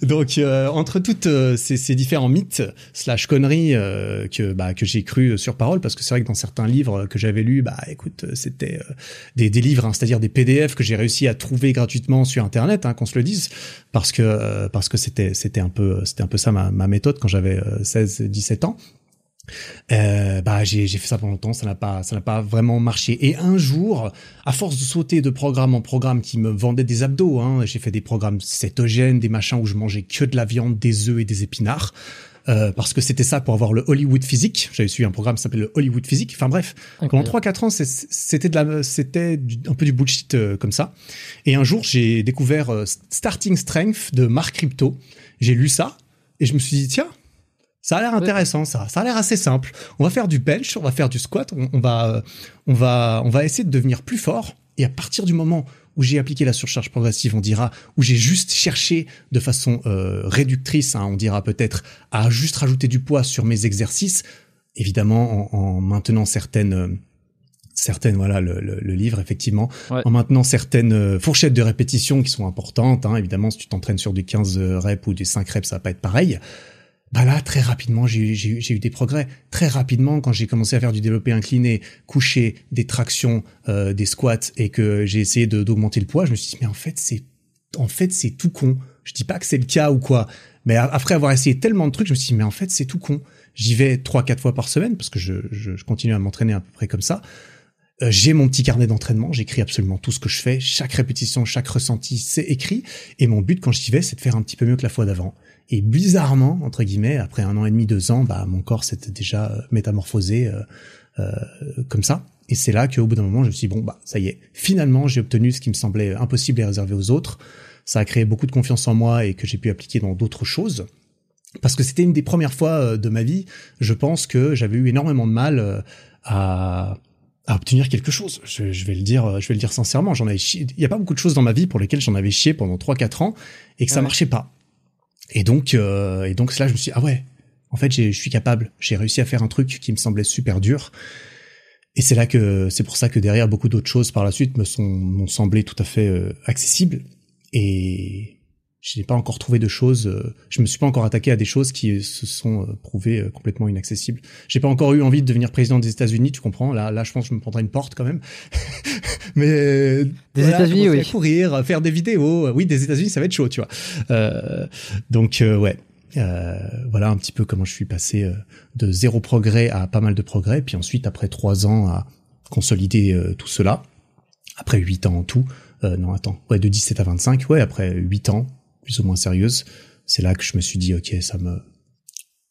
Donc entre toutes ces, ces, différents mythes slash conneries que bah que j'ai cru sur parole, parce que c'est vrai que dans certains livres que j'avais lus, bah écoute, c'était des, des, livres, hein, c'est-à-dire des PDF que j'ai réussi à trouver gratuitement sur Internet, hein, qu'on se le dise, parce que parce que c'était c'était un peu c'était un peu ça ma, méthode quand j'avais 16 17 ans euh, bah j'ai fait ça pendant longtemps, ça n'a pas ça n'a pas vraiment marché. Et un jour, à force de sauter de programme en programme qui me vendaient des abdos, hein, j'ai fait des programmes cétogènes, des machins où je mangeais que de la viande, des œufs et des épinards. Euh, parce que c'était ça pour avoir le Hollywood physique. J'avais suivi un programme qui s'appelait le Hollywood physique. Enfin bref, pendant 3-4 ans, c'était de la, c'était un peu du bullshit euh, comme ça. Et un jour, j'ai découvert euh, Starting Strength de Mark Crypto. J'ai lu ça et je me suis dit tiens, ça a l'air intéressant, ça. Ça a l'air assez simple. On va faire du bench, on va faire du squat, on, va, on va, on va essayer de devenir plus fort. Et à partir du moment où j'ai appliqué la surcharge progressive, on dira, où j'ai juste cherché de façon euh, réductrice, hein, on dira peut-être, à juste rajouter du poids sur mes exercices, évidemment en, maintenant certaines euh, certaines voilà le, le, livre effectivement en maintenant certaines euh, fourchettes de répétition qui sont importantes hein. évidemment si tu t'entraînes sur du 15 reps ou du 5 reps ça va pas être pareil bah là, très rapidement, j'ai eu des progrès. Très rapidement, quand j'ai commencé à faire du développé incliné, coucher, des tractions, euh, des squats, et que j'ai essayé d'augmenter le poids, je me suis dit, mais en fait, c'est en fait c'est tout con. Je dis pas que c'est le cas ou quoi, mais après avoir essayé tellement de trucs, je me suis dit, mais en fait, c'est tout con. J'y vais trois, quatre fois par semaine, parce que je, je, je continue à m'entraîner à peu près comme ça. Euh, j'ai mon petit carnet d'entraînement, j'écris absolument tout ce que je fais, chaque répétition, chaque ressenti, c'est écrit. Et mon but quand j'y vais, c'est de faire un petit peu mieux que la fois d'avant. Et bizarrement, entre guillemets, après un an et demi, deux ans, bah mon corps s'était déjà euh, métamorphosé euh, euh, comme ça. Et c'est là qu'au bout d'un moment, je me suis dit, bon, bah ça y est, finalement, j'ai obtenu ce qui me semblait impossible et réservé aux autres. Ça a créé beaucoup de confiance en moi et que j'ai pu appliquer dans d'autres choses. Parce que c'était une des premières fois de ma vie, je pense que j'avais eu énormément de mal à à obtenir quelque chose. Je, je, vais le dire, je vais le dire sincèrement. J'en avais chié. Il y a pas beaucoup de choses dans ma vie pour lesquelles j'en avais chié pendant 3-4 ans et que ça marchait pas. Et donc, euh, et donc là, je me suis dit, ah ouais, en fait, je suis capable. J'ai réussi à faire un truc qui me semblait super dur. Et c'est là que, c'est pour ça que derrière beaucoup d'autres choses par la suite me sont, m'ont semblé tout à fait euh, accessibles. Et je n'ai pas encore trouvé de choses, euh, je me suis pas encore attaqué à des choses qui se sont euh, prouvées euh, complètement inaccessibles. J'ai pas encore eu envie de devenir président des États-Unis, tu comprends Là, là, je pense que je me prendrai une porte quand même. Mais des États-Unis, oui. courir, faire des vidéos, oui, des États-Unis, ça va être chaud, tu vois. Euh, donc ouais. voilà un petit peu comment je suis passé de zéro progrès à pas mal de progrès, puis ensuite après trois ans à consolider tout cela, après huit ans en tout, euh, non attends, ouais de 17 à 25, ouais après 8 ans, plus ou moins sérieuses, c'est là que je me suis dit ok ça me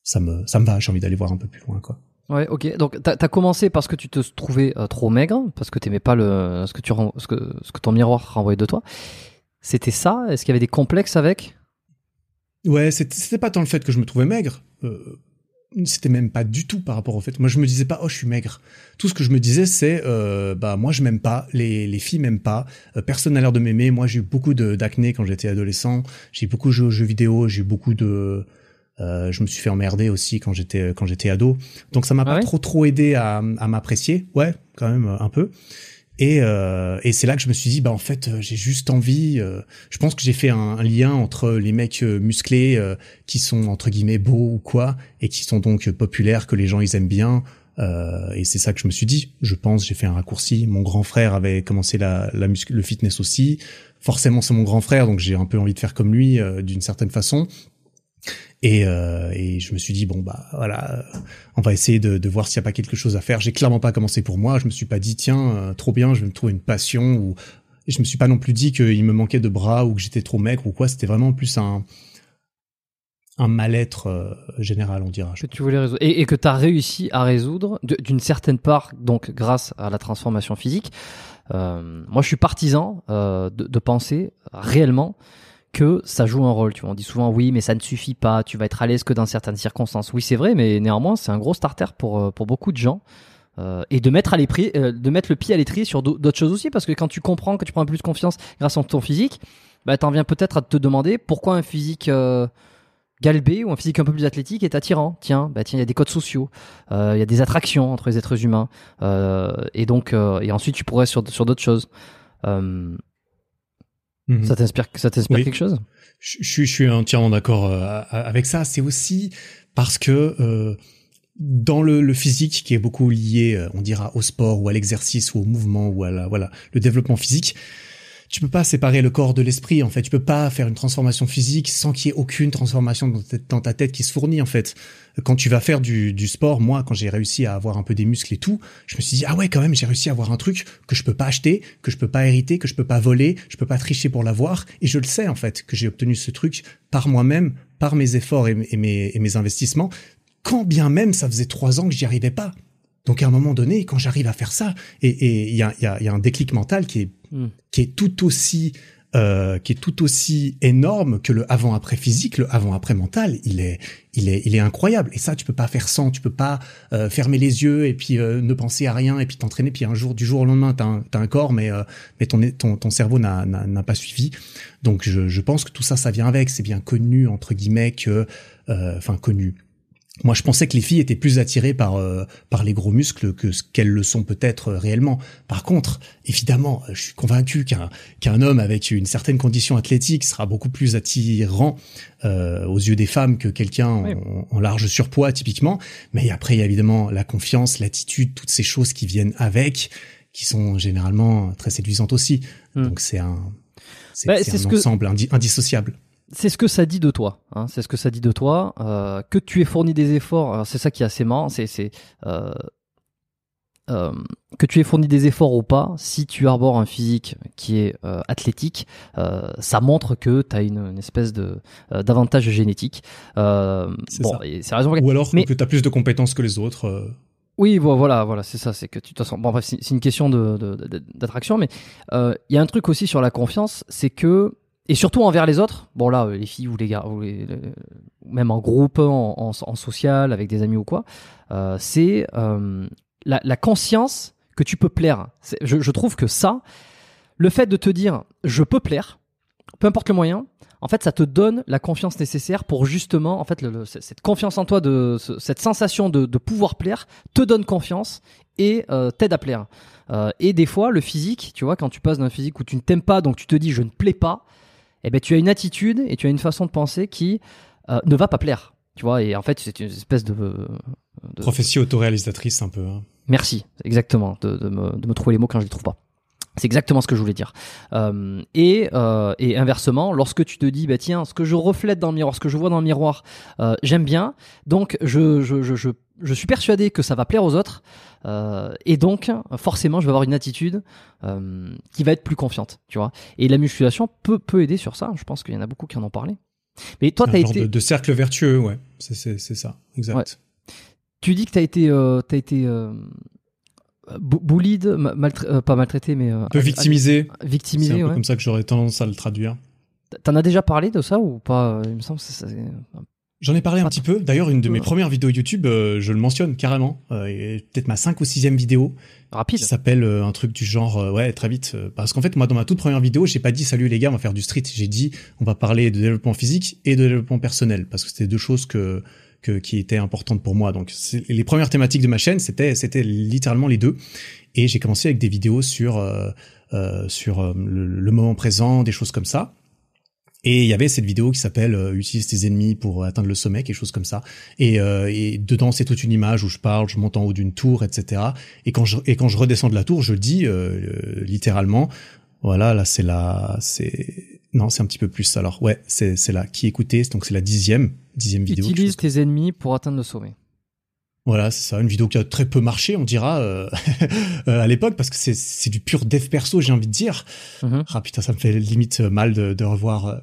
ça me ça me va, j'ai envie d'aller voir un peu plus loin quoi. Ouais, ok. Donc, t'as as commencé parce que tu te trouvais euh, trop maigre, parce que t'aimais pas le ce que tu ce que ce que ton miroir renvoyait de toi. C'était ça? Est-ce qu'il y avait des complexes avec? Ouais, c'était pas tant le fait que je me trouvais maigre. Euh, c'était même pas du tout par rapport au fait. Moi, je me disais pas, oh, je suis maigre. Tout ce que je me disais, c'est, euh, bah, moi, je m'aime pas. Les, les filles m'aiment pas. Euh, personne n'a l'air de m'aimer. Moi, j'ai eu beaucoup d'acné quand j'étais adolescent. J'ai beaucoup joué aux jeux vidéo. J'ai eu beaucoup de, euh, je me suis fait emmerder aussi quand j'étais quand j'étais ado. Donc ça m'a ah pas trop trop aidé à, à m'apprécier. Ouais, quand même un peu. Et, euh, et c'est là que je me suis dit, bah en fait, euh, j'ai juste envie. Euh, je pense que j'ai fait un, lien entre les mecs euh, musclés qui sont entre guillemets beaux ou quoi, et qui sont donc populaires, que les gens ils aiment bien. et c'est ça que je me suis dit. Je pense, j'ai fait un raccourci. Mon grand frère avait commencé la, la le fitness aussi. Forcément, c'est mon grand frère, donc j'ai un peu envie de faire comme lui d'une certaine façon. Et, euh, et, je me suis dit bon bah voilà, on va essayer de, de voir s'il y a pas quelque chose à faire. J'ai clairement pas commencé pour moi. Je me suis pas dit tiens euh, trop bien, je vais me trouver une passion ou et je me suis pas non plus dit qu'il me manquait de bras ou que j'étais trop maigre ou quoi. C'était vraiment plus un un mal-être euh, général, on dira. Que tu voulais résoudre et, et que tu as réussi à résoudre d'une certaine part, donc grâce à la transformation physique. Euh, moi, je suis partisan de, de penser réellement que ça joue un rôle. Tu vois, on dit souvent oui, mais ça ne suffit pas. Tu vas être à l'aise que dans certaines circonstances. Oui, c'est vrai, mais néanmoins, c'est un gros starter pour euh, pour beaucoup de gens. Euh, et de mettre à euh, de mettre le pied à l'étrier sur d'autres choses aussi, parce que quand tu comprends que tu prends plus confiance grâce à ton physique, bah t'en viens peut-être à te demander pourquoi un physique euh, galbé ou un physique un peu plus athlétique est attirant. Tiens, bah tiens, il y a des codes sociaux, il y a des attractions entre les êtres humains, et donc et ensuite tu pourrais sur sur d'autres choses. Mhm. Ça t'inspire, ça t'inspire quelque chose? Je, je, suis entièrement d'accord euh, avec ça. C'est aussi parce que euh, dans le, le, physique qui est beaucoup lié, euh, on dira, au sport ou à l'exercice ou au mouvement ou à la, voilà, le développement physique, tu peux pas séparer le corps de l'esprit en fait. Tu peux pas faire une transformation physique sans qu'il y ait aucune transformation dans ta, tête qui se fournit en fait. Quand tu vas faire du, sport, moi quand j'ai réussi à avoir un peu des muscles et tout, je me suis dit ah ouais quand même j'ai réussi à avoir un truc que je peux pas acheter, que je peux pas hériter, que je peux pas voler, je peux pas tricher pour l'avoir et je le sais en fait que j'ai obtenu ce truc par moi-même, par mes efforts et mes investissements. Quand bien même ça faisait trois ans que j'y arrivais pas. Donc à un moment donné, quand j'arrive à faire ça, et il y a, y, a, y a un déclic mental qui est Hmm. qui est tout aussi euh, qui est tout aussi énorme que le avant-après physique, le avant-après mental, il est, il est, il est incroyable. Et ça, tu peux pas faire sans, tu peux pas euh, fermer les yeux et puis euh, ne penser à rien et puis t'entraîner. Puis un jour, du jour au lendemain, t'as un, as un corps, mais euh, mais ton, ton, ton cerveau n'a, n'a, pas suivi. Donc je, je pense que tout ça, ça vient avec. C'est bien connu entre guillemets que, enfin connu moi, je pensais que les filles étaient plus attirées par euh, par les gros muscles que ce qu'elles le sont peut-être euh, réellement. Par contre, évidemment, je suis convaincu qu'un qu'un homme avec une certaine condition athlétique sera beaucoup plus attirant euh, aux yeux des femmes que quelqu'un en, large surpoids typiquement. Mais après, il y a évidemment la confiance, l'attitude, toutes ces choses qui viennent avec, qui sont généralement très séduisantes aussi. Hmm. Donc c'est un c'est bah, un ensemble indissociable c'est ce que ça dit de toi. Hein, c'est ce que ça dit de toi. Euh, que tu aies fourni des efforts, c'est ça qui est assez marrant. C'est, euh, euh, que tu aies fourni des efforts ou pas, si tu arbores un physique qui est euh, athlétique, euh, ça montre que tu as une, une, espèce de d'avantage génétique. bon, c'est raison. Ou alors que tu as plus de compétences que les autres. Oui, voilà, voilà, c'est ça. C'est que tu te sens. Bon, c'est une question de, d'attraction, mais il y a un truc aussi sur la confiance, c'est que et surtout envers les autres. Bon là, euh, les filles ou les gars, ou même en groupe, en, social, avec des amis ou quoi, euh, c'est euh, la, conscience que tu peux plaire. Je, trouve que ça, le fait de te dire je peux plaire, peu importe le moyen, en fait, ça te donne la confiance nécessaire pour justement, en fait, cette confiance en toi, de cette sensation de, pouvoir plaire, te donne confiance et t'aide à plaire. et des fois, le physique, tu vois, quand tu passes d'un physique où tu ne t'aimes pas, donc tu te dis je ne plais pas, eh ben, tu as une attitude et tu as une façon de penser qui euh, ne va pas plaire. Tu vois, et en fait, c'est une espèce de, Prophétie autoréalisatrice un peu. Hein. Merci, exactement, de, me, trouver les mots quand je les trouve pas. C'est exactement ce que je voulais dire. Euh, et, euh, et inversement, lorsque tu te dis, bah tiens, ce que je reflète dans le miroir, ce que je vois dans le miroir, euh, j'aime bien, donc je, je, je, je, je suis persuadé que ça va plaire aux autres, et donc forcément, je vais avoir une attitude qui va être plus confiante, tu vois. Et la musculation peut, peut aider sur ça. Je pense qu'il y en a beaucoup qui en ont parlé. Mais toi, genre été, de, de cercle vertueux, ouais. C'est- ça, exact. Ouais. tu dis que t'as été, euh, t'as été bullied, ma- maltra- euh, pas maltraité, mais euh, Un peu victimisé. C'est un victimisé. peu ouais. comme ça que j'aurais tendance à le traduire. T'en as déjà parlé de ça ou pas Il me semble que J'en ai parlé un petit peu. D'ailleurs, une de mes premières vidéos YouTube, euh, je le mentionne carrément. Euh, Peut-être ma 5 ou 6 vidéo rapide. qui s'appelle euh, un truc du genre, euh, ouais, très vite. euh, parce qu'en fait, moi, dans ma toute première vidéo, j'ai pas dit salut les gars, on va faire du street. J'ai dit on va parler de développement physique et de développement personnel parce que c'était deux choses que, que qui étaient importantes pour moi. Donc, les premières thématiques de ma chaîne, c'était c'était littéralement les deux. Et j'ai commencé avec des vidéos sur euh, euh, sur euh, le, le moment présent, des choses comme ça. Et il y avait cette vidéo qui s'appelle euh, utilise tes ennemis pour atteindre le sommet, quelque chose comme ça. Et, euh, et dedans c'est toute une image où je parle, je monte en haut d'une tour, etc. Et quand je et quand je redescends de la tour, je dis euh, euh, littéralement, voilà, là c'est la, c'est non, c'est un petit peu plus. Alors ouais, c'est c'est là qui écoutait, donc c'est la dixième dixième vidéo. Utilise tes ennemis pour atteindre le sommet. Voilà, c'est ça, une vidéo qui a très peu marché, on dira, euh, euh, à l'époque, parce que c'est, c'est du pur dev perso, j'ai envie de dire. Mhm. Ah putain, ça me fait limite mal de, de revoir, euh,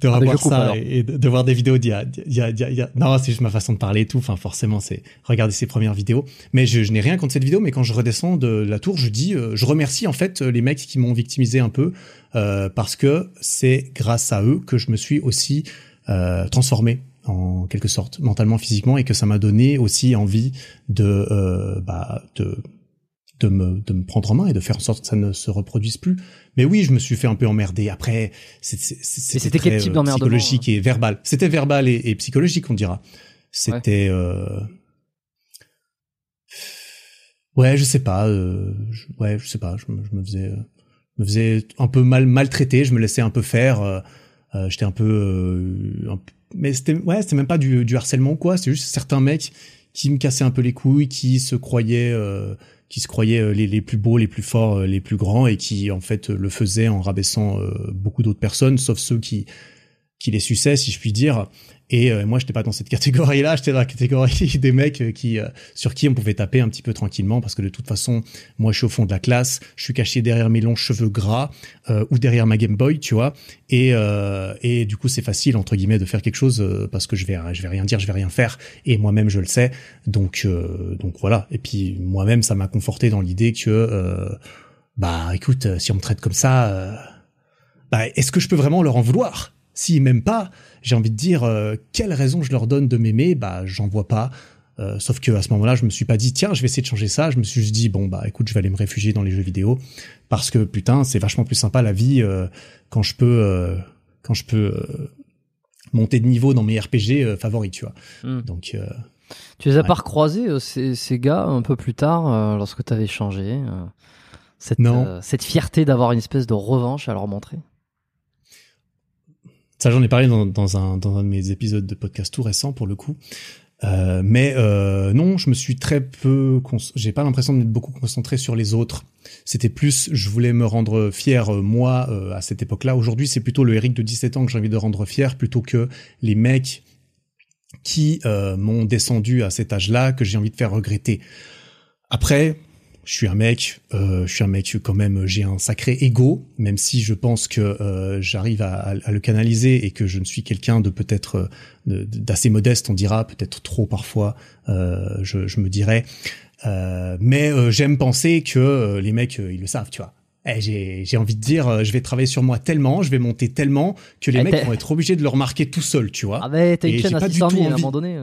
de Ah, mais revoir coupe, ça et de, de voir des vidéos d'il y a, y a, y a- d'il y a- Non, c'est juste ma façon de parler et tout. Enfin, forcément, c'est regarder ses premières vidéos. Mais je, je n'ai rien contre cette vidéo. Mais quand je redescends de la tour, je dis, euh, je remercie en fait les mecs qui m'ont victimisé un peu euh, parce que c'est grâce à eux que je me suis aussi euh, transformé en quelque sorte mentalement physiquement et que ça m'a donné aussi envie de euh, bah de de me de me prendre en main et de faire en sorte que ça ne se reproduise plus. Mais oui je me suis fait un peu emmerder. Après c'était quel type euh, d'emmerdement, hein psychologique et verbal. C'était verbal et, et psychologique on dira. C'était euh, ouais je sais pas euh, je- ouais je sais pas. Je me, je me faisais je me faisais un peu mal maltraité je me laissais un peu faire euh, euh, j'étais un peu, euh, un p- mais c'était ouais c'était même pas du, harcèlement quoi c'est juste certains mecs qui me cassaient un peu les couilles qui se croyaient euh, qui se croyaient euh, les, plus beaux les plus forts euh, les plus grands et qui en fait le faisaient en rabaissant beaucoup d'autres personnes sauf ceux qui qui les suçaient si je puis dire et euh, moi j'étais pas dans cette catégorie là j'étais dans la catégorie des mecs euh, qui euh, sur qui on pouvait taper un petit peu tranquillement parce que de toute façon moi je suis au fond de la classe. Je suis caché derrière mes longs cheveux gras euh, ou derrière ma Game Boy tu vois. Et euh, et du coup c'est facile entre guillemets de faire quelque chose euh, parce que je vais je vais rien dire je vais rien faire. Et moi-même je le sais. Donc donc voilà. Et puis moi-même ça m'a conforté dans l'idée que bah écoute si on me traite comme ça bah est-ce que je peux vraiment leur en vouloir? S'ils m'aiment pas j'ai envie de dire euh, quelle raison je leur donne de m'aimer bah j'en vois pas Euh, sauf que à ce moment-là, je me suis pas dit tiens, je vais essayer de changer ça. Je me suis juste dit bon bah écoute, je vais aller me réfugier dans les jeux vidéo parce que putain, c'est vachement plus sympa la vie euh, quand je peux euh, quand je peux euh, monter de niveau dans mes RPG euh, favoris, tu vois. Hmm. Donc euh, Tu les as Ouais. pas recroisés, euh, ces, ces gars, un peu plus tard, euh, lorsque tu avais changé euh, cette, Non. euh, cette fierté d'avoir une espèce de revanche à leur montrer? Ça, j'en ai parlé dans, dans, un, dans un de mes épisodes de podcast tout récent pour le coup. Euh, mais euh, non, je me suis très peu. J'ai pas l'impression d'être beaucoup concentré sur les autres. C'était plus, je voulais me rendre fier euh, moi euh, à cette époque-là. Aujourd'hui, c'est plutôt le Eric de 17 ans que j'ai envie de rendre fier plutôt que les mecs qui euh, m'ont descendu à cet âge-là que j'ai envie de faire regretter. Après, je suis un mec, euh, je suis un mec quand même, j'ai un sacré ego, même si je pense que euh, j'arrive à, à- à le canaliser et que je ne suis quelqu'un de peut-être euh, d'assez modeste, on dira, peut-être trop parfois, euh, je, je me dirais. Euh, mais euh, j'aime penser que euh, les mecs, euh, ils le savent, tu vois. Eh, j'ai j'ai envie de dire, euh, je vais travailler sur moi tellement, je vais monter tellement que les Eh, mecs vont être obligés de le remarquer tout seul, tu vois. Ah ben t'as une chaîne à pas du 600 tout 000 à un moment donné.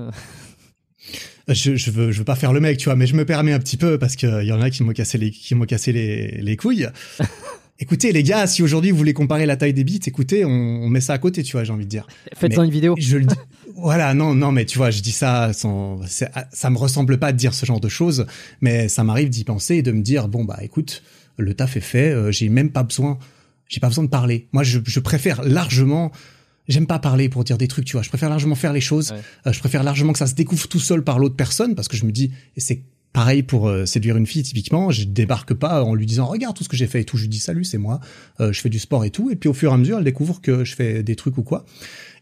Je, je veux je veux pas faire le mec tu vois mais je me permets un petit peu parce que y en a qui m'ont cassé les qui m'ont cassé les, les couilles. Écoutez les gars si aujourd'hui vous voulez comparer la taille des bites écoutez on, on met ça à côté tu vois j'ai envie de dire. Faites-en une vidéo. je le dis voilà non non mais tu vois je dis ça sans c'est- ça me ressemble pas de dire ce genre de choses mais ça m'arrive d'y penser et de me dire bon bah écoute le taf est fait euh, j'ai même pas besoin j'ai pas besoin de parler. Moi je, je préfère largement J'aime pas parler pour dire des trucs, tu vois. Je préfère largement faire les choses. Ouais. Euh, je préfère largement que ça se découvre tout seul par l'autre personne parce que je me dis, c'est pareil pour euh, séduire une fille typiquement, je débarque pas en lui disant regarde tout ce que j'ai fait et tout, je lui dis salut c'est moi, euh, je fais du sport et tout, et puis au fur et à mesure elle découvre que je fais des trucs ou quoi.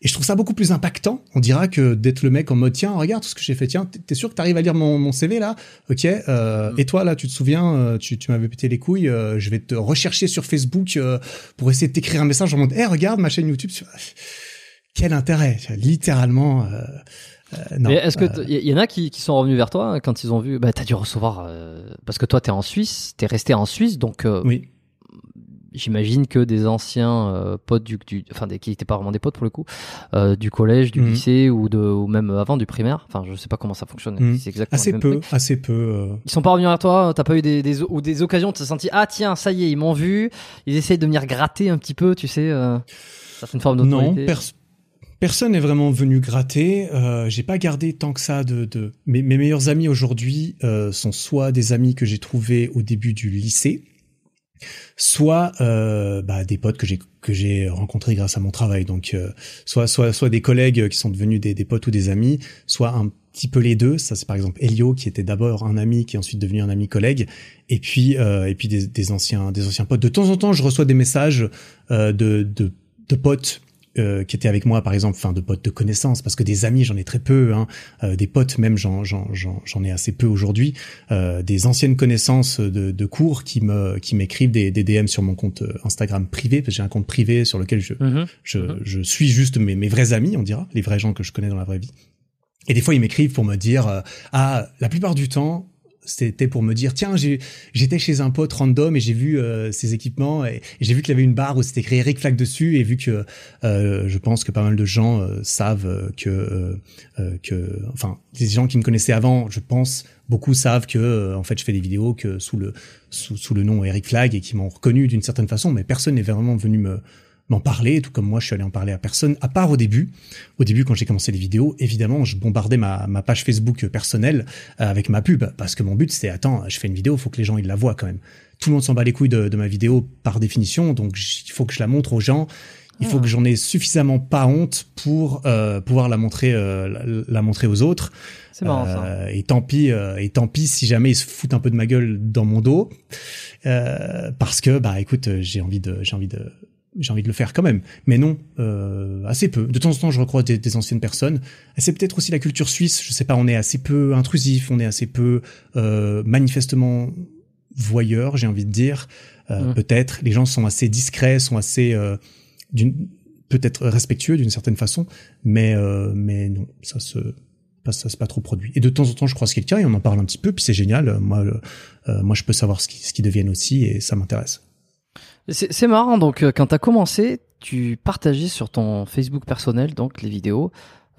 Et je trouve ça beaucoup plus impactant, on dira que d'être le mec en mode tiens regarde tout ce que j'ai fait, tiens t'es sûr que t'arrives à lire mon, mon CV là, ok, euh, et toi là tu te souviens, tu, tu m'avais pété les couilles, euh, je vais te rechercher sur Facebook euh, pour essayer de t'écrire un message en mode hé regarde ma chaîne YouTube, quel intérêt, littéralement. Euh, euh, est-ce que il euh, y, en a qui, qui, sont revenus vers toi hein, quand ils ont vu bah t'as dû recevoir euh, parce que toi t'es en Suisse t'es resté en Suisse donc oui. j'imagine que des anciens potes du, du enfin des, qui n'étaient pas vraiment des potes pour le coup du collège du mhm. lycée ou de ou même avant du primaire enfin je sais pas comment ça fonctionne mmh. c'est exactement assez peu assez peu ils sont pas revenus vers toi t'as pas eu des, des ou des occasions t'es senti ah tiens ça y est ils m'ont vu ils essayent de venir gratter un petit peu tu sais ça fait une forme d'autorité. non Personne n'est vraiment venu gratter. Euh, j'ai pas gardé tant que ça de, de... Mes, mes meilleurs amis aujourd'hui euh, sont soit des amis que j'ai trouvés au début du lycée, soit euh, bah, des potes que j'ai que j'ai rencontrés grâce à mon travail. Donc euh, soit soit soit des collègues qui sont devenus des, des potes ou des amis, soit un petit peu les deux. Ça c'est par exemple Elio qui était d'abord un ami qui est ensuite devenu un ami collègue, et puis euh, et puis des, des, anciens des anciens potes. De temps en temps, je reçois des messages euh, de, de de potes euh, qui étaient avec moi, par exemple, enfin de potes de connaissances, parce que des amis j'en ai très peu, hein, euh, des potes même j'en j'en ai assez peu aujourd'hui, euh, des anciennes connaissances de, de, cours qui me qui m'écrivent des, des, DM sur mon compte Instagram privé, parce que j'ai un compte privé sur lequel je mm-hmm. je, mm-hmm. je, suis juste mes, mes vrais amis, on dira, les vrais gens que je connais dans la vraie vie. Et des fois, ils m'écrivent pour me dire, ah, la plupart du temps, c'était pour me dire tiens j'étais chez un pote random et j'ai vu euh, ses équipements et, j'ai vu qu'il avait une barre où c'était écrit Eric Flag dessus et vu que euh, je pense que pas mal de gens euh, savent que que enfin les gens qui me connaissaient avant je pense beaucoup savent que en fait je fais des vidéos que sous le sous, sous le nom Eric Flag et qui m'ont reconnu d'une certaine façon mais personne n'est vraiment venu me m'en parler, tout comme moi je suis allé en parler à personne, à part au début. Au début quand j'ai commencé les vidéos, évidemment je bombardais ma, ma page Facebook personnelle euh, avec ma pub, parce que mon but c'était, attends, je fais une vidéo, faut que les gens ils la voient quand même. Tout le monde s'en bat les couilles de, de, ma vidéo par définition, donc il faut que je la montre aux gens. Il faut ah. que j'en ai suffisamment pas honte pour euh, pouvoir la montrer, euh, la, montrer aux autres. C'est marrant ça. Euh, et tant pis, et tant pis si jamais ils se foutent un peu de ma gueule dans mon dos, parce que bah écoute, j'ai envie de, j'ai envie de, j'ai envie de le faire quand même. Mais non, euh, assez peu. De temps en temps, je recroise des, anciennes personnes. C'est peut-être aussi la culture suisse. Je sais pas, on est assez peu intrusif, on est assez peu euh, manifestement voyeur, j'ai envie de dire. Euh, mmh. Peut-être. Les gens sont assez discrets, sont assez euh, peut-être respectueux d'une certaine façon, mais euh, mais non, ça se ça c'est pas trop produit. Et de temps en temps, je croise quelqu'un et on en parle un petit peu, puis c'est génial. Moi, euh, moi, je peux savoir ce qui ce qui deviennent aussi et ça m'intéresse. C'est marrant, donc euh, quand tu as commencé, tu partageais sur ton Facebook personnel donc les vidéos.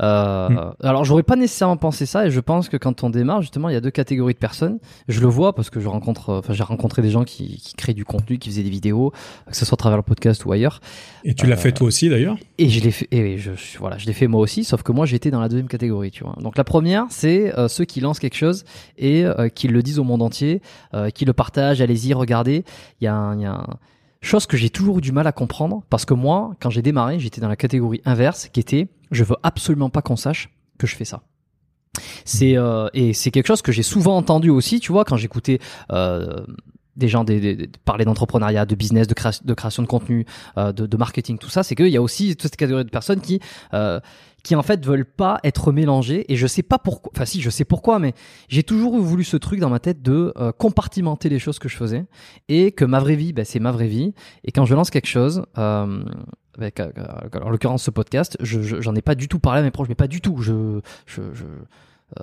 Euh, mm. Alors j'aurais pas nécessairement pensé ça et je pense que quand on démarre justement il y a deux catégories de personnes. Je le vois parce que je rencontre, enfin j'ai rencontré des gens qui, qui créent du contenu, qui faisaient des vidéos, que ce soit à travers le podcast ou ailleurs. Et tu l'as fait toi aussi d'ailleurs? Et je l'ai fait, et je, voilà, je l'ai fait moi aussi, sauf que moi j'étais dans la deuxième catégorie, tu vois. Donc la première c'est euh, ceux qui lancent quelque chose et qui le disent au monde entier, qui le partagent, allez-y, regardez. Il y a un, il y a un Chose que j'ai toujours eu du mal à comprendre parce que moi, quand j'ai démarré, j'étais dans la catégorie inverse qui était je veux absolument pas qu'on sache que je fais ça. C'est euh, et c'est quelque chose que j'ai souvent entendu aussi, tu vois, quand j'écoutais euh, des gens parler d'entrepreneuriat, de business, de, création de contenu, euh, de, marketing, tout ça, c'est qu'il y a aussi toute cette catégorie de personnes qui euh, qui en fait veulent pas être mélangées et je sais pas pourquoi enfin si je sais pourquoi mais j'ai toujours voulu ce truc dans ma tête de euh, compartimenter les choses que je faisais et que ma vraie vie ben, c'est ma vraie vie. Et quand je lance quelque chose en l'occurrence ce podcast j'en ai pas du tout parlé à mes proches mais pas du tout. Je, je, je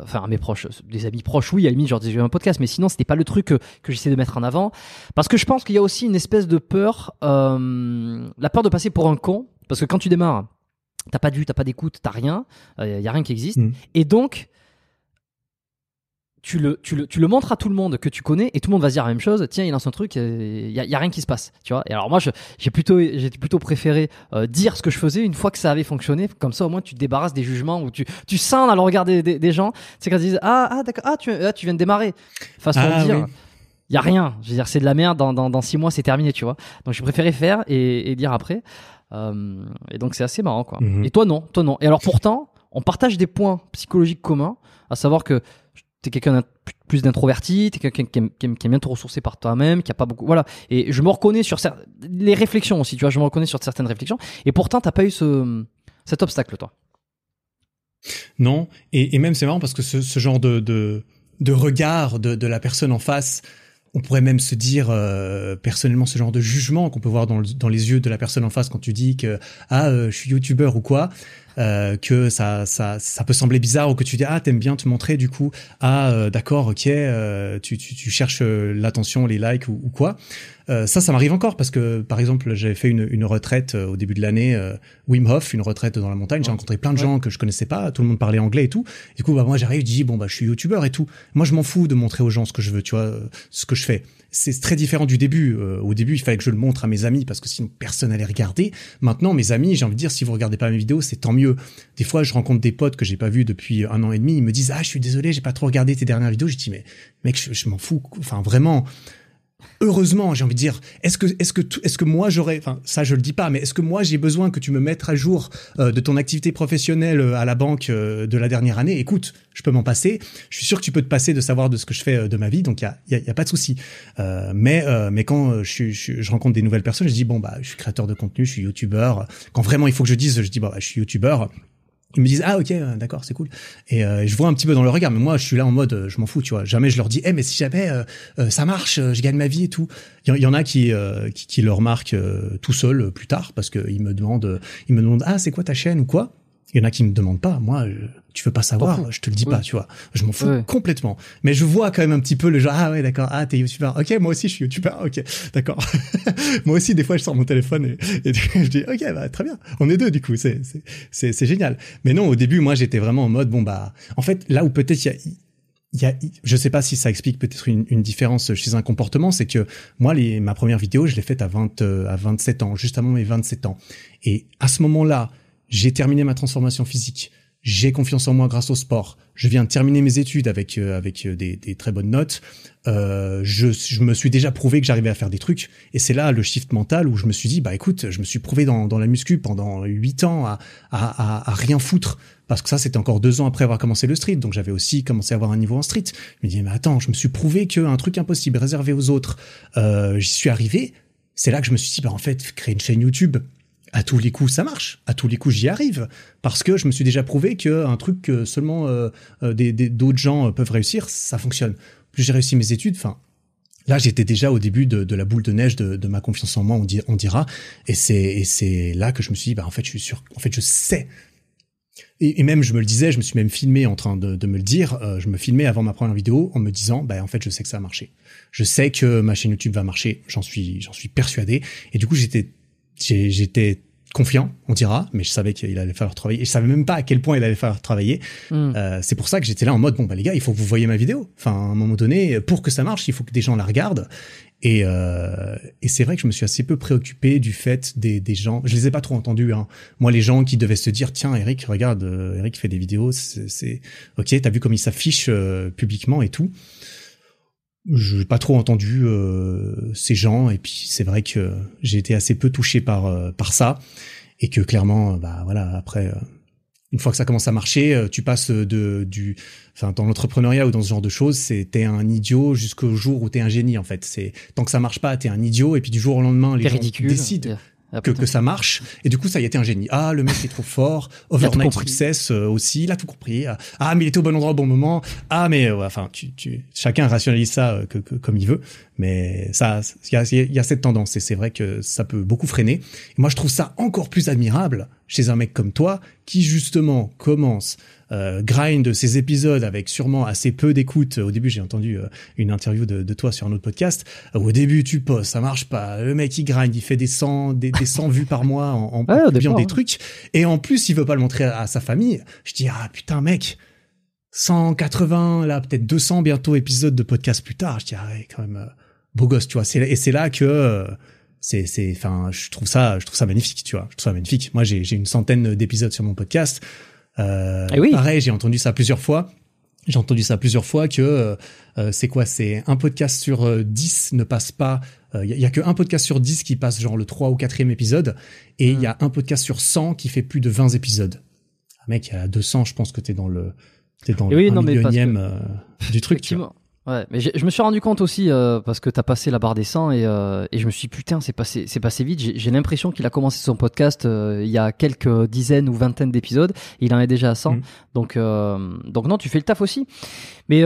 enfin à mes proches, des amis proches, oui, à la limite, genre j'ai un podcast, mais sinon c'était pas le truc que, que j'essaie de mettre en avant, parce que je pense qu'il y a aussi une espèce de peur, euh, la peur de passer pour un con, parce que quand tu démarres, T'as pas de vue, t'as pas d'écoute, t'as rien, il euh, y a rien qui existe. Mm. Et donc, tu le, tu, le, tu le montres à tout le monde que tu connais et tout le monde va se dire la même chose. Tiens, il lance un truc, il euh, y a, y a, rien qui se passe, tu vois. Et alors moi, j'ai plutôt, j'ai plutôt préféré euh, dire ce que je faisais une fois que ça avait fonctionné. Comme ça, au moins, tu te débarrasses des jugements ou tu, tu sens dans le regard des, des, gens. C'est quand ils disent ah ah d'accord ah tu, ah, tu viens de démarrer. Façon de ah, dire. Il y a rien, je veux dire c'est de la merde. Dans, dans, dans six mois c'est terminé, tu vois. Donc j'ai préféré faire et, et dire après. Euh, et donc c'est assez marrant quoi. Mhm. Et toi non, toi non. Et alors pourtant, on partage des points psychologiques communs, à savoir que t'es quelqu'un plus d'introverti, t'es quelqu'un qui aime, bien te ressourcer par toi-même, qui a pas beaucoup, voilà. Et je me reconnais sur les réflexions aussi, tu vois, je me reconnais sur certaines réflexions. Et pourtant, t'as pas eu ce, cet obstacle, toi? Non, et, même c'est marrant parce que ce, genre de, regard de, la personne en face, on pourrait même se dire euh, personnellement ce genre de jugement qu'on peut voir dans, dans, les yeux de la personne en face quand tu dis que ah euh, je suis youtubeur ou quoi euh, que ça, ça ça peut sembler bizarre ou que tu dis ah t'aimes bien te montrer du coup ah d'accord ok tu, tu, tu, cherches l'attention les likes ou, ou quoi euh, ça, ça m'arrive encore parce que, par exemple, j'avais fait une, une retraite euh, au début de l'année, euh, Wim Hof, une retraite dans la montagne. J'ai rencontré plein de gens que je connaissais pas, tout le monde parlait anglais et tout. du coup, bah, moi, j'arrive, je dis, bon, bah, je suis youtubeur et tout. Moi, je m'en fous de montrer aux gens ce que je veux, tu vois, ce que je fais. C'est très différent du début. au début, il fallait que je le montre à mes amis parce que sinon personne allait regarder. Maintenant, mes amis, j'ai envie de dire, si vous regardez pas mes vidéos, c'est tant mieux. Des fois, je rencontre des potes que j'ai pas vus depuis un an et demi. Ils me disent, ah, je suis désolé, j'ai pas trop regardé tes dernières vidéos. Je dis, mais mec, je, je m'en fous. Enfin, vraiment heureusement, j'ai envie de dire, est-ce que, est-ce que, est-ce que moi j'aurais, enfin ça je le dis pas, mais est-ce que moi j'ai besoin que tu me mettes à jour euh, de ton activité professionnelle euh, à la banque euh, de la dernière année? Écoute, je peux m'en passer. Je suis sûr que tu peux te passer de savoir de ce que je fais de ma vie, donc il y a, y, a, y a, pas de souci. mais, mais quand je, je, je, rencontre des nouvelles personnes, je dis bon bah je suis créateur de contenu, je suis youtubeur. Quand vraiment il faut que je dise, je dis bon bah, je suis youtubeur ils me disent ah ok euh, d'accord c'est cool. Et euh, je vois un petit peu dans le regard mais moi je suis là en mode euh, je m'en fous tu vois. Jamais je leur dis eh mais si jamais ça marche je gagne ma vie et tout. Il y, en a qui qui, qui le remarquent tout seul plus tard parce qu'ils me demandent ils me demandent ah c'est quoi ta chaîne ou quoi? Il y en a qui me demandent pas. Moi, tu veux pas savoir, je te le dis pas, tu vois. Je m'en fous complètement. Mais je vois quand même un petit peu le genre, ah ouais, d'accord, ah, t'es youtubeur. Ok, moi aussi, je suis youtubeur. Ok, d'accord. moi aussi, des fois, je sors mon téléphone et, je dis, ok, bah, très bien. On est deux, du coup. C'est, c'est, c'est, génial. Mais non, au début, moi, j'étais vraiment en mode, bon, bah, en fait, là où peut-être il y a, il y a, je sais pas si ça explique peut-être une, une, différence chez un comportement, c'est que moi, les, ma première vidéo, je l'ai faite à 20, à 27 ans, juste avant mes 27 ans. Et à ce moment-là, j'ai terminé ma transformation physique, j'ai confiance en moi grâce au sport, je viens de terminer mes études avec euh, avec euh, des, des, très bonnes notes, euh, je, je, me suis déjà prouvé que j'arrivais à faire des trucs, et c'est là le shift mental où je me suis dit bah écoute, je me suis prouvé dans, dans la muscu pendant huit ans à, à, à, rien foutre, parce que ça c'était encore deux ans après avoir commencé le street, donc j'avais aussi commencé à avoir un niveau en street. Je me dis mais attends, je me suis prouvé qu'un truc impossible réservé aux autres, euh, j'y suis arrivé. C'est là que je me suis dit bah en fait créer une chaîne YouTube à tous les coups, ça marche. À tous les coups, j'y arrive. Parce que je me suis déjà prouvé qu'un truc que seulement euh, euh des, d'autres gens euh, peuvent réussir, ça fonctionne. Plus j'ai réussi mes études, enfin, là, j'étais déjà au début de, la boule de neige de, ma confiance en moi, on, dira. Et c'est, là que je me suis dit, bah, en fait, je suis sûr, en fait, je sais. Et, même, je me le disais, je me suis même filmé en train de, me le dire. Je me filmais avant ma première vidéo en me disant, bah, en fait, je sais que ça a marché. Je sais que ma chaîne YouTube va marcher. J'en suis, j'en suis persuadé. Et du coup, j'étais j'étais confiant, on dira, mais je savais qu'il allait falloir travailler. Et je savais même pas à quel point il allait falloir travailler. Hmm. Euh, c'est pour ça que j'étais là en mode bon bah les gars, il faut que vous voyez ma vidéo. Enfin, à un moment donné, pour que ça marche, il faut que des gens la regardent. Et, euh, et c'est vrai que je me suis assez peu préoccupé du fait des, des gens. Je les ai pas trop entendus. Hein. Moi, les gens qui devaient se dire tiens, Eric, regarde, euh, Eric fait des vidéos, c'est ok, t'as vu comme il s'affiche euh, publiquement et tout je n'ai pas trop entendu euh, ces gens. Et puis c'est vrai que j'ai été assez peu touché par euh, par ça. Et que clairement euh, bah voilà après une fois que ça commence à marcher tu passes de du enfin dans l'entrepreneuriat ou dans ce genre de choses c'est t'es un idiot jusqu'au jour où t'es un génie en fait. C'est tant que ça marche pas t'es un idiot. Et puis du jour au lendemain les gens décident ah, que, que ça marche. Et du coup, ça y été un génie. Ah, le mec est trop fort. Overnight Success euh, aussi, il a tout compris. Ah, mais il était au bon endroit au bon moment. Ah, mais euh, enfin, tu, tu, chacun rationalise ça euh, que, comme il veut. Mais ça, il y a, y a, cette tendance. Et c'est vrai que ça peut beaucoup freiner. Et moi, je trouve ça encore plus admirable chez un mec comme toi qui justement commence euh, grind ces épisodes avec sûrement assez peu d'écoute. Au début, j'ai entendu euh, une interview de, de, toi sur un autre podcast. au début, tu postes, ça marche pas. Le mec, il grind, il fait des 100, des, des 100 vues par mois en, en publiant des trucs. Et en plus, il veut pas le montrer à, sa famille. Je dis, ah putain, mec, 180, là, peut-être 200 bientôt épisodes de podcast plus tard. Je dis, ah ouais, quand même, euh, beau gosse, tu vois. Et c'est là que... Euh, c'est c'est enfin je trouve ça je trouve ça magnifique tu vois je trouve ça magnifique moi j'ai j'ai une centaine d'épisodes sur mon podcast euh, eh oui. Pareil, j'ai entendu ça plusieurs fois. J'ai entendu ça plusieurs fois que euh, euh c'est quoi? C'est un podcast sur 10 euh, ne passe pas. Il y, a que un podcast sur 10 qui passe genre le 3 ou 4e épisode. Et il y a hmm. un podcast sur 100 qui fait plus de 20 épisodes. Ah, mec, à 200, je pense que t'es dans le... T'es dans eh le non, millionième... du truc. Tu vois. Ouais, mais je me suis rendu compte aussi euh, parce que t'as passé la barre des 100 et, euh, et je me suis dit, putain, c'est passé, c'est passé vite. J'ai l'impression qu'il a commencé son podcast euh, il y a quelques dizaines ou vingtaines d'épisodes. Il en est déjà à 100. Mm. Donc, donc non, tu fais le taf aussi. Mais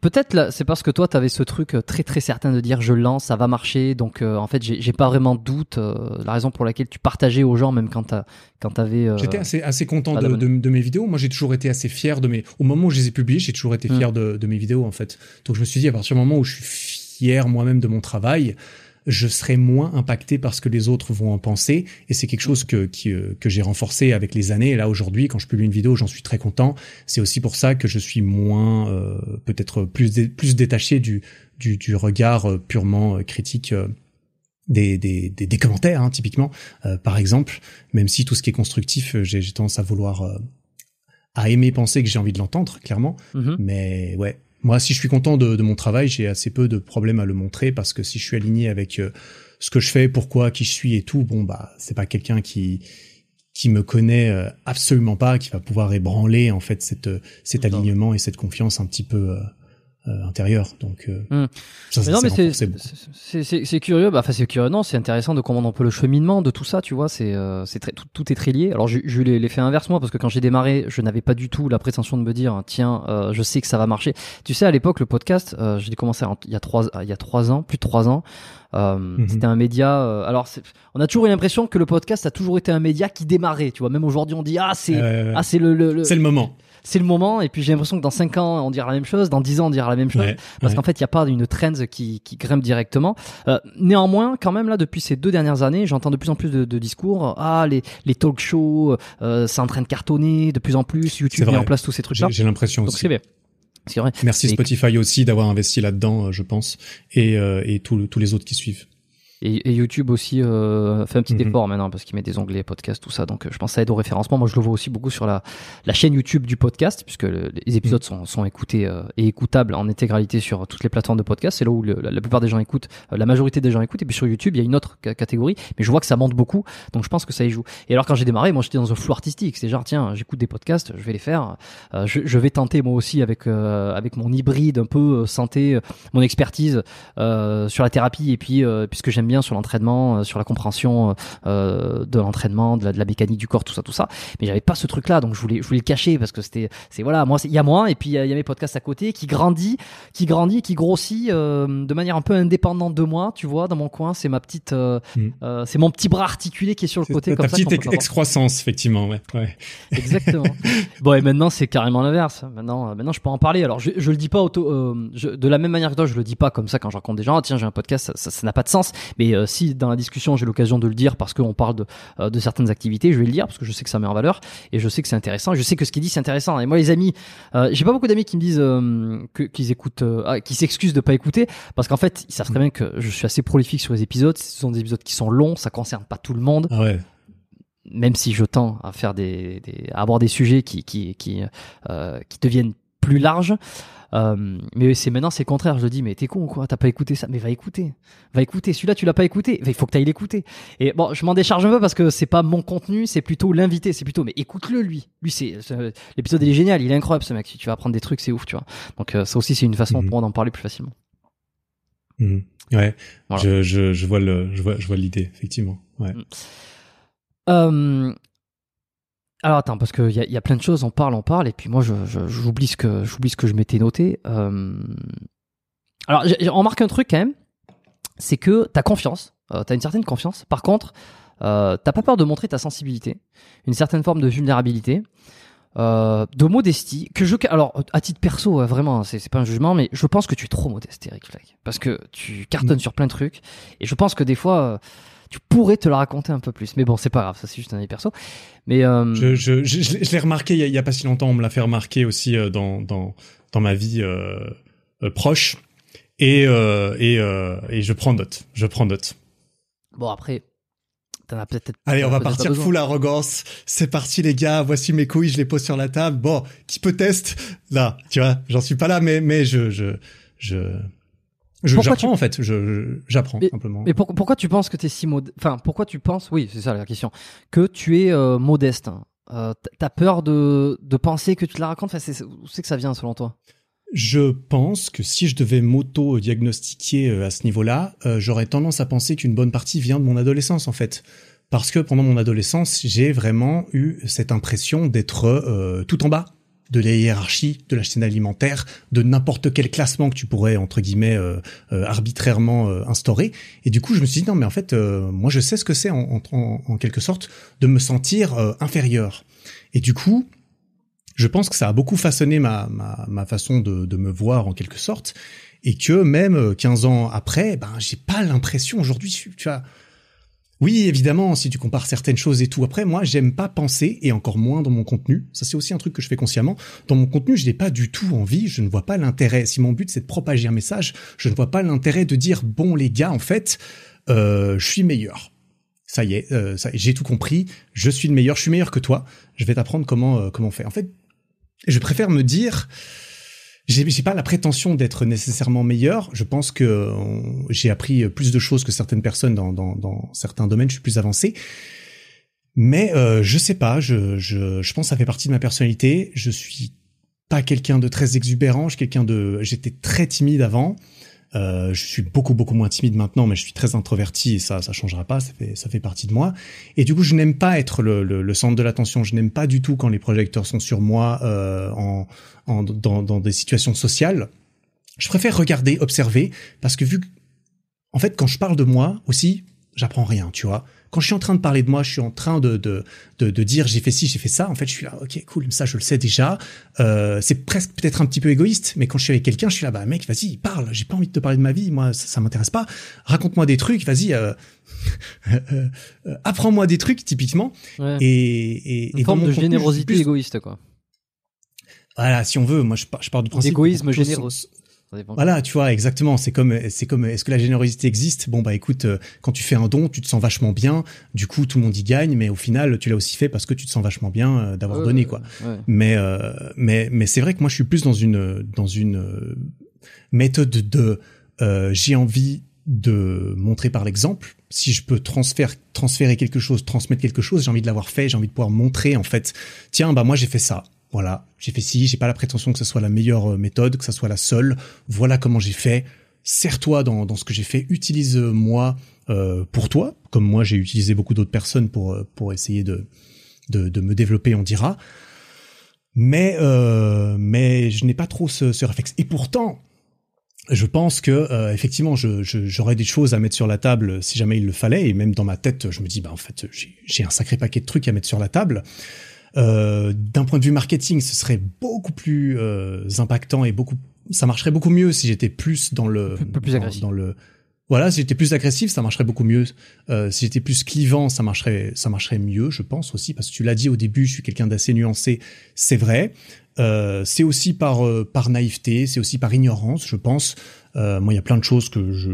peut-être c'est parce que toi, t'avais ce truc très très certain de dire, je lance, ça va marcher. Donc en fait, j'ai pas vraiment de doute. la raison pour laquelle tu partageais aux gens, même quand t'as quand t'avais. J'étais assez assez content de, de, mes vidéos. Moi, j'ai toujours été assez fier de mes. Au moment où je les ai publiées, j'ai toujours été mm. fier de, de mes vidéos en fait. Donc je me suis dit, à partir du moment où je suis fier moi-même de mon travail, je serai moins impacté par ce que les autres vont en penser. Et c'est quelque chose que, euh, que j'ai renforcé avec les années. Et là, aujourd'hui, quand je publie une vidéo, j'en suis très content. C'est aussi pour ça que je suis moins, euh, peut-être plus, plus détaché du, du, du regard euh, purement critique des, des, des, commentaires, hein, typiquement. par exemple, même si tout ce qui est constructif, j'ai tendance à vouloir... à aimer penser que j'ai envie de l'entendre, clairement. Mm-hmm. Mais ouais, moi, si je suis content de, mon travail, j'ai assez peu de problèmes à le montrer parce que si je suis aligné avec euh, ce que je fais, pourquoi, qui je suis et tout, bon bah c'est pas quelqu'un qui qui me connaît euh, absolument pas, qui va pouvoir ébranler en fait cette cet alignement et cette confiance un petit peu euh, euh, intérieur. Donc, euh, hmm. non, mais c'est curieux. Bah, enfin, c'est curieux. Non, c'est intéressant de comprendre un peu le cheminement de tout ça. Tu vois, c'est euh, très tout, tout, est très lié. Alors, j'ai eu l'effet inverse moi parce que quand j'ai démarré, je n'avais pas du tout la prétention de me dire tiens, je sais que ça va marcher. Tu sais, à l'époque, le podcast, j'ai commencé il y a trois il y a trois ans, plus de trois ans. Mhm. C'était un média. alors, on a toujours eu l'impression que le podcast a toujours été un média qui démarrait. Tu vois, même aujourd'hui, on dit ah c'est ah c'est le, le c'est le moment c'est le moment. Et puis j'ai l'impression que dans 5 ans, on dira la même chose, dans 10 ans, on dira la même chose. parce qu'en fait, il n'y a pas une trend qui, qui grimpe directement. Euh, néanmoins, quand même, là, depuis ces deux dernières années, j'entends de plus en plus de, de discours. Ah, les, les talk shows, euh, c'est en train de cartonner de plus en plus. YouTube met en place tous ces trucs-là. J'ai l'impression aussi. C'est vrai. Merci Spotify aussi d'avoir investi là-dedans, euh, je pense, et, euh, et tous les autres qui suivent. Et, YouTube aussi euh, fait un petit mhm. effort maintenant parce qu'il met des onglets podcast, tout ça. Donc euh, je pense que ça aide au référencement. Moi je le vois aussi beaucoup sur la, la chaîne YouTube du podcast puisque les épisodes mhm. sont, sont écoutés euh, et écoutables en intégralité sur toutes les plateformes de podcast. C'est là où la, plupart des gens écoutent, euh, la majorité des gens écoutent. Et puis sur YouTube il y a une autre catégorie, mais je vois que ça monte beaucoup. Donc je pense que ça y joue. Et alors quand j'ai démarré, moi j'étais dans un flou artistique. C'est genre tiens j'écoute des podcasts, je vais les faire. Je, je, vais tenter moi aussi avec avec mon hybride un peu santé, mon expertise sur la thérapie et puis puisque j'aime sur l'entraînement, euh, sur la compréhension euh, de l'entraînement, de la, mécanique du corps, tout ça, tout ça. Mais j'avais pas ce truc-là, donc je voulais, je voulais le cacher parce que c'était, c'est voilà, moi, il y a moi et puis il y, a mes podcasts à côté qui grandit, qui grandit, qui grossit euh, de manière un peu indépendante de moi, tu vois, dans mon coin, c'est ma petite, mm. c'est mon petit bras articulé qui est sur le côté. Ta petite excroissance, effectivement, ouais. Exactement. bon, et maintenant c'est carrément l'inverse. Maintenant, maintenant je peux en parler. Alors je, je le dis pas auto, de la même manière que toi, je le dis pas comme ça quand je raconte des gens. Ah, tiens, j'ai un podcast, ça n'a pas de sens. Mais euh, si dans la discussion j'ai l'occasion de le dire parce qu'on parle de, euh, de, certaines activités, je vais le dire parce que je sais que ça met en valeur et je sais que c'est intéressant. Je sais que ce qu'il dit c'est intéressant. Et moi les amis, euh, j'ai pas beaucoup d'amis qui me disent qu'ils écoutent, ah, qui s'excusent de pas écouter parce qu'en fait ils savent très bien que je suis assez prolifique sur les épisodes. Ce sont des épisodes qui sont longs, ça concerne pas tout le monde. Ah ouais même si je tends à faire des, des à avoir des sujets qui qui qui, euh, qui deviennent plus larges euh, mais c'est maintenant c'est contraire. Je dis mais t'es con quoi? T'as pas écouté ça? Mais va écouter, va écouter. Celui-là tu l'as pas écouté. Il faut que t'ailles l'écouter. Et bon, je m'en décharge un peu parce que c'est pas mon contenu, c'est plutôt l'invité. C'est plutôt mais écoute-le lui. Lui c'est l'épisode il est génial, il est incroyable ce mec. Si tu vas apprendre des trucs, c'est ouf, tu vois. Donc euh, ça aussi c'est une façon mhm. pour en parler plus facilement. Mhm. Ouais, je, je, je, vois le, je vois, je vois l'idée effectivement. Ouais. Mm. Euh, alors attends, parce qu'il y a, y a plein de choses, on parle, on parle, et puis moi j'oublie ce que j'oublie ce que je m'étais noté. Euh... Alors on remarque un truc quand même, c'est que t'as confiance, euh, t'as une certaine confiance. Par contre, euh, t'as pas peur de montrer ta sensibilité, une certaine forme de vulnérabilité. Euh, de modestie que je alors à titre perso vraiment c'est pas un jugement mais je pense que tu es trop modeste Eric Fleck parce que tu cartonnes mm. sur plein de trucs et je pense que des fois euh, tu pourrais te la raconter un peu plus. Mais bon, c'est pas grave, ça c'est juste un avis perso. Mais euh... je, je, je, je l'ai remarqué il y, a, pas si longtemps, on me l'a fait remarquer aussi euh, dans, dans, dans ma vie euh, proche. Et, et, et je prends note. Je prends note. Bon, après, t'en as peut-être. Allez, on va partir full arrogance. C'est parti, les gars. Voici mes couilles, je les pose sur la table. Bon, qui peut tester Là, tu vois, j'en suis pas là, mais, mais je, je, je, J'apprends en fait, j'apprends simplement. Mais pourquoi tu penses que tu es si modeste Enfin, pourquoi tu penses, oui, c'est ça la question, que tu es euh, modeste euh, T'as peur de, de penser que tu te la racontes enfin, C'est que ça vient selon toi? Je pense que si je devais m'auto-diagnostiquer à ce niveau-là, j'aurais tendance à penser qu'une bonne partie vient de mon adolescence en fait. Parce que pendant mon adolescence, j'ai vraiment eu cette impression d'être euh, tout en bas de la hiérarchie de la chaîne alimentaire, de n'importe quel classement que tu pourrais entre guillemets euh, euh, arbitrairement instaurer. Et du coup, je me suis dit non, mais en fait, moi, je sais ce que c'est en, en, quelque sorte de me sentir inférieur. Et du coup, je pense que ça a beaucoup façonné ma, ma, ma façon de, de, me voir en quelque sorte, et que même 15 ans après, ben, j'ai pas l'impression aujourd'hui, tu vois oui, évidemment, si tu compares certaines choses et tout. Après, moi, j'aime pas penser, et encore moins dans mon contenu. Ça, c'est aussi un truc que je fais consciemment. Dans mon contenu, je n'ai pas du tout envie, je ne vois pas l'intérêt. Si mon but, c'est de propager un message, je ne vois pas l'intérêt de dire, bon, les gars, en fait, euh, je suis meilleur. Ça y est, euh, j'ai tout compris. Je suis le meilleur, je suis meilleur que toi. Je vais t'apprendre comment, euh, comment faire. En fait, je préfère me dire, j'ai pas la prétention d'être nécessairement meilleur. Je pense que euh, j'ai appris plus de choses que certaines personnes dans, dans, dans certains domaines. Je suis plus avancé. Mais euh, je sais pas. Je, je, je pense que ça fait partie de ma personnalité. Je suis pas quelqu'un de très exubérant. Je suis quelqu'un de. J'étais très timide avant. Euh, je suis beaucoup beaucoup moins timide maintenant, mais je suis très introverti et ça ça changera pas, ça fait ça fait partie de moi. Et du coup, je n'aime pas être le, le, le centre de l'attention. Je n'aime pas du tout quand les projecteurs sont sur moi euh, en, en dans, dans des situations sociales. Je préfère regarder, observer, parce que vu en fait, quand je parle de moi aussi, j'apprends rien, tu vois quand je suis en train de parler de moi, je suis en train de de de, de dire j'ai fait ci, j'ai fait ça. En fait, je suis là, ok, cool, ça je le sais déjà. Euh, c'est presque peut-être un petit peu égoïste, mais quand je suis avec quelqu'un, je suis là, bah mec, vas-y, parle. J'ai pas envie de te parler de ma vie, moi ça, ça m'intéresse pas. Raconte-moi des trucs, vas-y. Euh, euh, apprends-moi des trucs typiquement ouais. et, et, Une et forme de générosité plus- égoïste, quoi. Voilà, si on veut, moi je, pars- je pars du principe. choses généreux. Sont- Ça dépend. Voilà, tu vois, exactement. C'est comme, c'est comme, est-ce que la générosité existe? Bon bah écoute, euh, quand tu fais un don, tu te sens vachement bien. Du coup, tout le monde y gagne, mais au final, tu l'as aussi fait parce que tu te sens vachement bien euh, d'avoir Ouais, donné, quoi. ouais. Mais, euh, mais, mais c'est vrai que moi, je suis plus dans une, dans une euh, méthode de, euh, j'ai envie de montrer par l'exemple. Si je peux transférer, transférer quelque chose, transmettre quelque chose, j'ai envie de l'avoir fait, j'ai envie de pouvoir montrer en fait. Tiens, bah moi j'ai fait ça. Voilà, j'ai fait ci, j'ai pas la prétention que ce soit la meilleure euh, méthode, que ça soit la seule. Voilà comment j'ai fait. Sers-toi dans, dans ce que j'ai fait. Utilise-moi euh, pour toi, comme moi j'ai utilisé beaucoup d'autres personnes pour euh, pour essayer de, de de me développer, on dira. Mais euh, mais je n'ai pas trop ce, ce réflexe. Et pourtant, je pense que euh, effectivement, j'aurais des choses à mettre sur la table si jamais il le fallait. Et même dans ma tête, je me dis, bah en fait, j'ai un sacré paquet de trucs à mettre sur la table. Euh, d'un point de vue marketing, ce serait beaucoup plus euh, impactant et beaucoup, ça marcherait beaucoup mieux si j'étais plus dans le, Un peu plus dans- agressif. dans le, voilà, si j'étais plus agressif, ça marcherait beaucoup mieux. Euh, si j'étais plus clivant, ça marcherait, ça marcherait mieux, je pense aussi, parce que tu l'as dit au début, je suis quelqu'un d'assez nuancé, c'est vrai. Euh, c'est aussi par euh, par naïveté, c'est aussi par ignorance, je pense. Euh, moi, il y a plein de choses que je,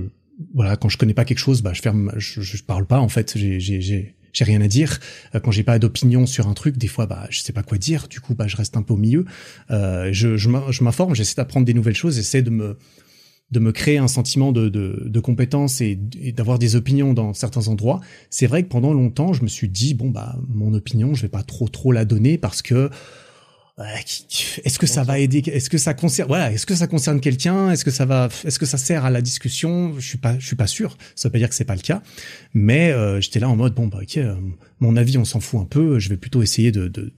voilà, quand je connais pas quelque chose, bah je ferme, je, je parle pas en fait. J'ai j'ai rien à dire. Euh, quand j'ai pas d'opinion sur un truc, des fois, bah je sais pas quoi dire. Du coup, bah je reste un peu au milieu. Euh, je je m'in- je m'informe, j'essaie d'apprendre des nouvelles choses, j'essaie de me de me créer un sentiment de, de, de compétence et, et d'avoir des opinions dans certains endroits. C'est vrai que pendant longtemps, je me suis dit bon bah mon opinion, je vais pas trop trop la donner parce que est-ce que ça va aider Est-ce que ça concerne voilà Est-ce que ça concerne quelqu'un Est-ce que ça va Est-ce que ça sert à la discussion? Je suis pas je suis pas sûr. Ça veut pas dire que c'est pas le cas, mais euh, j'étais là en mode bon bah ok, euh, mon avis on s'en fout un peu. Je vais plutôt essayer de, de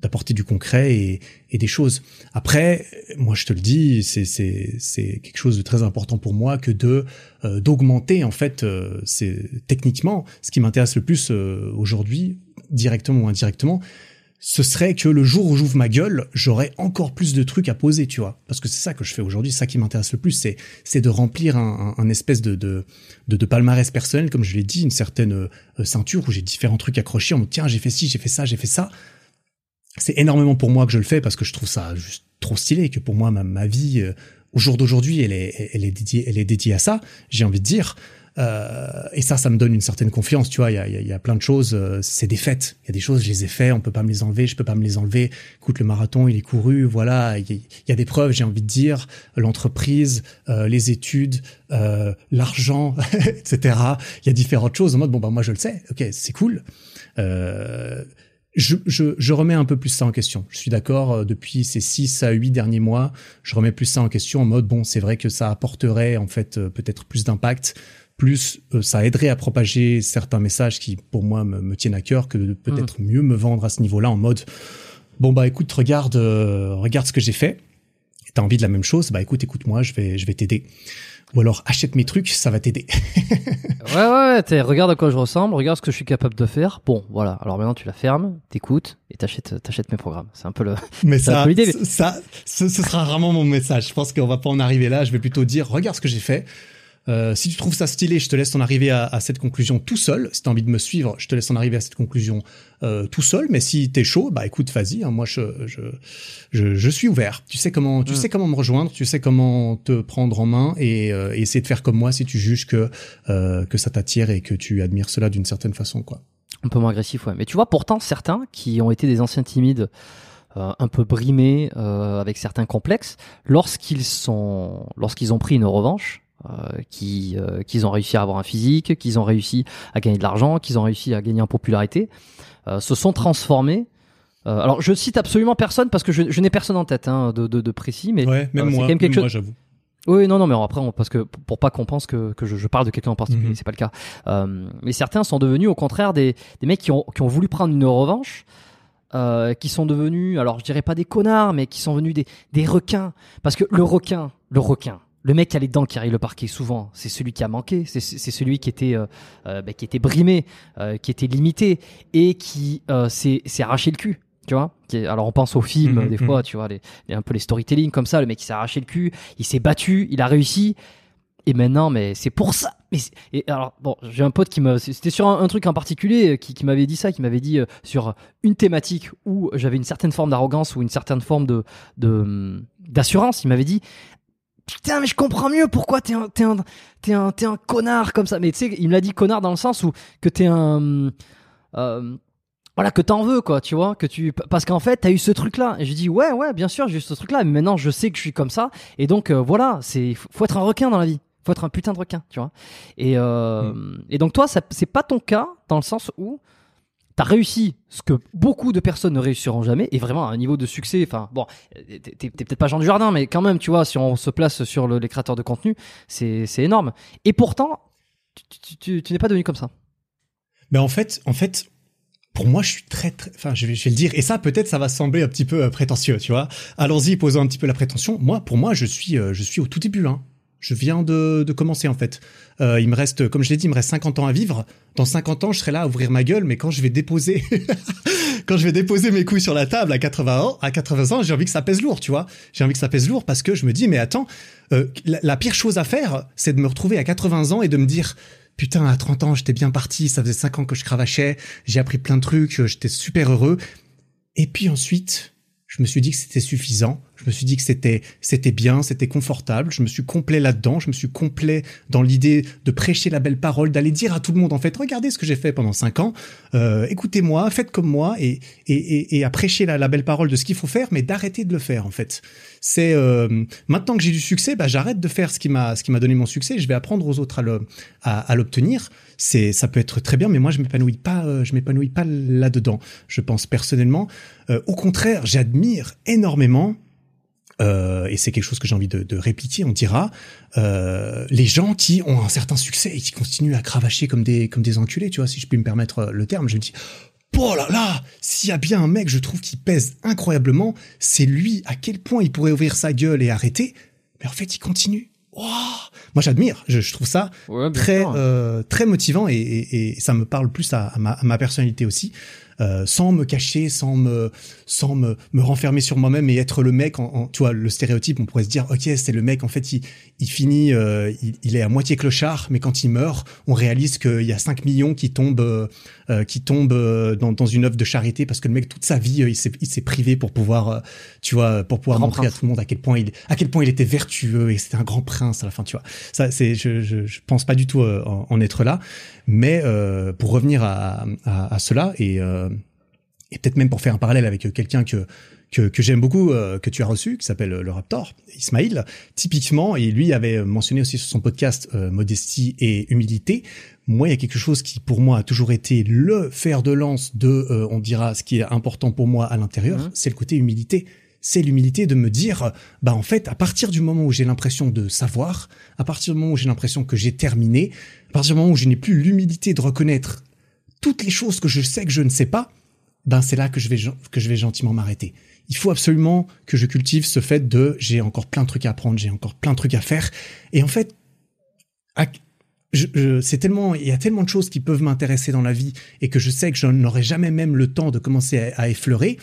d'apporter du concret et, et des choses. Après, moi je te le dis, c'est c'est c'est quelque chose de très important pour moi que de euh, d'augmenter en fait euh, c'est techniquement ce qui m'intéresse le plus euh, aujourd'hui directement ou indirectement ce serait que le jour où j'ouvre ma gueule, j'aurais encore plus de trucs à poser, tu vois. Parce que c'est ça que je fais aujourd'hui, ça qui m'intéresse le plus, c'est c'est de remplir un, un, espèce de, de, de, de palmarès personnel, comme je l'ai dit, une certaine euh, ceinture où j'ai différents trucs accrochés en me tiens, j'ai fait ci, j'ai fait ça, j'ai fait ça. C'est énormément pour moi que je le fais parce que je trouve ça juste trop stylé, que pour moi, ma, ma vie, euh, au jour d'aujourd'hui, elle est, elle, est dédiée, elle est dédiée à ça, j'ai envie de dire. Euh, et ça, ça me donne une certaine confiance, tu vois. Il y a, y a- y a plein de choses. euh, c'est des faits. Il y a des choses, je les ai fait. On peut pas me les enlever. Je peux pas me les enlever. Écoute, le marathon, il est couru. Voilà. Il y a, des preuves. J'ai envie de dire l'entreprise, euh, les études, l'argent, etc. Il y a différentes choses. En mode bon bah moi je le sais. Ok, c'est cool. Euh, je, je, je, remets un peu plus ça en question. Je suis d'accord, depuis ces 6 à 8 derniers mois, je remets plus ça en question en mode, bon, c'est vrai que ça apporterait en fait peut-être plus d'impact, plus euh, ça aiderait à propager certains messages qui pour moi me, me tiennent à cœur que de peut-être mmh. mieux me vendre à ce niveau-là en mode, bon bah écoute, regarde, regarde ce que j'ai fait. T'as envie de la même chose, bah écoute, écoute-moi, je vais, je vais t'aider ou alors achète mes trucs, ça va t'aider. ouais, ouais, ouais regarde à quoi je ressemble, regarde ce que je suis capable de faire. Bon, voilà. Alors maintenant, tu la fermes, t'écoutes et t'achètes, t'achètes mes programmes. C'est un peu le. Mais ça, ça, ce, ce, sera vraiment mon message. Je pense qu'on va pas en arriver là. Je vais plutôt dire, regarde ce que j'ai fait. Euh, si tu trouves ça stylé, je te laisse en arriver à, à cette conclusion tout seul. Si tu as envie de me suivre, je te laisse en arriver à cette conclusion euh, tout seul. Mais si t'es chaud, bah écoute, vas-y. Hein, moi, je, je, je, je, suis ouvert. Tu sais comment, tu mm. sais comment me rejoindre. Tu sais comment te prendre en main et, euh, et essayer de faire comme moi si tu juges que euh, que ça t'attire et que tu admires cela d'une certaine façon, quoi. Un peu moins agressif, ouais. Mais tu vois, pourtant certains qui ont été des anciens timides. Euh, un peu brimés euh, avec certains complexes lorsqu'ils sont lorsqu'ils ont pris une revanche euh, qui euh, qu'ils ont réussi à avoir un physique, qu'ils ont réussi à gagner de l'argent, qu'ils ont réussi à gagner en popularité, euh, se sont transformés. alors je cite absolument personne parce que je, je n'ai personne en tête hein, de, de, de, précis, mais ouais, même moi, même moi j'avoue. Oui, non, non, mais après, parce que pour pas qu'on pense que, que je, je, parle de quelqu'un en particulier, mhm. c'est pas le cas. Mais certains sont devenus, au contraire, des, des mecs qui ont, qui ont voulu prendre une revanche, euh, qui sont devenus, alors je dirais pas des connards, mais qui sont venus des, des requins. Parce que le requin, le requin, le mec qui a les dents qui arrive le parquet souvent, c'est celui qui a manqué, c'est celui qui était euh, euh, bah, qui était brimé, euh, qui était limité et qui s'est arraché le cul. Tu vois Alors on pense aux films mhm, des fois, mhm. tu vois, les, un peu les storytelling comme ça. Le mec qui s'est arraché le cul, il s'est battu, il a réussi. Et maintenant, mais c'est pour ça. Mais et alors bon, j'ai un pote qui me, c'était sur un, truc en particulier qui, qui m'avait dit ça, qui m'avait dit sur une thématique où j'avais une certaine forme d'arrogance ou une certaine forme de d'assurance. Il m'avait dit putain mais je comprends mieux pourquoi t'es un t'es un t'es un t'es un connard comme ça. Mais tu sais il me l'a dit connard dans le sens où que t'es un euh, voilà que t'en veux quoi tu vois que tu parce qu'en fait t'as eu ce truc là et je dis ouais ouais bien sûr j'ai eu ce truc là mais maintenant je sais que je suis comme ça. Et donc euh, voilà c'est faut être un requin dans la vie. Faut être un putain de requin tu vois. Et euh, mm. et donc toi c'est pas ton cas dans le sens où t'as réussi ce que beaucoup de personnes ne réussiront jamais et vraiment un niveau de succès enfin bon t'es peut-être pas Jean du Jardin mais quand même tu vois si on se place sur le, les créateurs de contenu c'est énorme et pourtant tu, n'es pas devenu comme ça mais en fait en fait pour moi, je suis très, très, enfin, je vais, je vais le dire. Et ça, peut-être, ça va sembler un petit peu euh, prétentieux, tu vois. Allons-y, posons un petit peu la prétention. Moi, pour moi, je suis, euh, je suis au tout début, hein. Je viens de, de commencer en fait. Euh, il me reste, comme je l'ai dit, il me reste 50 ans à vivre. Dans 50 ans, je serai là à ouvrir ma gueule, mais quand je vais déposer, quand je vais déposer mes couilles sur la table à 80 ans, à 80 ans, j'ai envie que ça pèse lourd, tu vois. J'ai envie que ça pèse lourd parce que je me dis, mais attends, euh, la, pire chose à faire, c'est de me retrouver à 80 ans et de me dire, putain, à 30 ans, j'étais bien parti, ça faisait 5 ans que je cravachais, j'ai appris plein de trucs, j'étais super heureux. Et puis ensuite, je me suis dit que c'était suffisant me suis dit que c'était c'était bien, c'était confortable. Je me suis complet là-dedans. Je me suis complet dans l'idée de prêcher la belle parole, d'aller dire à tout le monde en fait, regardez ce que j'ai fait pendant cinq ans. Euh, écoutez-moi, faites comme moi et et, et, et à prêcher la, belle parole de ce qu'il faut faire, mais d'arrêter de le faire en fait. C'est euh, maintenant que j'ai du succès, bah, j'arrête de faire ce qui m'a ce qui m'a donné mon succès. Je vais apprendre aux autres à l'obtenir. C'est ça peut être très bien, mais moi je m'épanouis pas euh, je m'épanouis pas là-dedans. Je pense personnellement. Au contraire, j'admire énormément euh, et c'est quelque chose que j'ai envie de, de, répliquer, on dira, euh, les gens qui ont un certain succès et qui continuent à cravacher comme des comme des enculés, tu vois, si je puis me permettre euh, le terme, je me dis, oh là là, s'il y a bien un mec, je trouve qui pèse incroyablement, c'est lui. À quel point il pourrait ouvrir sa gueule et arrêter, mais en fait, il continue. Moi, j'admire. Je, je, trouve ça très euh, très motivant et, et, et, ça me parle plus à, à, ma, à ma personnalité aussi. Euh, sans me cacher, sans me, sans me, me renfermer sur moi-même et être le mec. En, tu vois, le stéréotype, on pourrait se dire, ok, c'est le mec. En fait, il, il finit, euh, il, il, est à moitié clochard, mais quand il meurt, on réalise qu'il y a 5 millions qui tombent, euh, qui tombent dans, dans une œuvre de charité parce que le mec toute sa vie, il s'est, il s'est privé pour pouvoir, tu vois, pour pouvoir montrer à tout le monde à quel point il, à quel point il était vertueux et c'était un grand prince à la fin. Tu vois, ça, c'est, je, je, je pense pas du tout en, en être là. Mais euh, pour revenir à, à, à cela et euh, et peut-être même pour faire un parallèle avec quelqu'un que que, que j'aime beaucoup, euh, que tu as reçu, qui s'appelle le Raptor, Ismail, typiquement, et lui avait mentionné aussi sur son podcast euh, Modestie et Humilité. Moi, il y a quelque chose qui, pour moi, a toujours été le fer de lance de, euh, on dira, ce qui est important pour moi à l'intérieur, mmh. c'est le côté humilité c'est l'humilité de me dire, bah en fait, à partir du moment où j'ai l'impression de savoir, à partir du moment où j'ai l'impression que j'ai terminé, à partir du moment où je n'ai plus l'humilité de reconnaître toutes les choses que je sais que je ne sais pas, ben c'est là que je vais que je vais gentiment m'arrêter il faut absolument que je cultive ce fait de j'ai encore plein de trucs à apprendre, j'ai encore plein de trucs à faire. Et en fait, c'est tellement, il y a tellement de choses qui peuvent m'intéresser dans la vie et que je sais que je n'aurai jamais même le temps de commencer à, effleurer,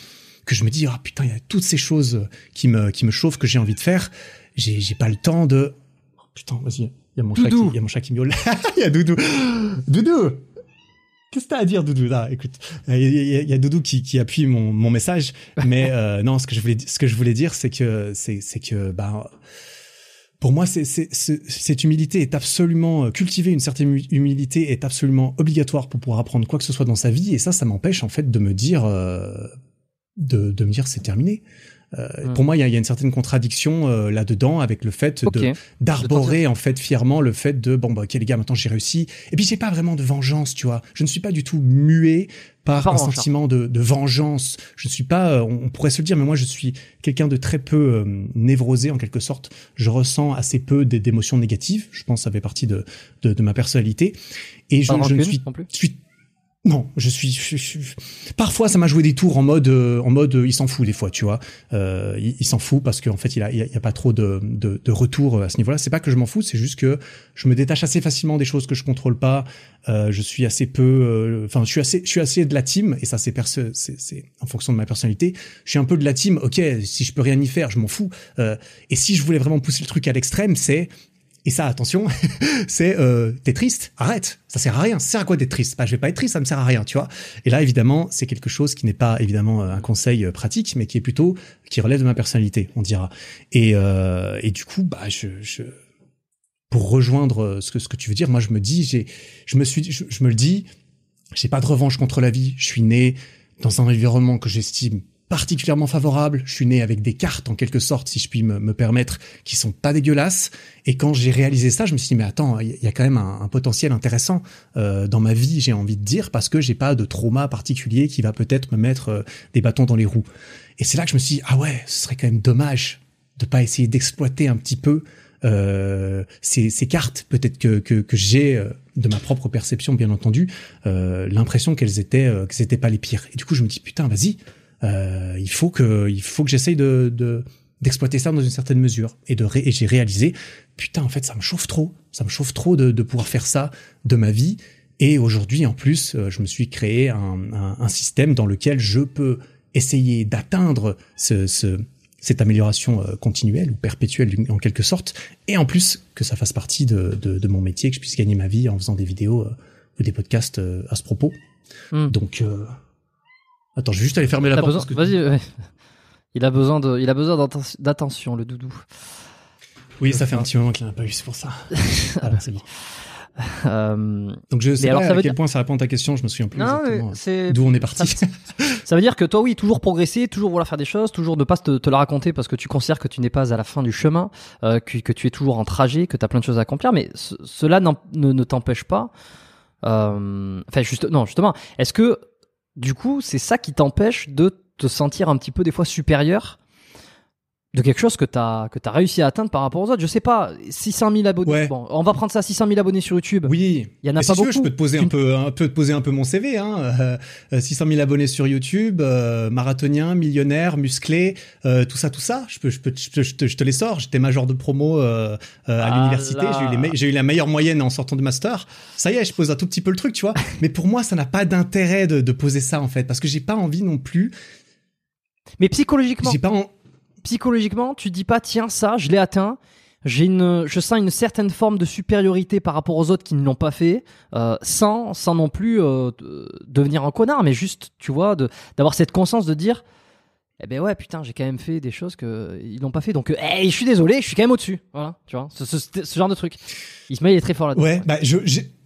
que je me dis ah putain il y a toutes ces choses qui me qui me chauffent que j'ai envie de faire. J'ai j'ai pas le temps de oh, putain vas-y il y a mon chat qui, il y a mon chat qui miaule. il y a Doudou. Doudou. Qu'est-ce que t'as à dire, Doudou? Là, écoute, il y, a Doudou qui, qui appuie mon, mon message, mais euh, non, ce que je voulais, ce que je voulais dire, c'est que, c'est, c'est que, bah, pour moi, c'est, cette humilité est absolument cultiver une certaine humilité est absolument obligatoire pour pouvoir apprendre quoi que ce soit dans sa vie, et ça, ça m'empêche en fait de me dire, euh, de, de me dire c'est terminé. Euh, hmm. Pour moi, il y a, y a, une certaine contradiction euh, là-dedans avec le fait d'arborer en fait fièrement le fait de bon bah ok les gars maintenant j'ai réussi. Et puis j'ai pas vraiment de vengeance, tu vois. Je ne suis pas du tout muet par un sentiment de, de, vengeance. Je ne suis pas, euh, on pourrait se le dire, mais moi je suis quelqu'un de très peu névrosé en quelque sorte. Je ressens assez peu d'émotions négatives. Je pense que ça fait partie de, de, de ma personnalité. Et je, je, ne suis, suis non, je suis, Parfois, ça m'a joué des tours en mode, euh, en mode, euh, il s'en fout des fois, tu vois. Euh, il, s'en fout parce qu'en fait, il a, il y a, pas trop de, de, de retour à ce niveau-là. C'est pas que je m'en fous, c'est juste que je me détache assez facilement des choses que je contrôle pas. je suis assez peu, enfin, je suis assez, je suis assez de la team et ça, c'est c'est en fonction de ma personnalité. Je suis un peu de la team. Ok, si je peux rien y faire, je m'en fous. et si je voulais vraiment pousser le truc à l'extrême, c'est et ça, attention, c'est euh, t'es triste, arrête, ça sert à rien. Ça sert à quoi d'être triste? Bah, je vais pas être triste, ça me sert à rien, tu vois. Et là, évidemment, c'est quelque chose qui n'est pas évidemment euh, un conseil euh, pratique, mais qui est plutôt qui relève de ma personnalité, on dira. Et, euh, et du coup, bah, je, je pour rejoindre euh, ce que ce que tu veux dire, moi, je me dis, j'ai, je me suis, je, je me le dis, j'ai pas de revanche contre la vie. Je suis né dans un environnement que j'estime particulièrement favorable. Je suis né avec des cartes, en quelque sorte, si je puis me, me permettre, qui sont pas dégueulasses. Et quand j'ai réalisé ça, je me suis dit, mais attends, il y a quand même un, potentiel intéressant euh, dans ma vie, j'ai envie de dire, parce que j'ai pas de trauma particulier qui va peut-être me mettre euh, des bâtons dans les roues. Et c'est là que je me suis dit, ah ouais, ce serait quand même dommage de pas essayer d'exploiter un petit peu euh, ces, cartes, peut-être que, que, que j'ai de ma propre perception, bien entendu, l'impression qu'elles étaient, que c'était pas les pires. Et du coup, je me dis putain, vas-y, euh, il faut que il faut que j'essaye de, de d'exploiter ça dans une certaine mesure et de et j'ai réalisé putain en fait ça me chauffe trop. Ça me chauffe trop de, de pouvoir faire ça de ma vie. Et aujourd'hui en plus euh, je me suis créé un, un, un, système dans lequel je peux essayer d'atteindre ce, ce, cette amélioration euh, continuelle ou perpétuelle en quelque sorte. Et en plus que ça fasse partie de, de, de mon métier que je puisse gagner ma vie en faisant des vidéos euh, ou des podcasts à ce propos. Hmm. donc Attends, je vais juste aller fermer la porte. Vas-y. Il a besoin de, il a besoin d'attention, le doudou. Oui, ça fait un petit moment qu'il n'a pas eu, c'est pour ça. Alors, c'est bon. Euh... Donc je sais pas alors, à quel point ça répond à ta question, je me souviens plus exactement d'où on est parti. Ça, veut dire que toi, oui, toujours progresser, toujours vouloir faire des choses, toujours ne pas te, te la raconter parce que tu considères que tu n'es pas à la fin du chemin, euh, que, que, tu es toujours en trajet, que tu as plein de choses à accomplir, mais cela ne, ne t'empêche pas. Euh, enfin, juste, non, justement, est-ce que du coup, c'est ça qui t'empêche de te sentir un petit peu des fois supérieur de quelque chose que tu as que as réussi à atteindre par rapport aux autres. Je sais pas, 600 000 abonnés. Bon, on va prendre ça 600 000 abonnés sur YouTube. Oui. Il y en a pas si beaucoup. Tu veux, je peux te poser un peu un peu te poser un peu mon CV hein. 600 euh, 000 abonnés sur YouTube, euh, marathonien, millionnaire, musclé, euh, tout ça tout ça, je peux je peux je, te, je te, les sors, j'étais major de promo à ah l'université, j'ai eu j'ai eu la meilleure moyenne en sortant de master. Ça y est, je pose un tout petit peu le truc, tu vois. Mais pour moi, ça n'a pas d'intérêt de, de poser ça en fait parce que j'ai pas envie non plus mais psychologiquement, j'ai pas en psychologiquement, tu dis pas tiens ça, je l'ai atteint. J'ai une, je sens une certaine forme de supériorité par rapport aux autres qui ne l'ont pas fait, euh, sans, sans non plus euh, devenir un connard, mais juste, tu vois, d'avoir cette conscience de dire, eh ben ouais, putain, j'ai quand même fait des choses que ils n'ont pas fait. Donc, eh, je suis désolé, je suis quand même au-dessus. Voilà, tu vois, ce genre de truc. Ismaël est très fort là-dedans. Ouais, bah je,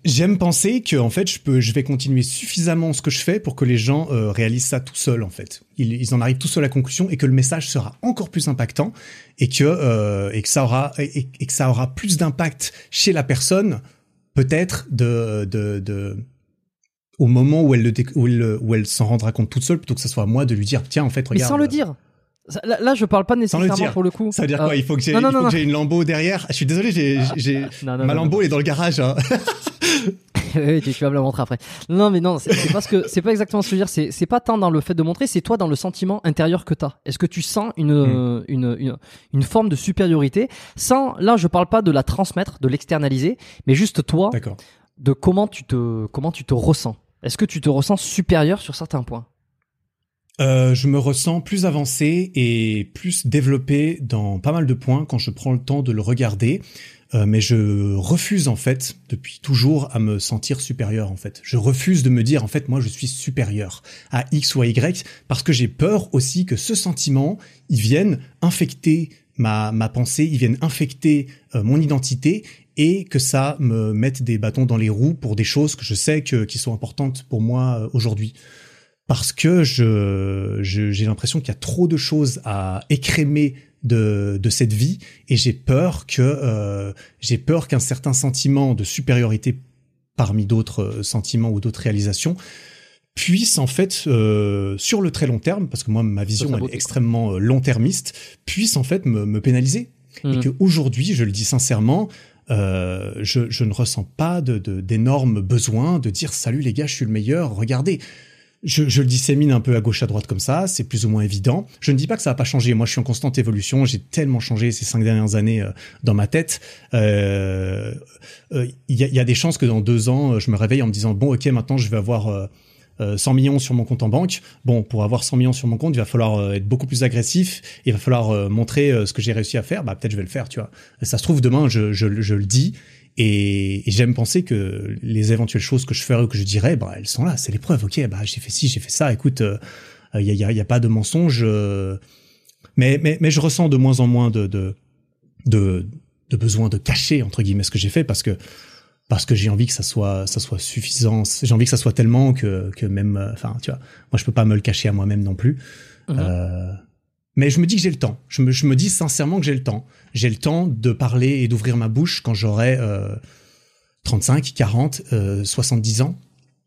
j'aime penser que en fait, je peux, je vais continuer suffisamment ce que je fais pour que les gens euh, réalisent ça tout seuls en fait. Ils, ils en arrivent tout seuls à la conclusion et que le message sera encore plus impactant et que euh, et que ça aura et, et que ça aura plus d'impact chez la personne peut-être de, de, de au moment où elle, le, où elle, où elle s'en rendra compte toute seule plutôt que ce soit à moi de lui dire tiens en fait regarde mais sans le dire Là, là, je parle pas nécessairement pour le coup. Ça veut dire quoi Euh, Il faut que j'ai j'ai une lambeau derrière. Je suis désolé, j'ai non, ma lambeau est dans le garage. Hein. oui, tu vas me la montrer après. Non, mais non, c'est c'est parce que c'est pas exactement ce que je veux dire. C'est pas tant dans le fait de montrer, c'est toi dans le sentiment intérieur que t'as. Est-ce que tu sens une, Hmm. une, une une forme de supériorité sans Là, je parle pas de la transmettre, de l'externaliser, mais juste toi, de comment tu te comment tu te ressens. Est-ce que tu te ressens supérieur sur certains points? Euh, je me ressens plus avancé et plus développé dans pas mal de points quand je prends le temps de le regarder. Euh, mais je refuse en fait depuis toujours à me sentir supérieur en fait. Je refuse de me dire en fait moi je suis supérieur à X ou à Y parce que j'ai peur aussi que ce sentiment il vienne infecter ma ma pensée, il vienne infecter euh, mon identité et que ça me mette des bâtons dans les roues pour des choses que je sais que qui sont importantes pour moi euh, aujourd'hui parce que je j'ai l'impression qu'il y a trop de choses à écrémer de, de cette vie et j'ai peur que euh, j'ai peur qu'un certain sentiment de supériorité parmi d'autres euh, sentiments ou d'autres réalisations puisse en fait euh, sur le très long terme parce que moi ma vision elle est extrêmement long-termiste puisse en fait me, me pénaliser. Et Mhm. que aujourd'hui je le dis sincèrement euh, je, je ne ressens pas de de- d'énormes besoins de dire salut les gars je suis le meilleur. Regardez je, le dissémine un peu à gauche à droite comme ça, c'est plus ou moins évident. Je ne dis pas que ça va pas changer. Moi, je suis en constante évolution. J'ai tellement changé ces cinq dernières années euh, dans ma tête. Euh, euh, Il y, a, des chances que dans deux ans, je me réveille en me disant bon, ok, maintenant je vais avoir euh, euh, 100 millions sur mon compte en banque. Bon, pour avoir 100 millions sur mon compte, il va falloir être beaucoup plus agressif. Il va falloir montrer ce que j'ai réussi à faire. Bah, peut-être je vais le faire, tu vois. Ça se trouve demain, je le dis. Et, et j'aime penser que les éventuelles choses que je ferai ou que je dirai, bah, elles sont là, c'est les preuves. Ok, bah, j'ai fait ci, j'ai fait ça. Écoute, il y, a, y, a, y a pas de mensonge. euh, mais, mais, mais je ressens de moins en moins de, de, de, de besoin de cacher entre guillemets ce que j'ai fait parce que parce que j'ai envie que ça soit ça soit suffisant. J'ai envie que ça soit tellement que que même, euh, enfin, tu vois, moi je peux pas me le cacher à moi-même non plus. Mhm. Euh, mais je me dis que j'ai le temps. Je me, dis sincèrement que j'ai le temps. J'ai le temps de parler et d'ouvrir ma bouche quand j'aurai euh, 35, 40, euh, 70 ans.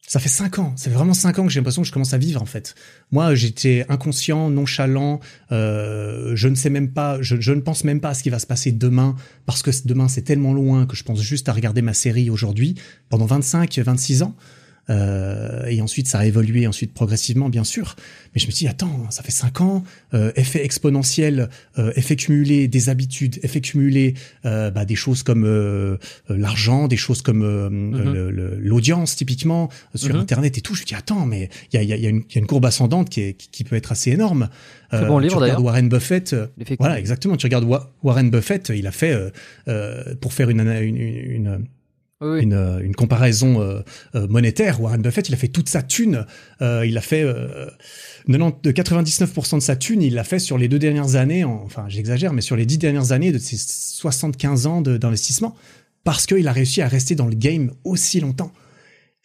Ça fait 5 ans. Ça fait vraiment 5 ans que j'ai l'impression que je commence à vivre en fait. Moi, j'étais inconscient, nonchalant. Euh, je ne sais même pas. Je ne pense même pas à ce qui va se passer demain parce que demain c'est tellement loin que je pense juste à regarder ma série aujourd'hui pendant 25, 26 ans. Euh, et ensuite, ça a évolué ensuite progressivement, bien sûr. Mais je me dis, attends, ça fait cinq ans, euh, effet exponentiel, euh, effet cumulé des habitudes, effet cumulé euh, bah, des choses comme euh, euh, l'argent, des choses comme euh, le- l'audience, typiquement, sur Mhm. Internet et tout. Je me dis, attends, mais il y y, y, y a une courbe ascendante qui, est, qui, qui peut être assez énorme. Très bon livre, tu regardes. Warren Buffett. voilà, exactement. Tu regardes Wa- Warren Buffett, il a fait, pour faire une, une, une, une Oui, une, euh, une comparaison euh, euh, monétaire. Warren Buffett, il a fait toute sa thune. Euh, il a fait euh, 90, de 99% de sa thune, il l'a fait sur les deux dernières années. en- enfin, j'exagère, mais sur les dix dernières années de ses 75 ans d'investissement, parce qu'il a réussi à rester dans le game aussi longtemps.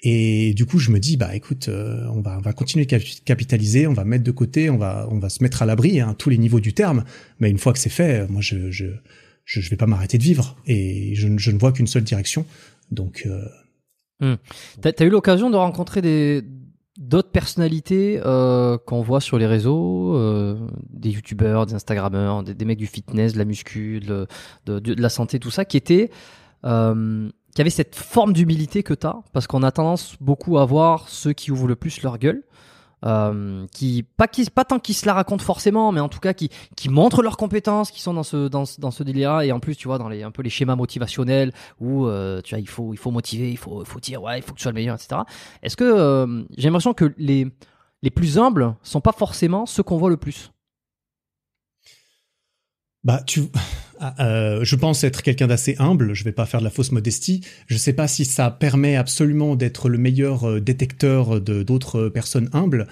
Et du coup, je me dis, bah écoute, euh, on va on va continuer de capi- capitaliser, on va mettre de côté, on va on va se mettre à l'abri hein, tous les niveaux du terme. Mais une fois que c'est fait, euh, moi je je je, vais pas m'arrêter de vivre et je ne vois qu'une seule direction. Donc euh, T'as as eu l'occasion de rencontrer des d'autres personnalités euh, qu'on voit sur les réseaux, euh, des youtubeurs, des instagrammeurs, des, des mecs du fitness, de la muscu, de, de- de la santé, tout ça, qui étaient euh, qui avaient cette forme d'humilité que t'as, parce qu'on a tendance beaucoup à voir ceux qui ouvrent le plus leur gueule. Euh, qui pas qui pas tant qu'ils se la racontent forcément mais en tout cas qui qui montrent leurs compétences qui sont dans ce dans ce, délire et en plus tu vois dans les un peu les schémas motivationnels où euh, tu vois il faut il faut motiver il faut il faut dire ouais il faut que tu sois le meilleur etc est-ce que euh, j'ai l'impression que les les plus humbles sont pas forcément ceux qu'on voit le plus? Bah, tu, ah, euh, je pense être quelqu'un d'assez humble. Je vais pas faire de la fausse modestie. Je sais pas si ça permet absolument d'être le meilleur euh, détecteur de d'autres personnes humbles.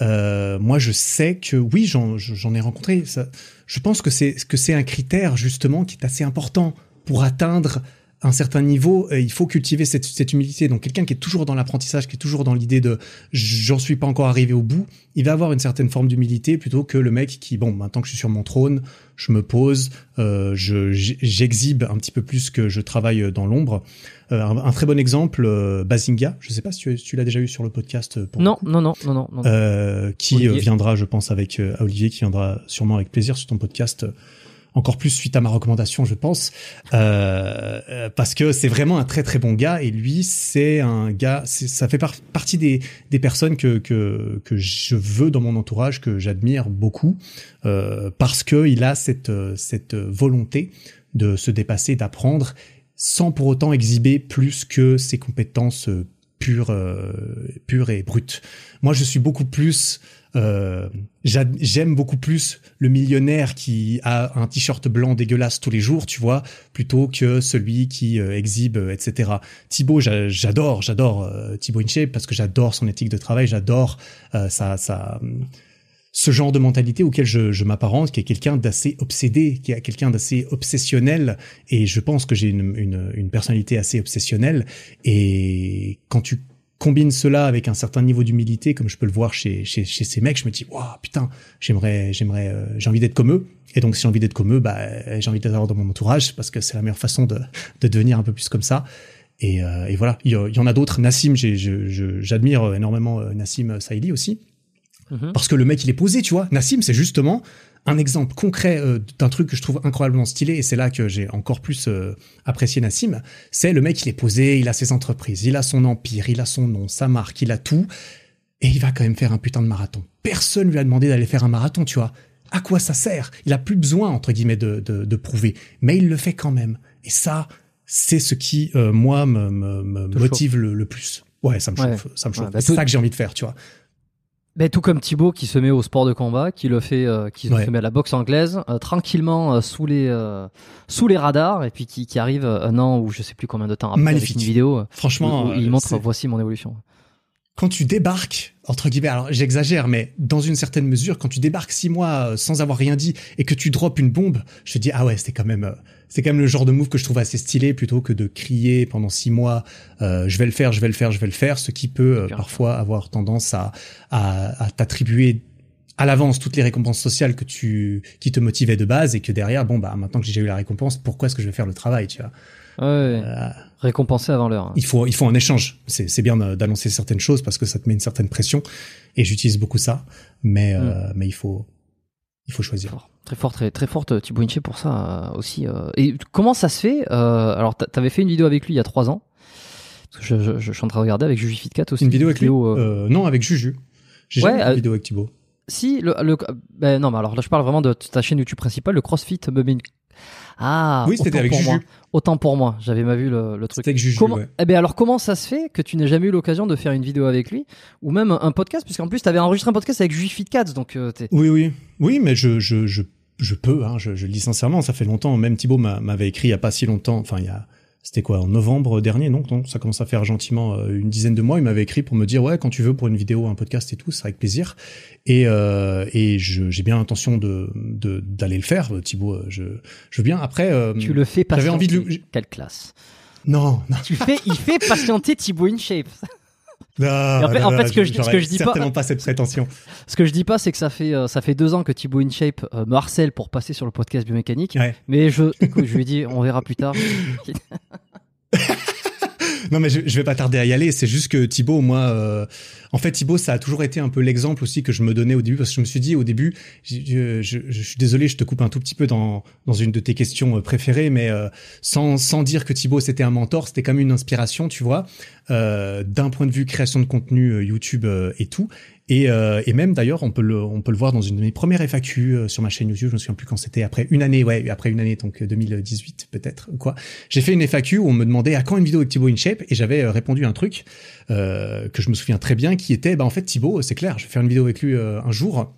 Euh, moi, je sais que oui, j'en j'en ai rencontré. Ça, je pense que c'est que c'est un critère justement qui est assez important pour atteindre un certain niveau, il faut cultiver cette, cette humilité. Donc quelqu'un qui est toujours dans l'apprentissage, qui est toujours dans l'idée de j'en suis pas encore arrivé au bout, il va avoir une certaine forme d'humilité plutôt que le mec qui, bon, maintenant que je suis sur mon trône, je me pose, euh, je j'exhibe un petit peu plus que je travaille dans l'ombre. Euh, un, très bon exemple, euh, Bazinga, je sais pas si tu, tu l'as déjà eu sur le podcast. Pour non, non, non, non, non, non, Euh, qui viendra, je pense, avec Olivier, qui viendra sûrement avec plaisir sur ton podcast encore plus suite à ma recommandation, je pense, euh, parce que c'est vraiment un très très bon gars et lui c'est un gars, ça fait partie des, des personnes que, que que je veux dans mon entourage, que j'admire beaucoup, euh, parce que il a cette cette volonté de se dépasser, d'apprendre, sans pour autant exhiber plus que ses compétences pures, euh, pures et brutes. Moi, je suis beaucoup plus euh, j'aime beaucoup plus le millionnaire qui a un t-shirt blanc dégueulasse tous les jours, tu vois, plutôt que celui qui euh, exhibe, euh, etc. Thibaut, j'adore, j'adore euh, Thibaut InShape parce que j'adore son éthique de travail, j'adore sa, sa, ce genre de mentalité auquel je, je m'apparente, qui est quelqu'un d'assez obsédé, qui est quelqu'un d'assez obsessionnel, et je pense que j'ai une, une personnalité assez obsessionnelle. Et quand tu combine cela avec un certain niveau d'humilité, comme je peux le voir chez, chez, chez ces mecs, je me dis, waouh, putain, j'aimerais, j'aimerais, euh, j'ai envie d'être comme eux. Et donc, si j'ai envie d'être comme eux, bah, j'ai envie d'être dans mon entourage parce que c'est la meilleure façon de, de devenir un peu plus comme ça. Et, euh, et voilà, il y, en a d'autres. Nassim, j'admire énormément euh, Nassim Saïdi aussi. Mm-hmm. Parce que le mec, il est posé, tu vois. Nassim, c'est justement un exemple concret euh, d'un truc que je trouve incroyablement stylé, et c'est là que j'ai encore plus euh, apprécié Nassim, c'est le mec, il est posé, il a ses entreprises, il a son empire, il a son nom, sa marque, il a tout, et il va quand même faire un putain de marathon. Personne lui a demandé d'aller faire un marathon, tu vois. À quoi ça sert? Il a plus besoin, entre guillemets, de, de, prouver, mais il le fait quand même. Et ça, c'est ce qui, euh, moi, me, me, motive le, plus. Ouais, ça me chauffe, ça me chauffe. Bah, c'est ça que j'ai envie de faire, tu vois. Mais tout comme Thibaut qui se met au sport de combat, qui le fait, euh, qui se met à la boxe anglaise, euh, tranquillement euh, sous les sous les radars, et puis qui, qui arrive un an ou je sais plus combien de temps après Magnifique. avec une vidéo. Franchement, il montre voici mon évolution. Quand tu débarques entre guillemets, alors j'exagère, mais dans une certaine mesure, quand tu débarques six mois sans avoir rien dit et que tu drops une bombe, je te dis ah ouais, c'était quand même c'est quand même le genre de move que je trouve assez stylé plutôt que de crier pendant six mois euh, je vais le faire, je vais le faire, je vais le faire, ce qui peut euh, parfois avoir tendance à, à, à t'attribuer à l'avance toutes les récompenses sociales que tu qui te motivaient de base et que derrière bon bah maintenant que j'ai eu la récompense pourquoi est-ce que je vais faire le travail tu vois? Ouais, euh, récompenser avant l'heure il faut il faut un échange c'est c'est bien d'annoncer certaines choses parce que ça te met une certaine pression et j'utilise beaucoup ça mais euh, mm. mais il faut il faut choisir Très fort, très, très forte Thibaut Inche pour ça euh, aussi. Euh. Et comment ça se fait euh, Alors, t'avais fait une vidéo avec lui il y a trois ans. je, je, je, suis en train de regarder avec Juju Fitcat aussi. Une vidéo avec lui Non, avec Juju. J'ai ouais, jamais une vidéo avec Thibaut. Si, le, le ben non, mais alors là, je parle vraiment de ta chaîne YouTube principale, le CrossFit ah, oui, c'était avec Juju. Autant pour moi, j'avais pas vu le, le truc. C'était avec Juju. Comment, Eh ben alors, comment ça se fait que tu n'aies jamais eu l'occasion de faire une vidéo avec lui ou même un podcast, puisqu'en plus tu avais enregistré un podcast avec Juju Fitcats, donc. Euh, oui, oui, oui, mais je, je, je, je peux, hein, je, je, le dis sincèrement, ça fait longtemps. Même Thibaut m'avait écrit il y a pas si longtemps. Enfin, il y a c'était quoi en novembre dernier donc donc ça commence à faire gentiment euh, une dizaine de mois. Il m'avait écrit pour me dire ouais quand tu veux pour une vidéo un podcast et tout c'est avec plaisir. Et euh, et j'ai bien l'intention de d'aller le faire Thibaut je je veux bien. Après euh, tu le fais patienter envie de quelle classe. Non, non. tu fais il fait patienter Thibaut InShape en fait, ce que je, ce que je dis certainement pas, cette prétention. Ce que je dis pas, c'est que ça fait euh, ça fait deux ans que Thibaut InShape euh, me harcèle pour passer sur le podcast biomécanique. Mais je, je lui dis, on verra plus tard. non mais je, je, vais pas tarder à y aller. C'est juste que Thibaut, moi, euh, en fait, Thibaut, ça a toujours été un peu l'exemple aussi que je me donnais au début parce que je me suis dit au début, je, je, je suis désolé, je te coupe un tout petit peu dans dans une de tes questions euh, préférées, mais euh, sans sans dire que Thibaut c'était un mentor, c'était même une inspiration, tu vois, euh, d'un point de vue création de contenu YouTube et tout. Et, euh, et même d'ailleurs, on peut le, on peut le voir dans une de mes premières FAQ euh, sur ma chaîne YouTube. Je me souviens plus quand c'était. Après une année, ouais, après une année, donc 2018 euh, peut-être quoi. J'ai fait une FAQ où on me demandait à quand une vidéo avec Thibaut InShape et j'avais répondu un truc euh, que je me souviens très bien, qui était, bah en fait Thibaut, c'est clair, je vais faire une vidéo avec lui un jour.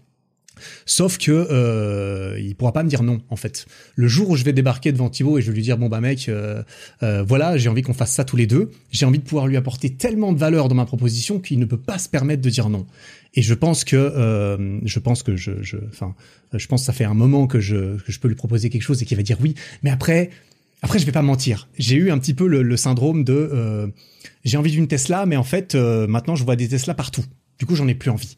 Sauf que euh, il pourra pas me dire non en fait. Le jour où je vais débarquer devant Thibaut et je vais lui dire bon bah mec, euh, euh, voilà, j'ai envie qu'on fasse ça tous les deux. J'ai envie de pouvoir lui apporter tellement de valeur dans ma proposition qu'il ne peut pas se permettre de dire non. Et je pense que euh, je pense que je, je, enfin, je pense que ça fait un moment que je que je peux lui proposer quelque chose et qu'il va dire oui. Mais après, après je vais pas mentir. J'ai eu un petit peu le, le syndrome de euh, j'ai envie d'une Tesla, mais en fait euh, maintenant je vois des Tesla partout. Du coup j'en ai plus envie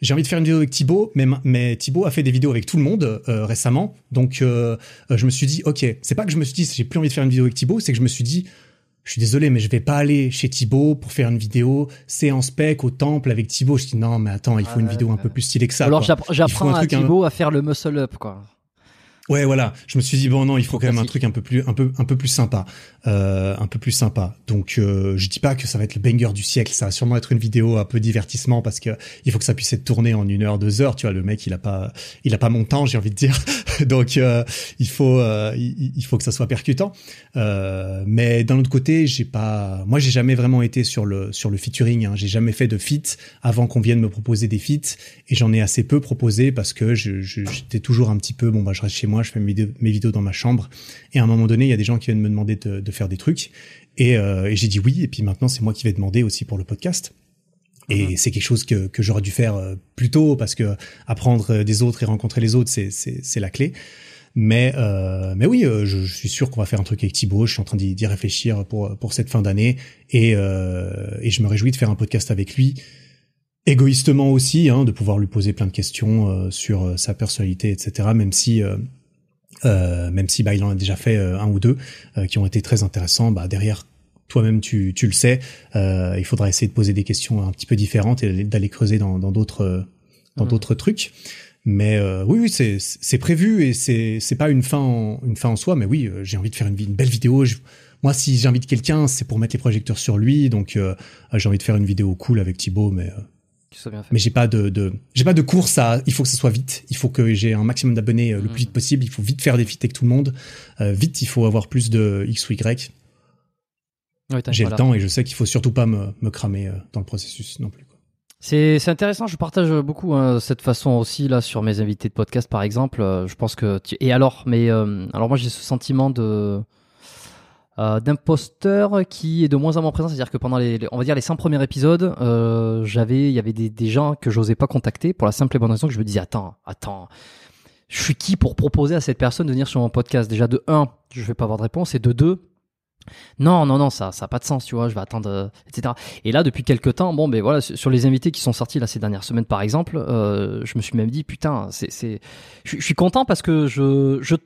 j'ai envie de faire une vidéo avec Thibaut, mais, mais Thibaut a fait des vidéos avec tout le monde euh, récemment. Donc, euh, euh, je me suis dit, ok, c'est pas que je me suis dit, j'ai plus envie de faire une vidéo avec Thibaut, c'est que je me suis dit, je suis désolé, mais je vais pas aller chez Thibaut pour faire une vidéo, en spec au temple avec Thibaut. Je dis, non, mais attends, il faut une vidéo un peu plus stylée que ça. Alors, j'apprends à Thibaut à faire le muscle up, quoi. Ouais, voilà. Je me suis dit bon non, il faut quand même un truc un peu plus, un peu, un peu plus sympa, euh, un peu plus sympa. Donc, euh, je dis pas que ça va être le banger du siècle. Ça va sûrement être une vidéo un peu divertissement parce que il faut que ça puisse être tourné en une heure, deux heures. Tu vois, le mec, il a pas, il a pas mon temps, j'ai envie de dire. Donc, euh, il faut, euh, il, il, faut que ça soit percutant. Euh, mais d'un autre côté, j'ai pas, moi, j'ai jamais vraiment été sur le, sur le featuring. Hein. J'ai jamais fait de feat avant qu'on vienne me proposer des feats et j'en ai assez peu proposé parce que j'étais je, toujours un petit peu, bon bah, je reste chez moi je fais mes vidéos, mes vidéos, dans ma chambre. Et à un moment donné, il y a des gens qui viennent me demander de, de faire des trucs. Et, euh, et j'ai dit oui. Et puis maintenant, c'est moi qui vais demander aussi pour le podcast. Et mmh. c'est quelque chose que, que j'aurais dû faire euh, plus tôt parce que apprendre des autres et rencontrer les autres, c'est, la clé. Mais, euh, mais oui, je, je, suis sûr qu'on va faire un truc avec Thibaut. Je suis en train d'y, d'y réfléchir pour, pour cette fin d'année. Et, euh, et je me réjouis de faire un podcast avec lui égoïstement aussi, hein, de pouvoir lui poser plein de questions euh, sur sa personnalité, etc. Même si euh, euh, même si bah, il en a déjà fait euh, un ou deux euh, qui ont été très intéressants. Bah, derrière, toi-même tu, tu le sais, il faudra essayer de poser des questions un petit peu différentes et d'aller creuser dans d'autres dans d'autres mmh. trucs. Mais oui, oui, c'est c'est prévu et c'est c'est pas une fin en, une fin en soi. Mais oui, j'ai envie de faire une, une belle vidéo. Je, moi, si j'invite quelqu'un, c'est pour mettre les projecteurs sur lui. Donc, j'ai envie de faire une vidéo cool avec Thibaut, mais mais j'ai pas de, de j'ai pas de course à. Il faut que ce soit vite. Il faut que j'ai un maximum d'abonnés euh, le plus vite possible. Il faut vite faire des feats avec tout le monde. Euh, vite, il faut avoir plus de X ou Y. j'ai le temps et je sais qu'il faut surtout pas me, me cramer euh, dans le processus non plus. C'est c'est intéressant. Je partage beaucoup hein, cette façon aussi là sur mes invités de podcast par exemple. je pense que tu... et alors mais alors moi j'ai ce sentiment de euh, d'imposteur qui est de moins en moins présent. C'est-à-dire que pendant les, on va dire les 100 premiers épisodes, euh, j'avais, il y avait des, des gens que j'osais pas contacter pour la simple et bonne raison que je me disais attends, attends, je suis qui pour proposer à cette personne de venir sur mon podcast? Déjà de 1, je vais pas avoir de réponse, et de 2, non, non, non, ça, ça a pas de sens, tu vois. Je vais attendre, euh, etc. Et là, depuis quelques temps, bon, ben voilà, sur les invités qui sont sortis là ces dernières semaines, par exemple, euh, je me suis même dit, putain, c'est, c'est, je suis content parce que je, je,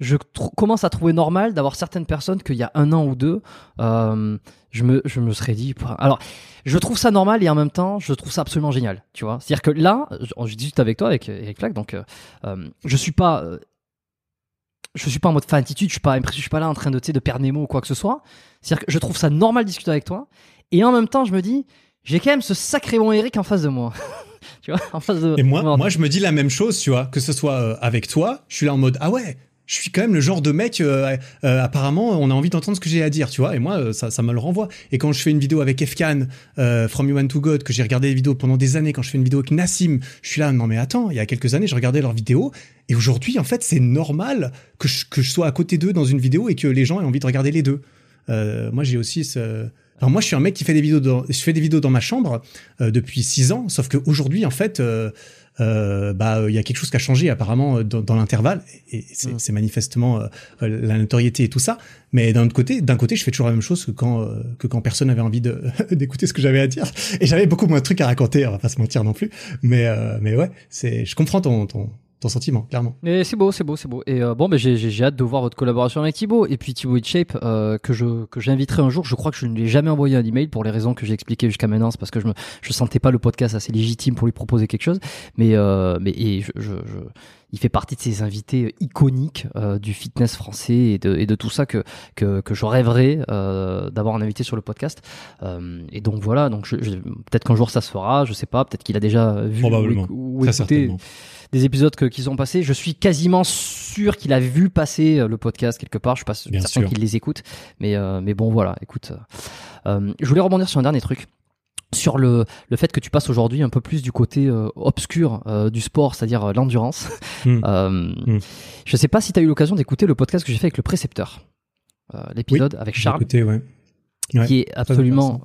je commence à trouver normal d'avoir certaines personnes qu'il y a un an ou deux, euh, je me je me serais dit. Alors, je trouve ça normal et en même temps, je trouve ça absolument génial. Tu vois, c'est-à-dire que là, je, je discute avec toi, avec Eric Flack, donc euh, euh je suis pas. Euh, je suis pas en mode fan attitude, je suis pas je suis pas là en train de, de perdre mes mots ou quoi que ce soit. C'est-à-dire que je trouve ça normal de discuter avec toi. Et en même temps, je me dis, j'ai quand même ce sacré bon Eric en face de moi. tu vois, en face de Et moi, moi, je me dis la même chose, tu vois, que ce soit avec toi, je suis là en mode, ah ouais, je suis quand même le genre de mec, euh, euh, apparemment, on a envie d'entendre ce que j'ai à dire, tu vois, et moi, euh, ça, ça me le renvoie. Et quand je fais une vidéo avec Fkan, euh, From You Want to God, que j'ai regardé les vidéos pendant des années, quand je fais une vidéo avec Nassim, je suis là, non mais attends, il y a quelques années, je regardais leurs vidéos, et aujourd'hui, en fait, c'est normal que je, que je sois à côté d'eux dans une vidéo et que les gens aient envie de regarder les deux. moi, j'ai aussi ce... Moi, je suis un mec qui fait des vidéos dans, je fais des vidéos dans ma chambre depuis six ans, sauf qu'aujourd'hui, en fait euh, bah il y a quelque chose qui a changé apparemment euh, dans, dans l'intervalle et c'est mm. manifestement euh, la notoriété et tout ça. Mais d'un autre côté, d'un côté, je fais toujours la même chose que quand euh, que quand personne n'avait envie d'écouter ce que j'avais à dire et j'avais beaucoup moins de trucs à raconter. On va pas se mentir non plus. Mais mais ouais, c'est je comprends ton ton sentiment, clairement. Et c'est beau, c'est beau, c'est beau. Et euh, bon, ben j'ai hâte de voir votre collaboration avec Thibaut. Et puis Thibaut Shape, euh, que je que j'inviterai un jour. Je crois que je ne lui ai jamais envoyé un email pour les raisons que j'ai expliquées jusqu'à maintenant, c'est parce que je me je sentais pas le podcast assez légitime pour lui proposer quelque chose. Mais euh, mais et je, je, je il fait partie de ces invités iconiques euh, du fitness français et de, et de tout ça que, que, que je rêverais euh, d'avoir un invité sur le podcast. Euh, et donc voilà, donc je, je, peut-être qu'un jour ça se fera, je sais pas, peut-être qu'il a déjà vu Probablement. ou, ou écouté des épisodes que, qui sont passés. Je suis quasiment sûr qu'il a vu passer euh, le podcast quelque part. Je suis pas certain qu'il les écoute, mais euh, mais bon voilà. Écoute, euh, je voulais rebondir sur un dernier truc sur le, le fait que tu passes aujourd'hui un peu plus du côté euh, obscur euh, du sport, c'est-à-dire euh, l'endurance. Hmm. Euh, Mm. Je sais pas si tu as eu l'occasion d'écouter le podcast que j'ai fait avec le précepteur, l'épisode avec Charles, Écoutez, ouais. Ouais, qui est absolument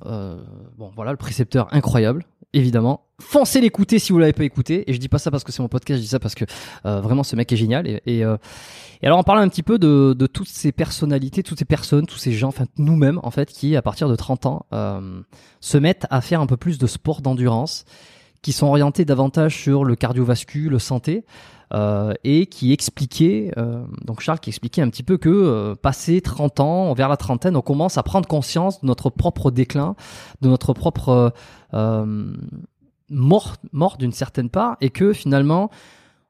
bon voilà le précepteur incroyable évidemment foncez l'écouter si vous l'avez pas écouté. Et je dis pas ça parce que c'est mon podcast je dis ça parce que euh, vraiment ce mec est génial. Et, euh, et alors on parle un petit peu de, de toutes ces personnalités toutes ces personnes tous ces gens enfin nous-mêmes en fait qui à partir de 30 ans euh, se mettent à faire un peu plus de sport d'endurance qui sont orientés davantage sur le cardiovascule, le santé, euh, et qui expliquait, euh, donc Charles qui expliquait un petit peu que euh, passé 30 ans, vers la trentaine, on commence à prendre conscience de notre propre déclin, de notre propre mort, mort d'une certaine part, et que finalement,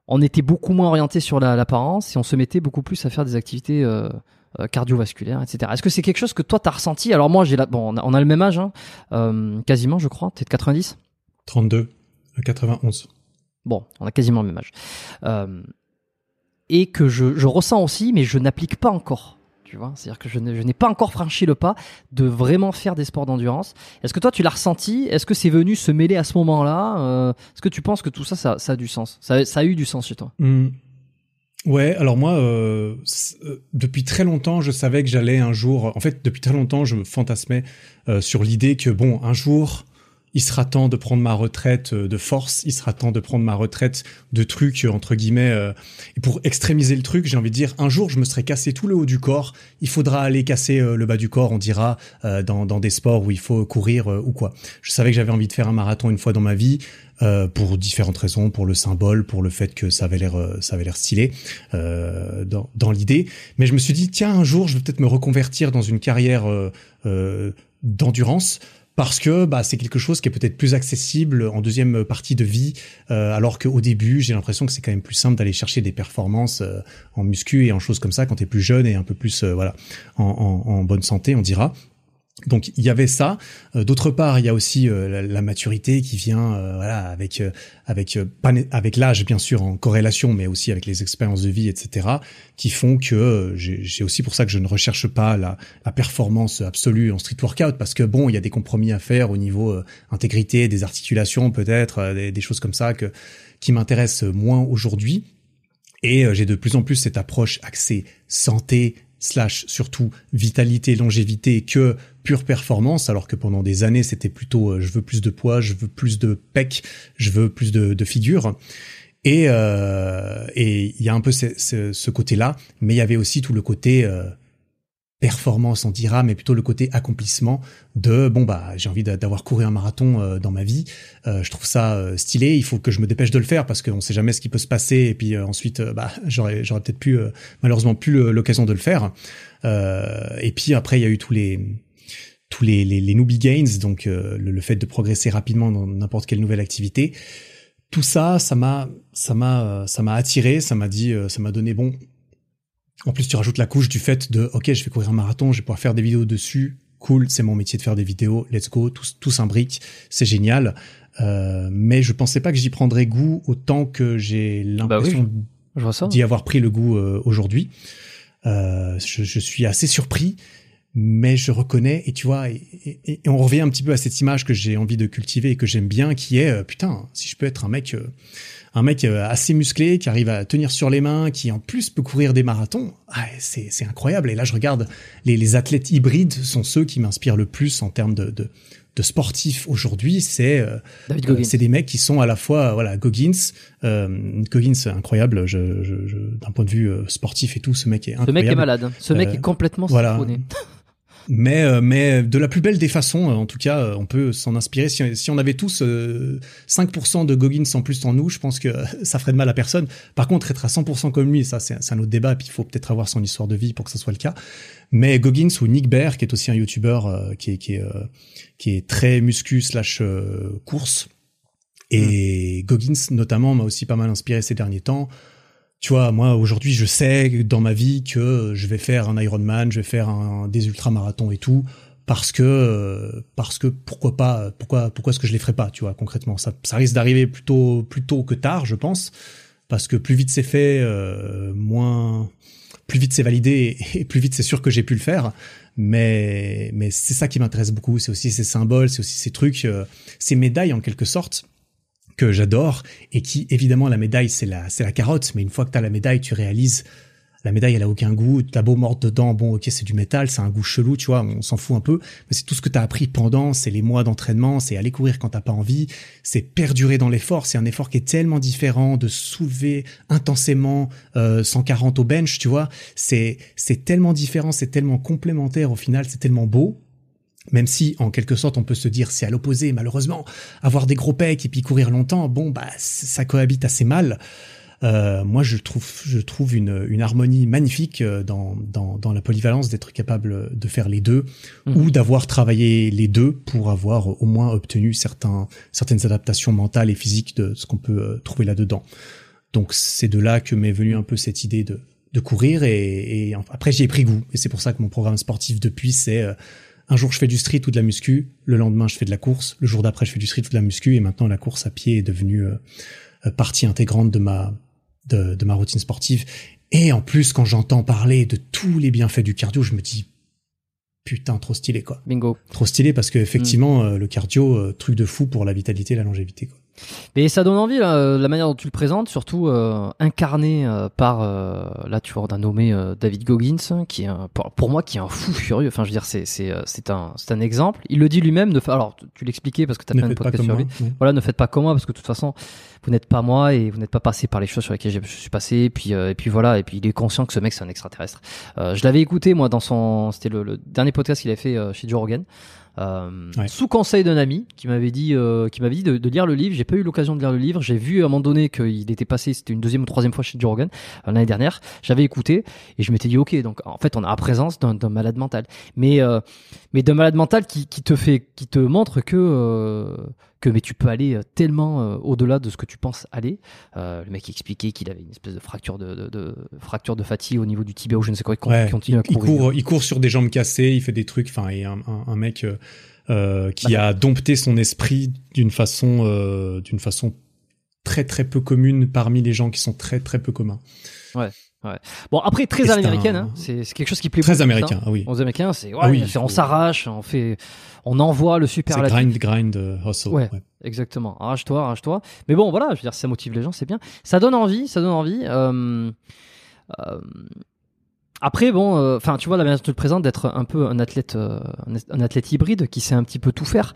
on était beaucoup moins orienté sur la- l'apparence et on se mettait beaucoup plus à faire des activités cardiovasculaires, etc. Est-ce que c'est quelque chose que toi t'as ressenti? Alors moi, j'ai bon, on a, le même âge, hein, quasiment, je crois. T'es de 90 32 à 91. Bon, on a quasiment le même âge. Euh, et que je, je ressens aussi, mais je n'applique pas encore. Tu vois, c'est-à-dire que je n'ai pas encore franchi le pas de vraiment faire des sports d'endurance. Est-ce que toi, tu l'as ressenti? Est-ce que c'est venu se mêler à ce moment-là? Euh, Est-ce que tu penses que tout ça, ça, ça a du sens? Ça, ça a eu du sens chez toi? Hmm. Ouais, alors moi, euh, euh, depuis très longtemps, je savais que j'allais un jour. En fait, depuis très longtemps, je me fantasmais euh, sur l'idée que bon, un jour, il sera temps de prendre ma retraite euh, de force. Il sera temps de prendre ma retraite de trucs euh, entre guillemets. euh, et pour extrémiser le truc, j'ai envie de dire, un jour, je me serai cassé tout le haut du corps. Il faudra aller casser euh, le bas du corps, on dira, euh, dans, dans des sports où il faut courir ou quoi. Je savais que j'avais envie de faire un marathon une fois dans ma vie. pour différentes raisons, pour le symbole, pour le fait que ça avait l'air, ça avait l'air stylé dans, dans l'idée. Mais je me suis dit tiens un jour je vais peut-être me reconvertir dans une carrière d'endurance parce que bah, c'est quelque chose qui est peut-être plus accessible en deuxième partie de vie, euh, alors qu'au début j'ai l'impression que c'est quand même plus simple d'aller chercher des performances euh, en muscu et en choses comme ça quand t'es plus jeune et un peu plus euh, voilà en, bonne santé on dira. Donc il y avait ça. Euh, D'autre part, il y a aussi euh, la, maturité qui vient, euh, voilà, avec avec avec l'âge bien sûr en corrélation, mais aussi avec les expériences de vie, etc., qui font que j'ai aussi pour ça que je ne recherche pas la, performance absolue en street workout parce que bon, il y a des compromis à faire au niveau intégrité, des articulations peut-être, des, des choses comme ça que qui m'intéressent moins aujourd'hui. Et j'ai de plus en plus cette approche axée santé slash surtout vitalité, longévité que pure performance, alors que pendant des années c'était plutôt euh, je veux plus de poids, je veux plus de pec, je veux plus de, de figure. Et euh, et il y a un peu ce, ce, ce côté-là, mais il y avait aussi tout le côté euh, performance, on dira, mais plutôt le côté accomplissement de bon bah j'ai envie d'a- d'avoir couru un marathon euh, dans ma vie. Euh, je trouve ça euh, stylé. Il faut que je me dépêche de le faire parce qu'on sait jamais ce qui peut se passer. Et puis ensuite, bah j'aurais j'aurais peut-être pu malheureusement plus l'occasion de le faire. Et puis après il y a eu tous les tous les, les, les newbie gains, donc le, le fait de progresser rapidement dans n'importe quelle nouvelle activité. Tout ça, ça m'a, ça m'a, ça m'a attiré, ça m'a dit, ça m'a donné bon. En plus, tu rajoutes la couche du fait de, ok, je vais courir un marathon, je vais pouvoir faire des vidéos dessus. Cool, c'est mon métier de faire des vidéos. Let's go, tous un brick, c'est génial. Euh, mais je pensais pas que j'y prendrais goût autant que j'ai l'impression vois ça. d'y avoir pris le goût euh, aujourd'hui. Euh, je, je suis assez surpris, mais je reconnais, et tu vois, et, et- et on revient un petit peu à cette image que j'ai envie de cultiver et que j'aime bien, qui est, euh, putain, si je peux être un mec, euh, un mec euh, assez musclé, qui arrive à tenir sur les mains, qui en plus peut courir des marathons, ah, c'est c'est incroyable. Et là, je regarde, les, les athlètes hybrides sont ceux qui m'inspirent le plus en termes de, de, de sportifs aujourd'hui. C'est euh, David euh, Goggins. c'est des mecs qui sont à la fois voilà Goggins, euh, Goggins incroyable. Je, je, je- d'un point de vue euh, sportif et tout, ce mec est Ce incroyable. mec est malade. Ce mec Euh, est complètement voilà. Mais euh, mais de la plus belle des façons, euh, en tout cas, euh, on peut s'en inspirer. Si, si on avait tous euh, 5% de Goggins en plus en nous, je pense que ça ferait de mal à personne. Par contre, être à 100% comme lui, ça c'est un autre débat. Puis il faut peut-être avoir son histoire de vie pour que ça soit le cas. Mais Goggins ou Nick Bear, qui est aussi un YouTuber euh, qui est qui est euh, qui est très muscu slash euh, course. Et Goggins notamment m'a aussi pas mal inspiré ces derniers temps. Tu vois, moi aujourd'hui, je sais dans ma vie que je vais faire un Ironman, je vais faire un, des ultramarathons et tout, parce que euh, parce que pourquoi pas, pourquoi pourquoi est-ce que je les ferais pas, tu vois, concrètement. Ça, ça risque d'arriver plutôt plus tôt que tard, je pense, parce que plus vite c'est fait, euh, moins plus vite c'est validé et plus vite c'est sûr que j'ai pu le faire. Mais mais c'est ça qui m'intéresse beaucoup. C'est aussi ces symboles, c'est aussi ces trucs, euh, ces médailles en quelque sorte que j'adore et qui évidemment la médaille c'est la c'est la carotte. Mais une fois que t'as la médaille, tu réalises la médaille elle a aucun goût, t'as beau mordre dedans, bon ok c'est du métal, c'est un goût chelou, tu vois, on s'en fout un peu, mais c'est tout ce que t'as appris pendant, c'est les mois d'entraînement, c'est aller courir quand t'as pas envie, c'est perdurer dans l'effort, c'est un effort qui est tellement différent de soulever intensément euh, 140 au bench, tu vois, c'est c'est tellement différent, c'est tellement complémentaire au final, c'est tellement beau, même si, en quelque sorte, on peut se dire c'est à l'opposé, malheureusement, avoir des gros pecs et puis courir longtemps, bon, bah, ça cohabite assez mal. Euh, moi, je trouve, je trouve une, une harmonie magnifique euh, dans, dans, dans la polyvalence d'être capable de faire les deux Mhm. ou d'avoir travaillé les deux pour avoir au moins obtenu certains, certaines adaptations mentales et physiques de ce qu'on peut euh, trouver là-dedans. Donc, c'est de là que m'est venue un peu cette idée de, de courir et, et après, j'y ai pris goût. Et c'est pour ça que mon programme sportif depuis, c'est euh, un jour je fais du street ou de la muscu, le lendemain je fais de la course, le jour d'après je fais du street ou de la muscu et maintenant la course à pied est devenue euh, euh, partie intégrante de ma de, de ma routine sportive. Et en plus, quand j'entends parler de tous les bienfaits du cardio, je me dis putain trop stylé quoi. Bingo. Trop stylé parce que effectivement euh, le cardio euh, truc de fou pour la vitalité et la longévité quoi. Mais ça donne envie là, euh, la manière dont tu le présentes, surtout euh, incarné euh, par euh, là tu vois a nommé euh, David Goggins qui est un, pour, pour moi qui est un fou furieux. Enfin je veux dire c'est c'est euh, c'est un c'est un exemple. Il le dit lui-même. Alors tu l'expliquais parce que tu as Ne pas podcasts comme sur moi. lui. Voilà, ne faites pas comme moi parce que de toute façon, vous n'êtes pas moi et vous n'êtes pas passé par les choses sur lesquelles je suis passé. Et puis, euh, et puis voilà, et puis il est conscient que ce mec c'est un extraterrestre. Euh, je l'avais écouté moi dans son, c'était le, le dernier podcast qu'il a fait chez Joe Rogan. Euh, Ouais. sous conseil d'un ami qui m'avait dit euh, qui m'avait dit de, de lire le livre. J'ai pas eu l'occasion de lire le livre. J'ai vu à un moment donné qu'il était passé c'était une deuxième ou troisième fois chez Joe Rogan euh, l'année dernière. J'avais écouté et je m'étais dit ok donc en fait on a la présence d'un d'un malade mental. Mais euh, mais d'un malade mental qui, qui te fait qui te montre que euh, que mais tu peux aller euh, tellement euh, au-delà de ce que tu penses aller Euh, le mec expliquait qu'il avait une espèce de fracture de, de, de- fracture de fatigue au niveau du tibia ou je ne sais quoi il Ouais, continue à il, il courir court, il court sur des jambes cassées, il fait des trucs. Enfin, et un, un, un mec euh, qui Bah, a dompté son esprit d'une façon, d'une façon très très peu commune parmi les gens qui sont très très peu communs. Bon après très à c'est l'américaine un- hein. c'est quelque chose qui plaît Très américain, ça. ah oui. aux américains c'est ouais, Ah oui, c'est- on s'arrache on fait on envoie le C'est superlatif grind, grind, euh, hustle. Ouais. ouais. Exactement. Arrache-toi, arrache-toi. Mais bon, voilà, je veux dire, ça motive les gens, c'est bien. Ça donne envie, ça donne envie. Euh, euh, après, bon, euh, enfin, tu vois, la manière dont tu le présentes, d'être un peu un athlète, euh, un, un athlète hybride qui sait un petit peu tout faire.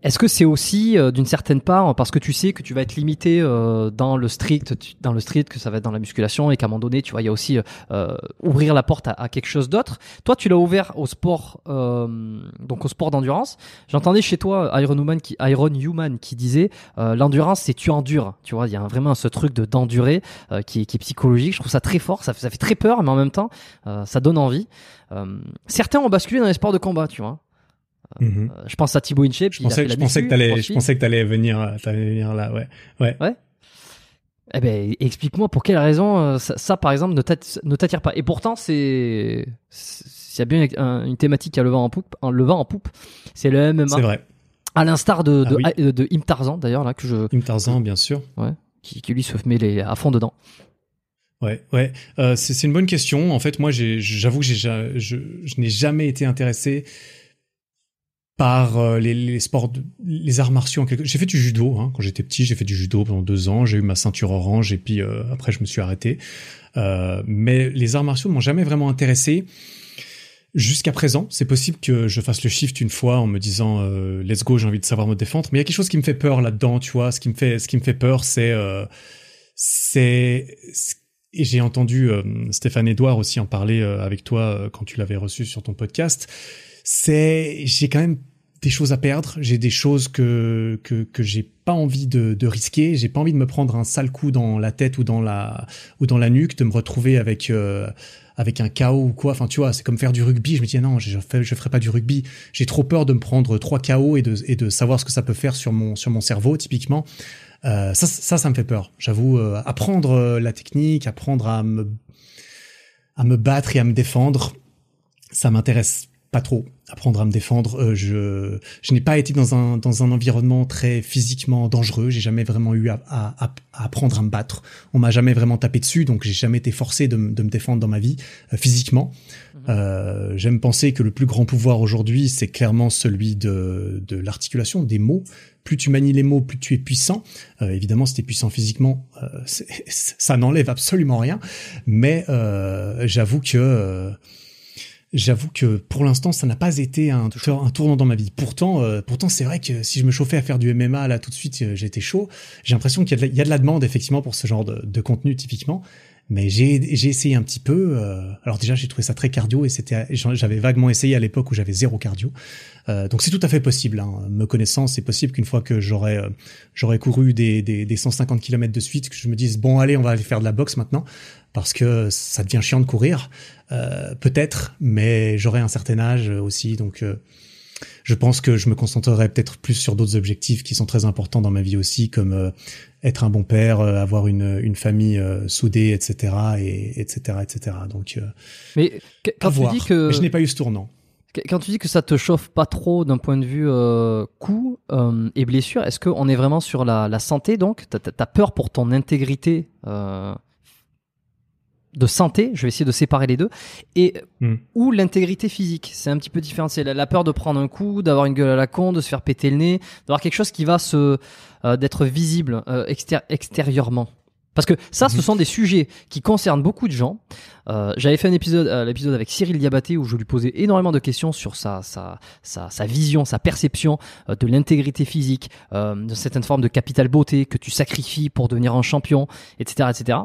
Euh, est-ce que c'est aussi euh, d'une certaine part parce que tu sais que tu vas être limité euh, dans le strict, dans le street, que ça va être dans la musculation et qu'à un moment donné, tu vois, il y a aussi euh, ouvrir la porte à, à quelque chose d'autre. Toi, tu l'as ouvert au sport, euh, donc au sport d'endurance. J'entendais chez toi Iron Human qui, Iron Human qui disait euh, l'endurance c'est tu endures. Tu vois, il y a vraiment ce truc de d'endurer euh, qui, qui est psychologique. Je trouve ça très fort. Ça, ça fait très peur, mais en même temps, euh, ça donne envie. Euh, certains ont basculé dans les sports de combat, tu vois. Mhm. Euh, je pense à Thibaut Inchep. Je pensais, je pensais que t'allais, je pensais que t'allais venir, euh, t'allais venir là, ouais, ouais. Eh ben, explique-moi pour quelle raison euh, ça, ça, par exemple, ne t'att- ne t'attire pas. Et pourtant, c'est s'il y a bien une, un- une thématique à le vent en poupe, le vent en poupe, c'est le MMA. C'est vrai. À l'instar de de, Ah de, de Im Tarzan d'ailleurs là que je Im Tarzan, bien sûr. qui, qui lui se met les, à fond dedans. Ouais, ouais. Euh, c'est une bonne question. En fait, moi, j'avoue que je n'ai jamais été intéressé par euh, les, sports, les arts martiaux. quelque- J'ai fait du judo hein, quand j'étais petit. J'ai fait du judo pendant deux ans. J'ai eu ma ceinture orange et puis euh, après, je me suis arrêté. Euh, mais les arts martiaux m'ont jamais vraiment intéressé. Jusqu'à présent, c'est possible que je fasse le shift une fois en me disant euh, let's go, j'ai envie de savoir me défendre. Mais il y a quelque chose qui me fait peur là-dedans, tu vois. Ce qui me fait, ce qui me fait peur, c'est, c'est, et j'ai entendu Stéphane Edouard aussi en parler avec toi quand tu l'avais reçu sur ton podcast. C'est, j'ai quand même des choses à perdre. J'ai des choses que que que j'ai pas envie de, de risquer. J'ai pas envie de me prendre un sale coup dans la tête ou dans la ou dans la nuque, de me retrouver avec euh, avec un KO ou quoi. Enfin, tu vois, c'est comme faire du rugby. Je me dis ah non, je fais, je ferai pas du rugby. J'ai trop peur de me prendre trois KO et de et de savoir ce que ça peut faire sur mon sur mon cerveau typiquement. Euh, ça, ça, ça me fait peur. J'avoue, euh, apprendre euh, la technique, apprendre à me à me battre et à me défendre, ça m'intéresse pas trop apprendre à me défendre. Euh, je je n'ai pas été dans un dans un environnement très physiquement dangereux. J'ai jamais vraiment eu à, à, à, apprendre à me battre. On m'a jamais vraiment tapé dessus, donc j'ai jamais été forcé de, de, me défendre dans ma vie euh, physiquement. Mhm. Euh, J'aime penser que le plus grand pouvoir aujourd'hui, c'est clairement celui de de l'articulation des mots. Plus tu manies les mots, plus tu es puissant. Euh, évidemment, si tu es puissant physiquement, euh, ça n'enlève absolument rien. Mais j'avoue que J'avoue que pour l'instant, ça n'a pas été un, un, tournant dans ma vie. Pourtant, euh, pourtant, c'est vrai que si je me chauffais à faire du MMA là tout de suite, euh, j'étais chaud. J'ai l'impression qu'il y, y, a de la demande effectivement pour ce genre de, de contenu typiquement. Mais j'ai essayé un petit peu. Euh, alors déjà, j'ai trouvé ça très cardio et c'était j'avais vaguement essayé à l'époque où j'avais zéro cardio. Euh, donc c'est tout à fait possible. Hein. Me connaissant, c'est possible qu'une fois que j'aurais euh, j'aurais couru des, des, des 150 km de suite, que je me dise bon allez, on va aller faire de la boxe maintenant parce que ça devient chiant de courir. Euh, peut-être, mais j'aurai un certain âge aussi, donc euh, je pense que je me concentrerai peut-être plus sur d'autres objectifs qui sont très importants dans ma vie aussi, comme euh, être un bon père, avoir une, une famille soudée, etc., et etc., etc. Donc, mais quand tu dis que je n'ai pas eu ce tournant. Quand tu dis que ça te chauffe pas trop d'un point de vue euh, coût et blessure, est-ce qu'on est vraiment sur la, la santé donc? T'as as peur pour ton intégrité de santé, je vais essayer de séparer les deux, et hmm. ou l'intégrité physique? C'est un petit peu différent. C'est la, peur de prendre un coup, d'avoir une gueule à la con, de se faire péter le nez, d'avoir quelque chose qui va se euh, d'être visible euh, extérieurement. Parce que ça, ce hmm. sont des sujets qui concernent beaucoup de gens. Euh, J'avais fait un épisode, euh, l'épisode avec Cyril Diabaté, où je lui posais énormément de questions sur sa, sa, sa, sa vision, sa perception de l'intégrité physique, de certaines formes de capital beauté que tu sacrifies pour devenir un champion, etc., etc.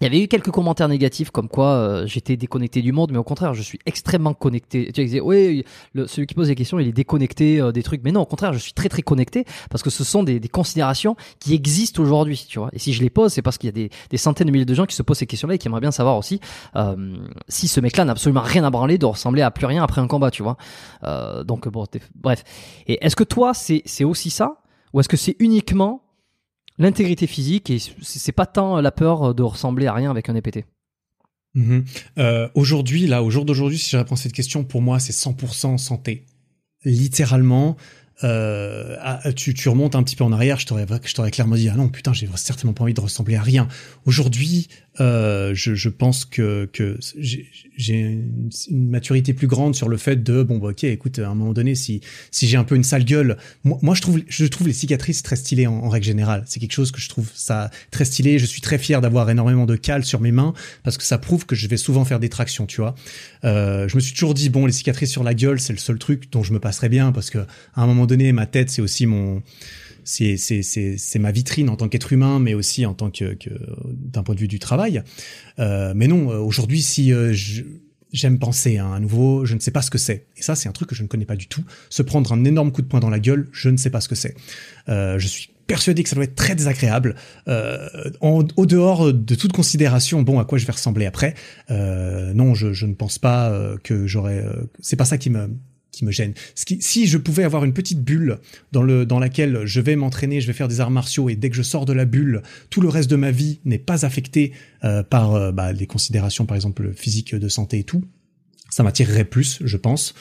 Il y avait eu quelques commentaires négatifs comme quoi euh, j'étais déconnecté du monde, mais au contraire, je suis extrêmement connecté. Tu disais, oui, celui qui pose des questions, il est déconnecté euh, des trucs, mais non, au contraire, je suis très très connecté parce que ce sont des, des considérations qui existent aujourd'hui, tu vois. Et si je les pose, c'est parce qu'il y a des, des, centaines de milliers de gens qui se posent ces questions-là et qui aimeraient bien savoir aussi euh, si ce mec-là n'a absolument rien à branler de ressembler à plus rien après un combat, tu vois. Euh, donc bon, bref. Et est-ce que toi, c'est aussi ça, ou est-ce que c'est uniquement l'intégrité physique et c'est pas tant la peur de ressembler à rien avec un EPT. Mhm. Euh, aujourd'hui, là, au jour d'aujourd'hui, si je réponds à cette question, pour moi, c'est 100% santé. Littéralement, euh, ah, tu, tu, remontes un petit peu en arrière, je t'aurais, je t'aurais clairement dit ah non putain j'ai certainement pas envie de ressembler à rien. Aujourd'hui, euh, je, je, pense que, que j'ai une, une, maturité plus grande sur le fait de bon bah, ok écoute à un moment donné si si j'ai un peu une sale gueule, moi, je trouve je trouve les cicatrices très stylées en, règle générale. C'est quelque chose que je trouve ça très stylé. Je suis très fier d'avoir énormément de cales sur mes mains parce que ça prouve que je vais souvent faire des tractions, tu vois. Euh, je me suis toujours dit bon les cicatrices sur la gueule c'est le seul truc dont je me passerais bien parce que à un moment donné ma tête c'est aussi mon c'est c'est c'est ma vitrine en tant qu'être humain, mais aussi en tant que, que d'un point de vue du travail. Euh, mais non, euh, aujourd'hui, si euh, j'aime penser à nouveau, je ne sais pas ce que c'est. Et ça, c'est un truc que je ne connais pas du tout. Se prendre un énorme coup de poing dans la gueule, je ne sais pas ce que c'est. Euh, je suis persuadé que ça doit être très désagréable. Euh, en, au dehors de toute considération, bon, à quoi je vais ressembler après euh, Non, je, je, ne pense pas que j'aurais. c'est pas ça qui me qui me gêne. Si je pouvais avoir une petite bulle dans, le, dans laquelle je vais m'entraîner, je vais faire des arts martiaux et dès que je sors de la bulle, tout le reste de ma vie n'est pas affecté euh, par euh, bah, les considérations par exemple physiques de santé et tout, ça m'attirerait plus, je pense.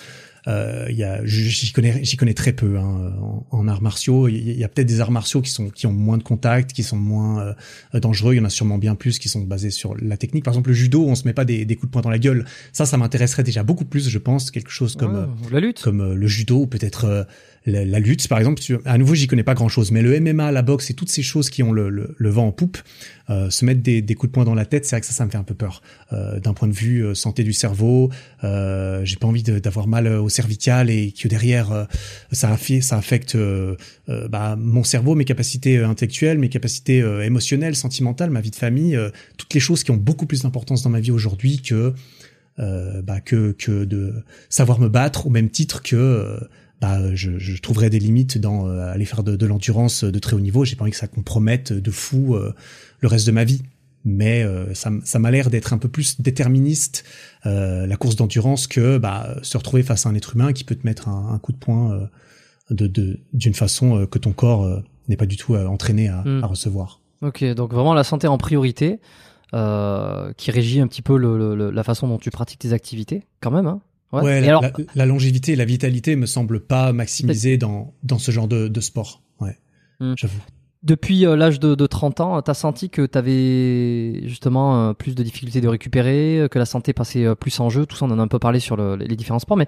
Euh, y a, j'y connais, j'y connais très peu hein, en, arts martiaux. Il y, a peut-être des arts martiaux qui sont qui ont moins de contact, qui sont moins euh, dangereux. Il y en a sûrement bien plus qui sont basés sur la technique. Par exemple, le judo, on se met pas des, des coups de poing dans la gueule. Ça, ça m'intéresserait déjà beaucoup plus, je pense, quelque chose comme euh, la lutte, comme euh, le judo, peut-être la, lutte, par exemple, à nouveau, j'y connais pas grand-chose, mais le MMA, la boxe et toutes ces choses qui ont le, vent en poupe, euh, se mettre des, coups de poing dans la tête, c'est vrai que ça, ça me fait un peu peur. Euh, D'un point de vue euh, santé du cerveau, euh, j'ai pas envie d'avoir mal au cervical et que derrière, euh, ça, ça affecte bah, mon cerveau, mes capacités intellectuelles, mes capacités émotionnelles, sentimentales, ma vie de famille, toutes les choses qui ont beaucoup plus d'importance dans ma vie aujourd'hui que bah, que que de savoir me battre au même titre que bah, je, je, trouverais des limites dans euh, aller faire de, de l'endurance de très haut niveau. J'ai pas envie que ça compromette de fou euh, le reste de ma vie. Mais euh, ça, ça m'a l'air d'être un peu plus déterministe la course d'endurance que bah, se retrouver face à un être humain qui peut te mettre un, un coup de poing de d'une façon que ton corps n'est pas du tout entraîné à, hmm. à, recevoir. Ok, donc vraiment la santé en priorité, qui régit un petit peu le, le, la façon dont tu pratiques tes activités, quand même. Hein Ouais, la, alors... la, longévité et la vitalité me semblent pas maximisées dans, dans ce genre de, de sport. Ouais, hmm. j'avoue. Depuis euh, l'âge de, de, 30 ans, tu as senti que tu avais justement euh, plus de difficultés de récupérer, que la santé passait euh, plus en jeu? Tout ça, on en a un peu parlé sur le, les différents sports. Mais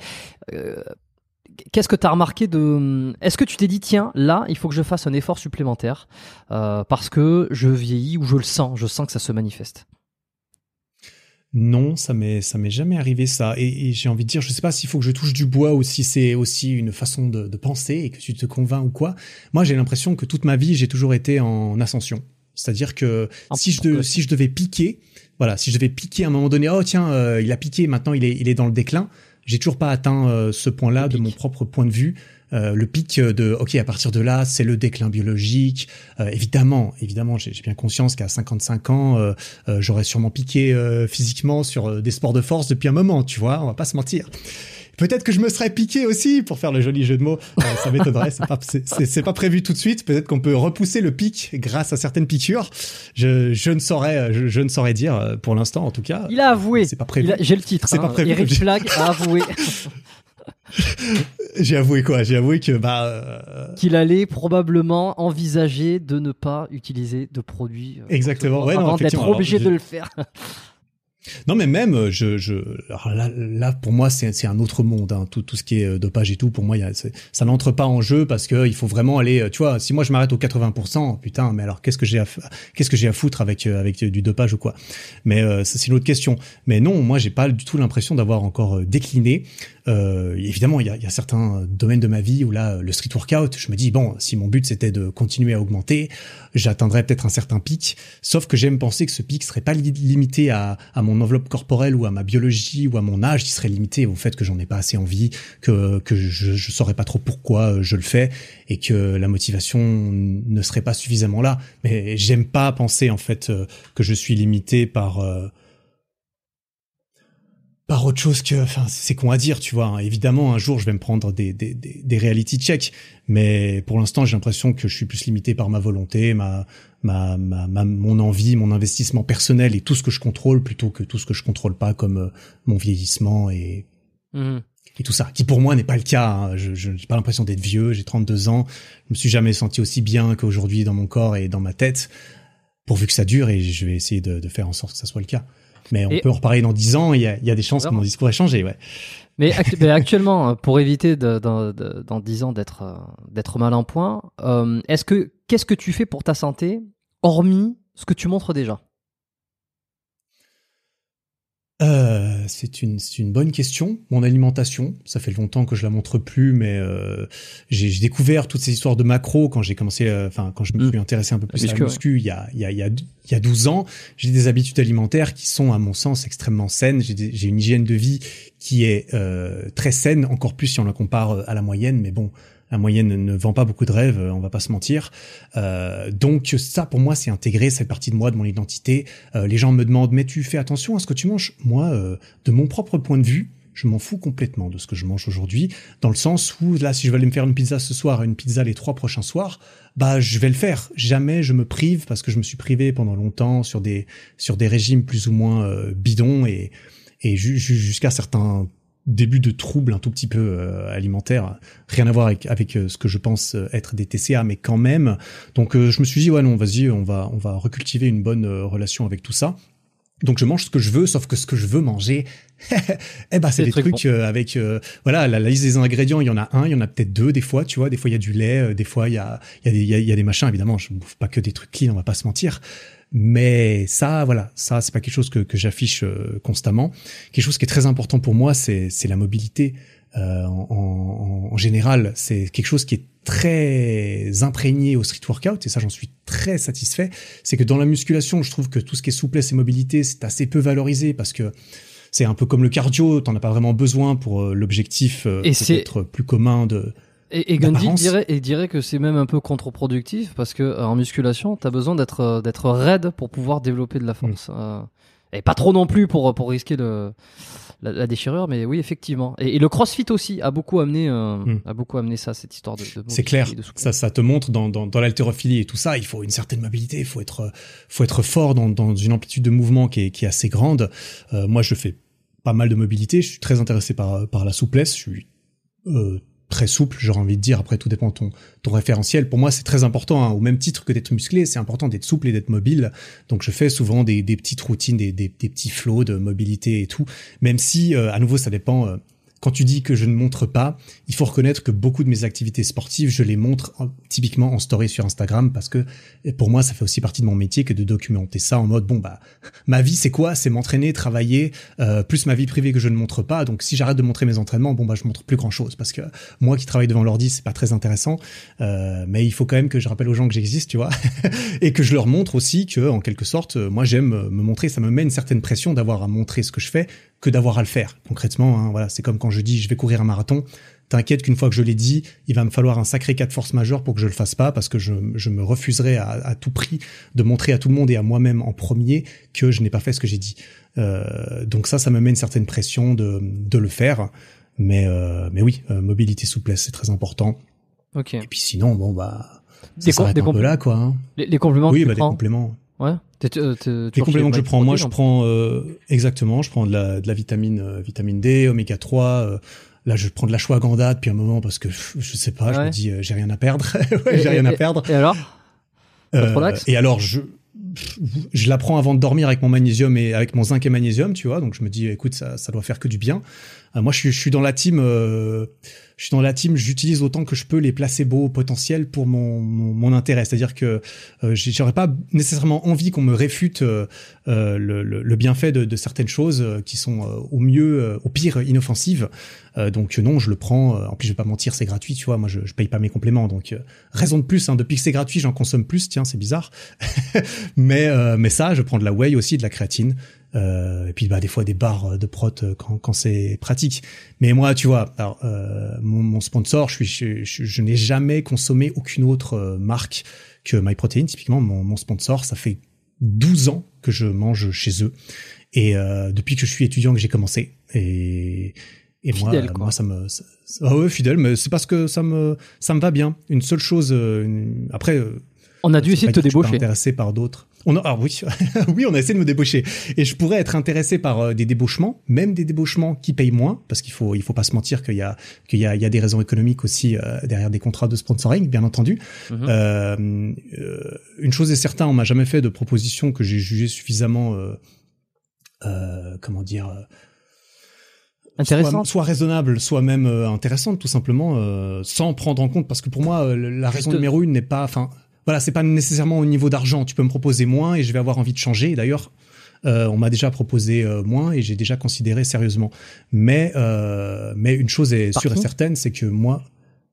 qu'est-ce que tu as remarqué de... Est-ce que tu t'es dit, tiens, là, il faut que je fasse un effort supplémentaire parce que je vieillis ou je le sens, je sens que ça se manifeste? Non, ça m'est ça m'est jamais arrivé ça. Et, j'ai envie de dire, je sais pas s'il faut que je touche du bois ou si c'est aussi une façon de, penser et que tu te convaincs ou quoi. Moi, j'ai l'impression que toute ma vie, j'ai toujours été en ascension. C'est-à-dire que si je si je devais piquer, voilà, si je devais piquer à un moment donné, oh tiens, euh, il a piqué, maintenant il est il est dans le déclin. J'ai toujours pas atteint euh, ce point-là de mon propre point de vue. Euh, le pic de ok à partir de là c'est le déclin biologique euh, évidemment évidemment j'ai bien conscience qu'à 55 ans euh, j'aurais sûrement piqué physiquement sur des sports de force depuis un moment tu vois on va pas se mentir Peut-être que je me serais piqué aussi pour faire le joli jeu de mots. ça m'étonnerait. C'est pas, c'est, pas prévu tout de suite. Peut-être qu'on peut repousser le pic grâce à certaines piqûres. Je, je ne saurais, je, ne saurais dire pour l'instant en tout cas. Il a avoué. C'est pas prévu. J'ai le titre. C'est pas hein. prévu. Eric Flag a avoué. J'ai avoué quoi? J'ai avoué que bah euh, qu'il allait probablement envisager de ne pas utiliser de produits. Euh, Exactement. Ouais, avant d'être obligé de le faire. Non, mais même, je, je là, là, pour moi, c'est un autre monde. Hein. Tout, tout ce qui est euh, dopage et tout, pour moi, y a, ça n'entre pas en jeu parce que il faut vraiment aller. Euh, tu vois, si moi je m'arrête au 80%, putain, mais alors qu'est-ce que j'ai à qu'est-ce que j'ai à foutre avec avec du dopage ou quoi? Mais euh, c'est une autre question. Mais non, moi, j'ai pas du tout l'impression d'avoir encore décliné. Euh, évidemment, il y a, y a, certains domaines de ma vie où là, le street workout, je me dis bon, si mon but c'était de continuer à augmenter, j'atteindrais peut-être un certain pic. Sauf que j'aime penser que ce pic serait pas limité à, à mon enveloppe corporelle ou à ma biologie ou à mon âge, il serait limité au fait que j'en ai pas assez envie, que que je, je saurais pas trop pourquoi je le fais et que la motivation ne serait pas suffisamment là. Mais j'aime pas penser en fait euh, que je suis limité par euh, par autre chose que, enfin, c'est con à dire, tu vois. Hein. Évidemment, un jour, je vais me prendre des, des, des, des reality checks, mais pour l'instant, j'ai l'impression que je suis plus limité par ma volonté, ma, ma, ma, mon envie, mon investissement personnel et tout ce que je contrôle plutôt que tout ce que je contrôle pas comme euh, mon vieillissement et, mmh. et tout ça. Qui pour moi n'est pas le cas. Hein. Je, je n'ai pas l'impression d'être vieux. J'ai 32 ans. Je me suis jamais senti aussi bien qu'aujourd'hui dans mon corps et dans ma tête. Pourvu que ça dure et je vais essayer de, de faire en sorte que ça soit le cas. Mais on peut en reparler dans 10 ans, il y a, y a, des chances que mon discours ait changé, ouais. Mais, actuellement, euh, pour éviter de, de, dans 10 ans d'être euh, d'être mal en point, euh, est-ce que qu'est-ce que tu fais pour ta santé, hormis ce que tu montres déjà? Euh, c'est une, une bonne question. Mon alimentation, ça fait longtemps que je la montre plus, mais euh, j'ai découvert toutes ces histoires de macro quand j'ai commencé, euh, enfin quand je me mm. suis intéressé un peu plus à la muscu il y a il y a il y a, il y a 12 ans. J'ai des habitudes alimentaires qui sont à mon sens extrêmement saines. J'ai une hygiène de vie qui est euh, très saine, encore plus si on la compare à la moyenne. Mais bon, la moyenne ne vend pas beaucoup de rêves, on va pas se mentir. Euh, donc ça, pour moi, c'est intégré, c'est partie de moi, de mon identité. Euh, les gens me demandent, mais tu fais attention à ce que tu manges? Moi, euh, de mon propre point de vue, je m'en fous complètement de ce que je mange aujourd'hui, dans le sens où là, si je vais aller me faire une pizza ce soir, une pizza les trois prochains soirs, bah je vais le faire. Jamais je me prive parce que je me suis privé pendant longtemps sur des sur des régimes plus ou moins bidons et et jusqu'à certains début de troubles un tout petit peu euh, alimentaires, rien à voir avec, avec euh, ce que je pense euh, être des TCA, mais quand même. Donc je me suis dit ouais non vas-y on va on va recultiver une bonne relation avec tout ça. Donc je mange ce que je veux, sauf que ce que je veux manger, eh ben c'est des trucs avec voilà la, liste des ingrédients, il y en a un, il y en a peut-être deux des fois, tu vois, des fois il y a du lait, des fois il y a il y a des il y a, des machins évidemment, je ne bouffe pas que des trucs clean, on va pas se mentir, mais ça, voilà, ça, c'est pas quelque chose que, que j'affiche euh, constamment. Quelque chose qui est très important pour moi, c'est la mobilité. Euh, en, en, général, c'est quelque chose qui est très imprégné au street workout, et ça, j'en suis très satisfait. C'est que dans la musculation, je trouve que tout ce qui est souplesse et mobilité, c'est assez peu valorisé parce que c'est un peu comme le cardio, t'en as pas vraiment besoin pour euh, l'objectif euh, peut-être plus commun de et, et Gandhi dirait, et dirait que c'est même un peu contre-productif parce que euh, en musculation, tu as besoin d'être euh, d'être raide pour pouvoir développer de la force. Mm. Euh, et pas trop non plus pour pour risquer le la, déchirure, mais oui effectivement. Et, le CrossFit aussi a beaucoup amené mm. a beaucoup amené ça cette histoire de. de c'est clair. ça ça te montre dans dans, dans l'haltérophilie et tout ça, il faut une certaine mobilité, il faut être faut être fort dans dans une amplitude de mouvement qui est qui est assez grande. moi je fais pas mal de mobilité. Je suis très intéressé par par la souplesse. Je suis euh, très souple, j'aurais envie de dire. Après, tout dépend de ton, ton référentiel. Pour moi, c'est très important, hein. au même titre que d'être musclé, c'est important d'être souple et d'être mobile. Donc, je fais souvent des, des petites routines, des, des, des, petits flows de mobilité et tout. Même si, euh, à nouveau, ça dépend. Euh, quand tu dis que je ne montre pas, il faut reconnaître que beaucoup de mes activités sportives, je les montre typiquement en story sur Instagram parce que pour moi, ça fait aussi partie de mon métier que de documenter ça en mode bon bah ma vie c'est quoi? C'est m'entraîner, travailler, euh, plus ma vie privée que je ne montre pas. Donc si j'arrête de montrer mes entraînements, bon bah je montre plus grand chose parce que moi qui travaille devant l'ordi, c'est pas très intéressant. Euh, mais il faut quand même que je rappelle aux gens que j'existe, tu vois, et que je leur montre aussi que en quelque sorte, moi j'aime me montrer. Ça me met une certaine pression d'avoir à montrer ce que je fais que d'avoir à le faire. Concrètement, hein, voilà, c'est comme quand je dis je vais courir un marathon. T'inquiète qu'une fois que je l'ai dit, il va me falloir un sacré cas de force majeure pour que je le fasse pas, parce que je, je me refuserai à, à, tout prix de montrer à tout le monde et à moi-même en premier que je n'ai pas fait ce que j'ai dit. Euh, donc ça, ça me met une certaine pression de, de le faire. Mais, euh, mais oui, euh, mobilité souplesse, c'est très important. Ok. Et puis sinon, bon bah, des, ça des un peu là, quoi. Hein. Les, les, compléments Oui, que bah, tu des compléments. Ouais. T'es, t'es, t'es, les compléments que je prends, moi, je prends euh, exactement, je prends de la, de la vitamine, euh, vitamine D, oméga 3. Euh, là, je prends de la ashwagandha depuis un moment parce que je sais pas, je me dis, euh, j'ai rien à perdre. ouais, Et- j'ai rien et- à perdre. Et alors? Pas trop Euh, lax? et alors, je, je la prends avant de dormir avec mon magnésium et avec mon zinc et magnésium, tu vois. Donc je me dis, écoute, ça, ça doit faire que du bien. Euh, moi, je suis, je suis dans la team. euh, je suis dans la team. J'utilise autant que je peux les placebos potentiels pour mon, mon, mon intérêt. C'est-à-dire que euh, j'aurais pas nécessairement envie qu'on me réfute euh, euh, le, le, le bienfait de, de certaines choses qui sont au mieux, au pire inoffensives. Donc non, je le prends. En plus, je vais pas mentir, c'est gratuit, tu vois. Moi, je, je paye pas mes compléments, donc raison de plus. Hein, depuis que c'est gratuit, j'en consomme plus. Tiens, c'est bizarre. mais euh, mais ça, je prends de la whey aussi, de la créatine. Euh, et puis bah des fois des barres de prot euh, quand, quand c'est pratique. Mais moi, tu vois, alors euh, mon, mon sponsor, je suis, je, je, je n'ai jamais consommé aucune autre euh, marque que MyProtein. Typiquement, mon, mon sponsor, ça fait 12 ans que je mange chez eux. Et euh, depuis que je suis étudiant que j'ai commencé. Et et moi, quoi. moi, ça me, ça, ah ouais, fidèle, mais c'est parce que ça me, ça me va bien. Une seule chose, euh, une- après, euh, On a dû essayer de te débaucher. intéressé par d'autres. On a, ah oui, oui, on a essayé de me débaucher. Et je pourrais être intéressé par euh, des débauchements, même des débauchements qui payent moins, parce qu'il faut, il faut pas se mentir qu'il y a, qu'il y a, il y a des raisons économiques aussi euh, derrière des contrats de sponsoring, bien entendu. Mhm. Euh, euh, une chose est certaine, on m'a jamais fait de proposition que j'ai jugée suffisamment, euh, euh, comment dire, euh, soit, soit raisonnable, soit même euh, intéressante, tout simplement, euh, sans prendre en compte, parce que pour moi, euh, la raison Juste- numéro une n'est pas, enfin, voilà, c'est pas nécessairement au niveau d'argent. Tu peux me proposer moins et je vais avoir envie de changer. D'ailleurs, euh, on m'a déjà proposé euh, moins et j'ai déjà considéré sérieusement. Mais, euh, mais une chose est Par sûre et certaine, c'est que moi,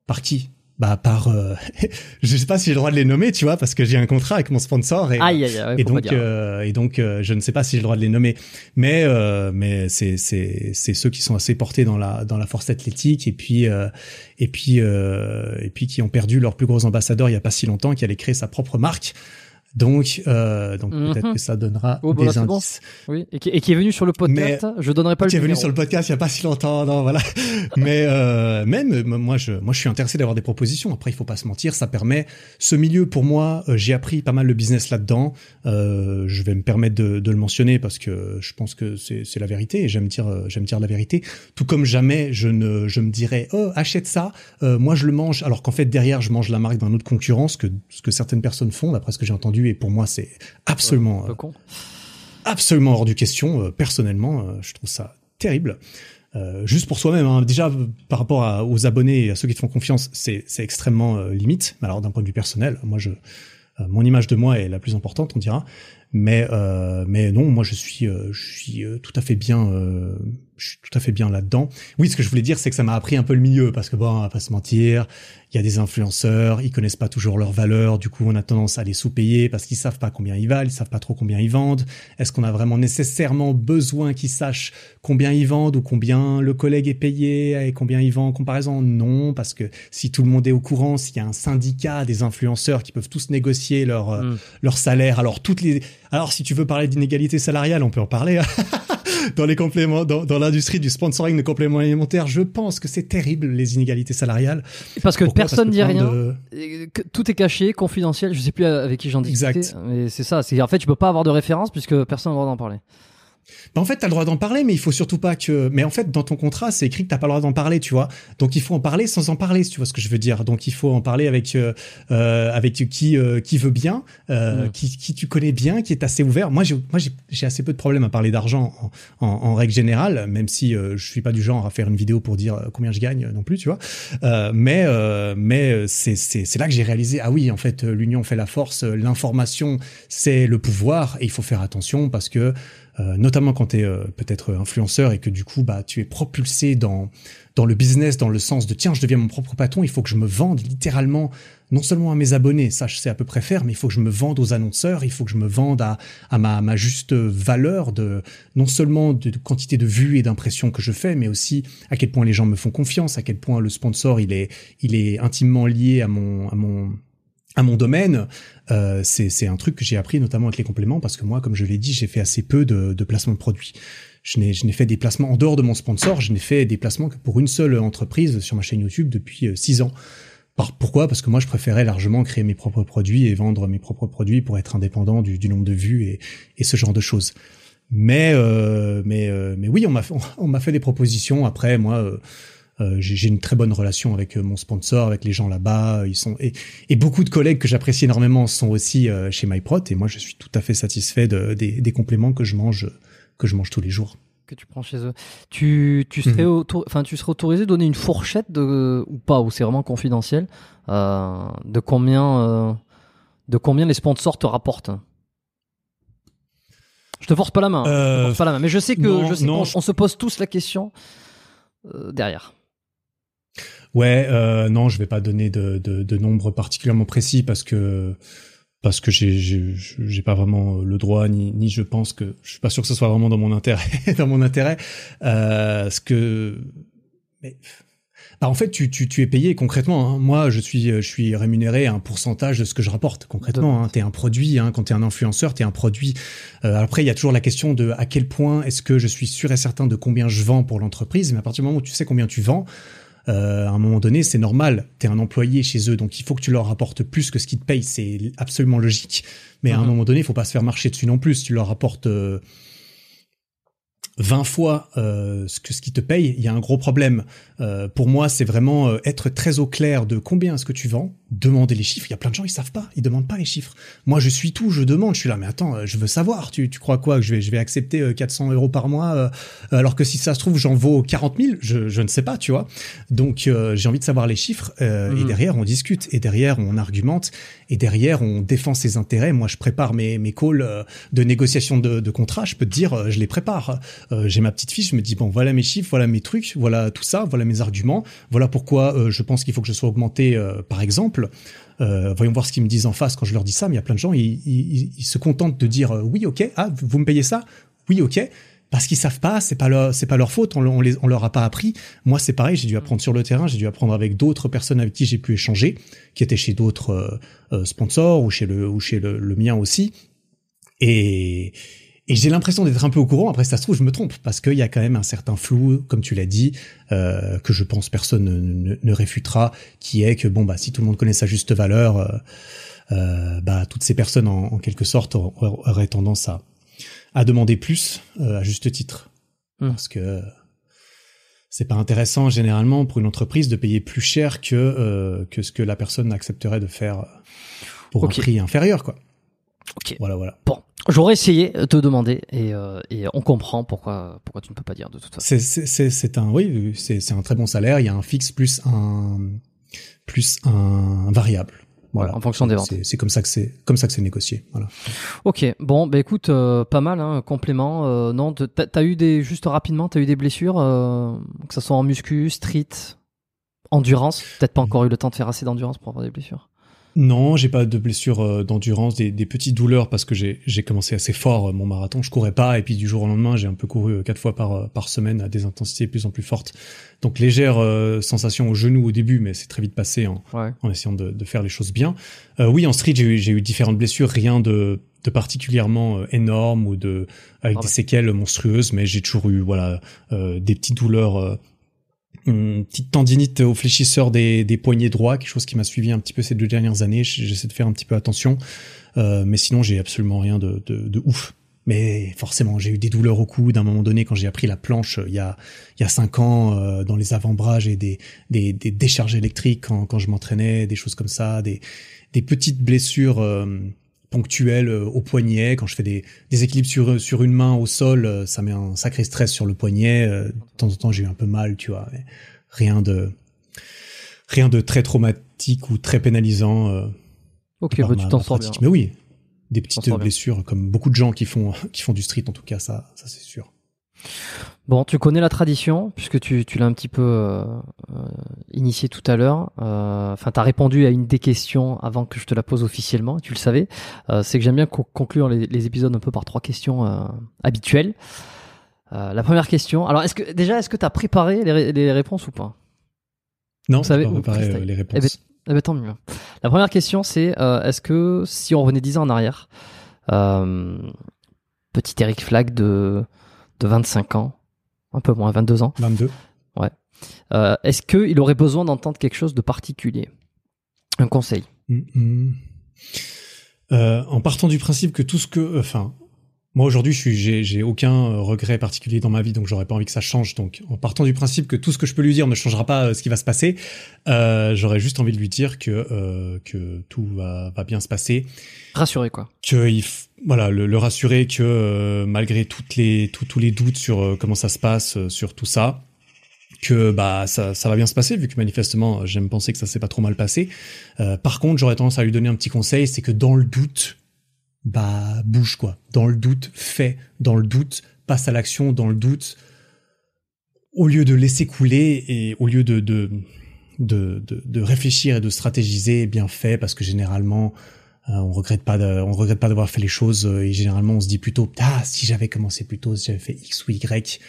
par qui? Bah par, euh, je sais pas si j'ai le droit de les nommer, tu vois, parce que j'ai un contrat avec mon sponsor et, Aïe, aïe, aïe. et faut pas donc, euh, et donc, euh, je ne sais pas si j'ai le droit de les nommer, mais euh, mais c'est c'est c'est ceux qui sont assez portés dans la dans la force athlétique et puis euh, et puis euh, et puis qui ont perdu leur plus gros ambassadeur il y a pas si longtemps, qui allait créer sa propre marque. Donc euh, donc Mhm. peut-être que ça donnera Oh, bah des bon. indices. Oui. Et qui, et qui est venu sur le podcast. Je donnerai pas le Qui est venu sur le podcast il y a pas si longtemps, non, voilà. Mais euh, même euh, moi, je moi, je suis intéressé d'avoir des propositions. Après, il faut pas se mentir, ça permet ce milieu pour moi. euh, j'ai appris pas mal le business là-dedans. Euh, je vais me permettre de, de le mentionner parce que je pense que c'est la vérité et j'aime dire euh, j'aime dire la vérité. Tout comme jamais je ne je me dirais oh achète ça, moi je le mange alors qu'en fait derrière je mange la marque d'un autre concurrent, ce que ce que certaines personnes font d'après ce que j'ai entendu et pour moi c'est absolument con. absolument hors du question. Euh, personnellement, euh, je trouve ça terrible. Euh, juste pour soi-même, hein. déjà euh, par rapport à- aux abonnés et à ceux qui te font confiance, c'est extrêmement euh, limite. Mais alors d'un point de vue personnel, moi je euh, mon image de moi est la plus importante, on dira. Mais euh, mais non, moi je suis euh, je suis euh, tout à fait bien euh, je suis tout à fait bien là-dedans. Oui, ce que je voulais dire, c'est que ça m'a appris un peu le milieu parce que bon, on va pas se mentir, il y a des influenceurs, ils connaissent pas toujours leurs valeurs, du coup on a tendance à les sous-payer parce qu'ils savent pas combien ils valent, ils savent pas trop combien ils vendent. Est-ce qu'on a vraiment nécessairement besoin qu'ils sachent combien ils vendent ou combien le collègue est payé et combien il vend en comparaison? Non, parce que si tout le monde est au courant, s'il y a un syndicat des influenceurs qui peuvent tous négocier leur euh, Mm. leur salaire, alors toutes les alors si tu veux parler d'inégalité salariale, on peut en parler. dans les compléments, dans, dans l'industrie du sponsoring de compléments alimentaires, je pense que c'est terrible les inégalités salariales. Parce que Pourquoi? Personne Parce dit rien. de- Tout est caché, confidentiel. Je sais plus avec qui j'en discutais. Exact. Mais c'est ça. C'est en fait, tu peux pas avoir de référence puisque personne n'a le droit d'en parler. Bah en fait, tu as le droit d'en parler, mais il faut surtout pas que. Mais en fait, dans ton contrat, c'est écrit que t'as pas le droit d'en parler, tu vois. Donc il faut en parler sans en parler, si tu vois ce que je veux dire. Donc il faut en parler avec euh, euh avec qui euh, qui veut bien, euh, qui, qui tu connais bien, qui est assez ouvert. Moi, j'ai moi j'ai assez peu de problèmes à parler d'argent en, en, en, règle générale, même si euh, je suis pas du genre à faire une vidéo pour dire euh, combien je gagne non plus, tu vois. mais mais c'est c'est là que j'ai réalisé ah oui, en fait, l'union fait la force, l'information c'est le pouvoir et il faut faire attention parce que euh, notamment quand tu es euh, peut-être influenceur et que du coup bah tu es propulsé dans dans le business dans le sens de tiens je deviens mon propre patron il faut que je me vende littéralement non seulement à mes abonnés ça je sais à peu près faire mais il faut que je me vende aux annonceurs il faut que je me vende à, à ma, ma juste valeur de non seulement de, de quantité de vues et d'impressions que je fais mais aussi à quel point les gens me font confiance à quel point le sponsor il est il est intimement lié à mon à mon à mon domaine, euh, c'est un truc que j'ai appris notamment avec les compléments parce que moi, comme je l'ai dit, j'ai fait assez peu de, de placements de produits. Je n'ai fait des placements en dehors de mon sponsor, je n'ai fait des placements que pour une seule entreprise sur ma chaîne YouTube depuis euh, six ans. Par, pourquoi? Parce que moi, je préférais largement créer mes propres produits et vendre mes propres produits pour être indépendant du, du nombre de vues et, et, ce genre de choses. Mais euh, mais euh, mais oui, on m'a on m'a fait des propositions. Après, moi euh, j'ai une très bonne relation avec euh, mon sponsor, avec les gens là-bas. Ils sont et, et, beaucoup de collègues que j'apprécie énormément sont aussi euh, chez MyProt et moi je suis tout à fait satisfait de, des, des, compléments que je mange que je mange tous les jours. Que tu prends chez eux. Tu, tu serais mmh. enfin tu serais autorisé de donner une fourchette de ou pas ou c'est vraiment confidentiel euh, de combien de combien les sponsors te rapportent? Je te force pas la main. Hein. te force pas la main. Mais je sais que non, je sais on, on se pose tous la question derrière. Ouais, euh, non, je vais pas donner de, de, de nombre particulièrement précis parce que parce que j'ai j'ai pas vraiment le droit ni ni je pense que je suis pas sûr que ce soit vraiment dans mon intérêt dans mon intérêt euh, ce que mais bah en fait tu, tu, tu es payé concrètement hein. moi je suis je suis rémunéré à un pourcentage de ce que je rapporte concrètement hein. tu es un produit hein. quand tu es un influenceur tu es un produit euh, après il y a toujours la question de à quel point est-ce que je suis sûr et certain de combien je vends pour l'entreprise mais à partir du moment où tu sais combien tu vends euh, à un moment donné, c'est normal. T'es un employé chez eux, donc il faut que tu leur rapportes plus que ce qu'ils te payent. C'est absolument logique. Mais à un mhm. moment donné, il faut pas se faire marcher dessus non plus. Tu leur rapportes euh, 20 fois euh, ce que ce qui te paye, il y a un gros problème. Euh, pour moi, c'est vraiment euh, être très au clair de combien est-ce que tu vends, demander les chiffres. Il y a plein de gens ils savent pas, ils demandent pas les chiffres. Moi, je suis tout, je demande, je suis là, mais attends, je veux savoir. Tu, tu crois quoi que je vais je vais accepter 400 euh, euros par mois alors que si ça se trouve j'en vaux 40 000, je, je ne sais pas, tu vois. Donc j'ai envie de savoir les chiffres et mmh. derrière on discute et derrière on argumente et derrière on défend ses intérêts. Moi, je prépare mes mes calls de négociation de, de contrat. Je peux te dire, je les prépare euh, j'ai ma petite fiche, je me dis bon voilà mes chiffres, voilà mes trucs, voilà tout ça, voilà mes arguments, voilà pourquoi euh, je pense qu'il faut que je sois augmenté euh, par exemple. Euh, voyons voir ce qu'ils me disent en face quand je leur dis ça, mais il y a plein de gens, ils, ils, ils se contentent de dire oui ok, ah vous me payez ça, oui ok, parce qu'ils savent pas, c'est pas leur, c'est pas leur faute, on, on, les, on leur a pas appris. Moi, c'est pareil, j'ai dû apprendre sur le terrain, j'ai dû apprendre avec d'autres personnes avec qui j'ai pu échanger, qui étaient chez d'autres euh, sponsors ou chez le, ou chez le, le mien aussi. Et, et j'ai l'impression d'être un peu au courant. Après, ça se trouve, je me trompe parce qu'il y a quand même un certain flou, comme tu l'as dit, euh, que je pense personne ne, ne, ne, réfutera, qui est que bon bah si tout le monde connaît sa juste valeur, euh, euh, bah toutes ces personnes en, en, quelque sorte auraient tendance à à demander plus à juste titre, mmh. parce que c'est pas intéressant généralement pour une entreprise de payer plus cher que que ce que la personne accepterait de faire pour okay. un prix inférieur, quoi. Ok. Voilà, voilà. Bon, j'aurais essayé de te demander et, euh, et, on comprend pourquoi pourquoi tu ne peux pas dire de toute façon. C'est un oui, c'est un très bon salaire. Il y a un fixe plus un plus un variable. Voilà, en fonction des ventes. C'est comme ça que c'est comme ça que c'est négocié. Voilà. Ok, bon, bah écoute, euh, pas mal, hein, complément. Euh, non, t'as as eu des juste rapidement, t'as eu des blessures, euh, que ça soit en muscu, street, endurance. Peut-être pas encore eu le temps de faire assez d'endurance pour avoir des blessures. Non, j'ai pas de blessures euh, d'endurance, des, des, petites douleurs parce que j'ai commencé assez fort euh, mon marathon. Je courais pas et puis du jour au lendemain, j'ai un peu couru euh, quatre fois par par semaine à des intensités de plus en plus fortes. Donc légère sensation au genou au début, mais c'est très vite passé en, ouais. en essayant de, de, faire les choses bien. oui, en street, j'ai eu, eu différentes blessures, rien de de particulièrement énorme ou de avec ah des séquelles monstrueuses, mais j'ai toujours eu voilà des petites douleurs une petite tendinite au fléchisseur des, des poignets droits, quelque chose qui m'a suivi un petit peu ces deux dernières années. J'essaie de faire un petit peu attention, euh, mais sinon j'ai absolument rien de, de, de ouf. mais forcément, j'ai eu des douleurs au cou d'un moment donné quand j'ai appris la planche il y a il y a cinq ans euh, dans les avant-bras, j'ai des, des des décharges électriques quand quand je m'entraînais, des choses comme ça, des des petites blessures euh, ponctuelles euh, au poignet quand je fais des des équilibres sur sur une main au sol, ça met un sacré stress sur le poignet. de temps en temps, j'ai eu un peu mal, tu vois, mais rien de rien de très traumatique ou très pénalisant. ok, bah, tu t'en sors bien. Mais oui, des petites blessures, comme beaucoup de gens qui font, qui font du street, en tout cas, ça, ça c'est sûr. Bon, tu connais la tradition, puisque tu, tu l'as un petit peu euh, euh initié tout à l'heure. Euh, enfin, tu as répondu à une des questions avant que je te la pose officiellement, tu le savais. Euh, c'est que j'aime bien conclure les, les, épisodes un peu par trois questions habituelles. la première question, alors est-ce que déjà, est-ce que tu as préparé les, les, réponses ou pas? Non, je pas préparé les réponses. Eh ben, eh ben, tant mieux. La première question, c'est euh, est-ce que si on revenait 10 ans en arrière, euh, petit Eric Flag de, de 25 ans, un peu moins, 22 ans. 22. Ouais. Euh, est-ce qu'il aurait besoin d'entendre quelque chose de particulier? Un conseil? Mm-hmm. En partant du principe que tout ce que. Enfin, moi aujourd'hui, je suis, j'ai, j'ai aucun euh, regret particulier dans ma vie, donc j'aurais pas envie que ça change. Donc, en partant du principe que tout ce que je peux lui dire ne changera pas euh, ce qui va se passer, euh, j'aurais juste envie de lui dire que euh, que tout va, va bien se passer. Rassurer quoi. Que il voilà, le, le, rassurer que euh, malgré toutes les tous les doutes sur comment ça se passe, sur tout ça, que bah ça, ça va bien se passer vu que manifestement j'aime penser que ça s'est pas trop mal passé. par contre, j'aurais tendance à lui donner un petit conseil, c'est que dans le doute bah bouge quoi. Dans le doute, fais. Dans le doute, passe à l'action. Dans le doute, au lieu de laisser couler et au lieu de de, de, de, réfléchir et de stratégiser, eh bien fait parce que généralement euh, on regrette pas de, on regrette pas d'avoir fait les choses euh, et généralement on se dit plutôt ah si j'avais commencé plus tôt, si j'avais fait X ou Y,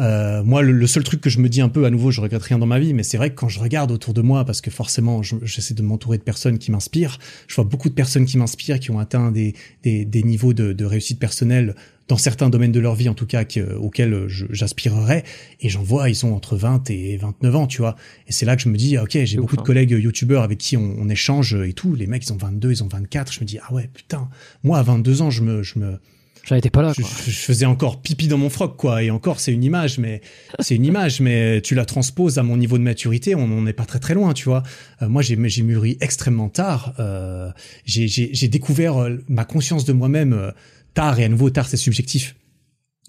euh, moi, le, seul truc que je me dis un peu, à nouveau, je regrette rien dans ma vie, mais c'est vrai que quand je regarde autour de moi, parce que forcément, j'essaie de m'entourer de personnes qui m'inspirent, je vois beaucoup de personnes qui m'inspirent, qui ont atteint des, des, des niveaux de, de, réussite personnelle dans certains domaines de leur vie, en tout cas, auxquels j'aspirerais, et j'en vois, ils sont entre 20 et 29 ans, tu vois. Et c'est là que je me dis, ok, j'ai beaucoup de hein. collègues youtubeurs avec qui on, on, échange et tout, les mecs, ils ont 22, ils ont 24, je me dis, ah ouais, putain, moi, à 22 ans, je me, je me, J'en étais pas là. Quoi. Je, faisais encore pipi dans mon froc, quoi. Et encore, c'est une image, mais c'est une image, mais tu la transposes à mon niveau de maturité, on n'en est pas très très loin, tu vois. Euh, moi, j'ai j'ai mûri extrêmement tard. Euh, j'ai découvert euh, ma conscience de moi-même euh, tard, et à nouveau tard, c'est subjectif.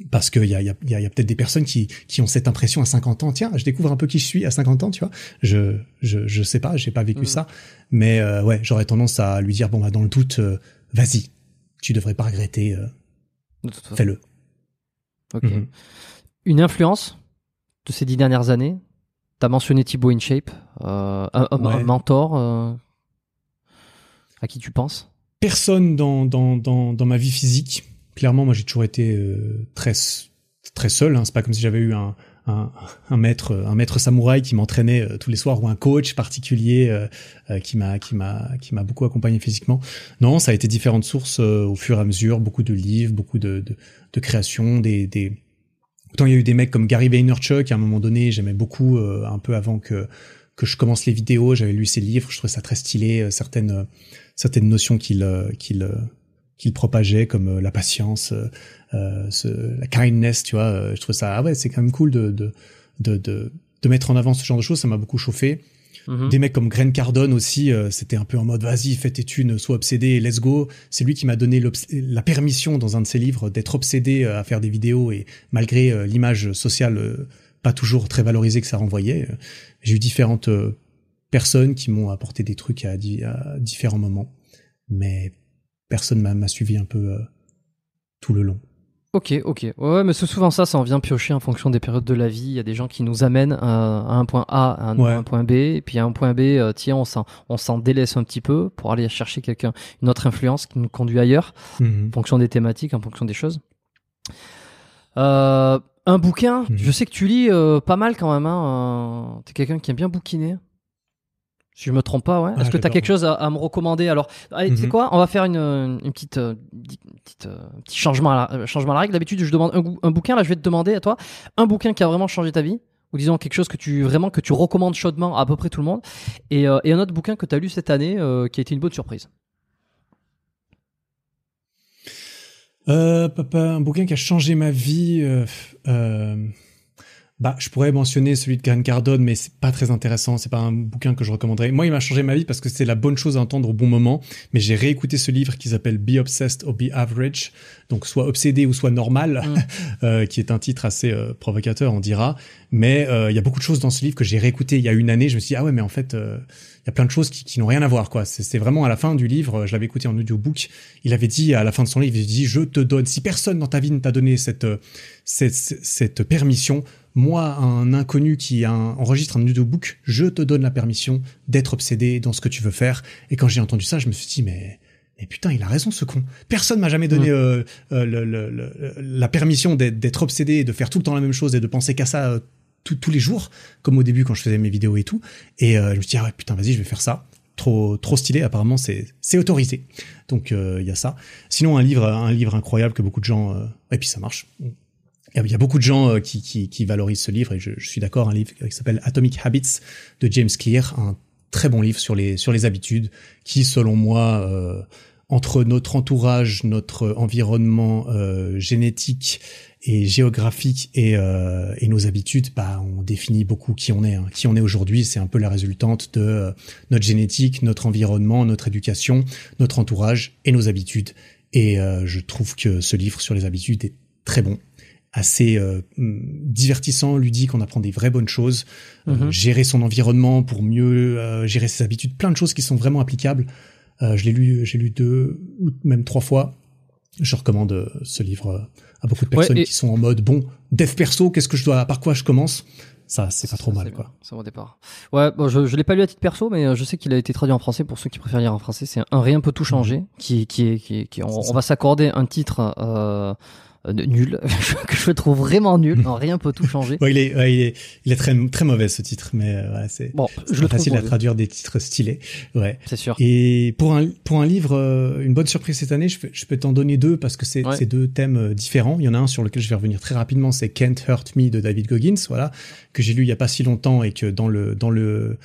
Parce qu'il y a, y a, y a peut-être des personnes qui, qui ont cette impression à 50 ans. Tiens, je découvre un peu qui je suis à 50 ans, tu vois. Je, je, je sais pas, j'ai pas vécu mm. ça. Mais ouais, j'aurais tendance à lui dire, bon, bah, dans le doute, vas-y. Tu devrais pas regretter Fais-le. Ok. Mhm. Une influence de ces dix dernières années? Tu as mentionné Thibaut InShape, euh, un, mentor euh, à qui tu penses? Personne dans, dans, dans, dans, ma vie physique. Clairement, moi j'ai toujours été euh, très, très seul. Hein. C'est pas comme si j'avais eu un, un, un, maître un maître samouraï qui m'entraînait euh, tous les soirs ou un coach particulier euh, euh, qui m'a qui m'a qui m'a beaucoup accompagné physiquement. Non, ça a été différentes sources au fur et à mesure, beaucoup de livres, beaucoup de de, de créations, des des autant il y a eu des mecs comme Gary Vaynerchuk à un moment donné, j'aimais beaucoup un peu avant que que je commence les vidéos, j'avais lu ses livres, je trouvais ça très stylé, certaines certaines notions qu'il qu'il qu'il propageait comme la patience, euh, ce, la kindness, tu vois. Euh, je trouve ça, ah ouais, c'est quand même cool de, de, de, de, de mettre en avant ce genre de choses. Ça m'a beaucoup chauffé. Mhm. Des mecs comme Grant Cardone aussi, euh, c'était un peu en mode vas-y, fais tes thunes, sois obsédé, let's go. C'est lui qui m'a donné la permission dans un de ses livres d'être obsédé à faire des vidéos et malgré l'image sociale pas toujours très valorisée que ça renvoyait, j'ai eu différentes personnes qui m'ont apporté des trucs à, à, différents moments, mais personne m'a suivi un peu tout le long. Ok, ok. Ouais, mais c'est souvent ça, ça en vient piocher en fonction des périodes de la vie. Il y a des gens qui nous amènent à, un point A, à un, point B, et puis à un point B, euh, tiens, on s'en, on s'en délaisse un petit peu pour aller chercher quelqu'un, une autre influence qui nous conduit ailleurs, mhm. en fonction des thématiques, en fonction des choses. Euh, un bouquin, mhm. je sais que tu lis euh, pas mal quand même. Hein, T'es quelqu'un qui aime bien bouquiner. Si je me trompe pas, ouais. Est-ce que tu as quelque chose à, me recommander? Alors, allez, tu sais mhm. quoi? On va faire une, une petite, euh, petite euh, petit changement à la, euh, changement à la règle. D'habitude, je demande un, un, bouquin. Là, je vais te demander à toi un bouquin qui a vraiment changé ta vie, ou disons quelque chose que tu vraiment que tu recommandes chaudement à, à peu près tout le monde, et, et un autre bouquin que tu as lu cette année qui a été une bonne surprise. euh, Un bouquin qui a changé ma vie. Bah, je pourrais mentionner celui de Grant Cardone, mais c'est pas très intéressant. C'est pas un bouquin que je recommanderais. Moi, il m'a changé ma vie parce que c'est la bonne chose à entendre au bon moment. Mais j'ai réécouté ce livre qui s'appelle Be Obsessed or Be Average, donc soit obsédé ou soit normal, mm. euh, qui est un titre assez euh, provocateur, on dira. Mais euh, il y a beaucoup de choses dans ce livre que j'ai réécouté il y a une année. Je me suis dit ah ouais, mais en fait, il y a plein de choses qui, qui n'ont rien à voir quoi. C'est vraiment à la fin du livre. Je l'avais écouté en audiobook. Il avait dit à la fin de son livre, il dit je te donne si personne dans ta vie ne t'a donné cette, cette cette permission moi, un inconnu qui enregistre un audiobook, je te donne la permission d'être obsédé dans ce que tu veux faire. Et quand j'ai entendu ça, je me suis dit, mais, mais putain, il a raison ce con. Personne m'a jamais donné euh, euh, la permission d'être obsédé, et de faire tout le temps la même chose et de penser qu'à ça euh, tous les jours, comme au début quand je faisais mes vidéos et tout. Et je me suis dit, ah ouais, putain, vas-y, je vais faire ça. Trop, trop stylé. Apparemment, c'est, c'est autorisé. Donc, il y a ça. Sinon, un livre, un livre incroyable que beaucoup de gens, et puis ça marche il y a beaucoup de gens euh, qui, qui, qui valorisent ce livre et je, suis d'accord. Un livre qui s'appelle Atomic Habits de James Clear, un très bon livre sur les sur les habitudes, qui selon moi euh, entre notre entourage, notre environnement euh, génétique et géographique et, euh, et nos habitudes, bah, on définit beaucoup qui on est. Hein. Qui on est aujourd'hui, c'est un peu la résultante de euh, notre génétique, notre environnement, notre éducation, notre entourage et nos habitudes. Et je trouve que ce livre sur les habitudes est très bon assez euh, divertissant, ludique, on apprend des vraies bonnes choses, euh, mhm. gérer son environnement pour mieux euh, gérer ses habitudes, plein de choses qui sont vraiment applicables. je l'ai lu, j'ai lu deux ou même trois fois. Je recommande ce livre à beaucoup de personnes qui sont en mode bon, dev perso, qu'est-ce que je dois, par quoi je commence? Ça c'est pas trop mal quoi. C'est départ. Ouais, bon, je, je l'ai pas lu à titre perso, mais je sais qu'il a été traduit en français pour ceux qui préfèrent lire en français. C'est un rien peut tout changer, mhm. qui qui qui, qui on, on, va s'accorder un titre euh, euh, nul, que je trouve vraiment nul. Non, rien peut tout changer. il, est, il, est, il est très, très mauvais ce titre, mais euh, ouais, c'est bon, je facile à traduire des titres stylés. Ouais. C'est sûr. Et pour un, pour un livre, euh, une bonne surprise cette année, je, je peux t'en donner deux parce que c'est c'est deux thèmes différents. Il y en a un sur lequel je vais revenir très rapidement, c'est Can't Hurt Me de David Goggins, voilà, que j'ai lu il y a pas si longtemps et que dans le, dans le,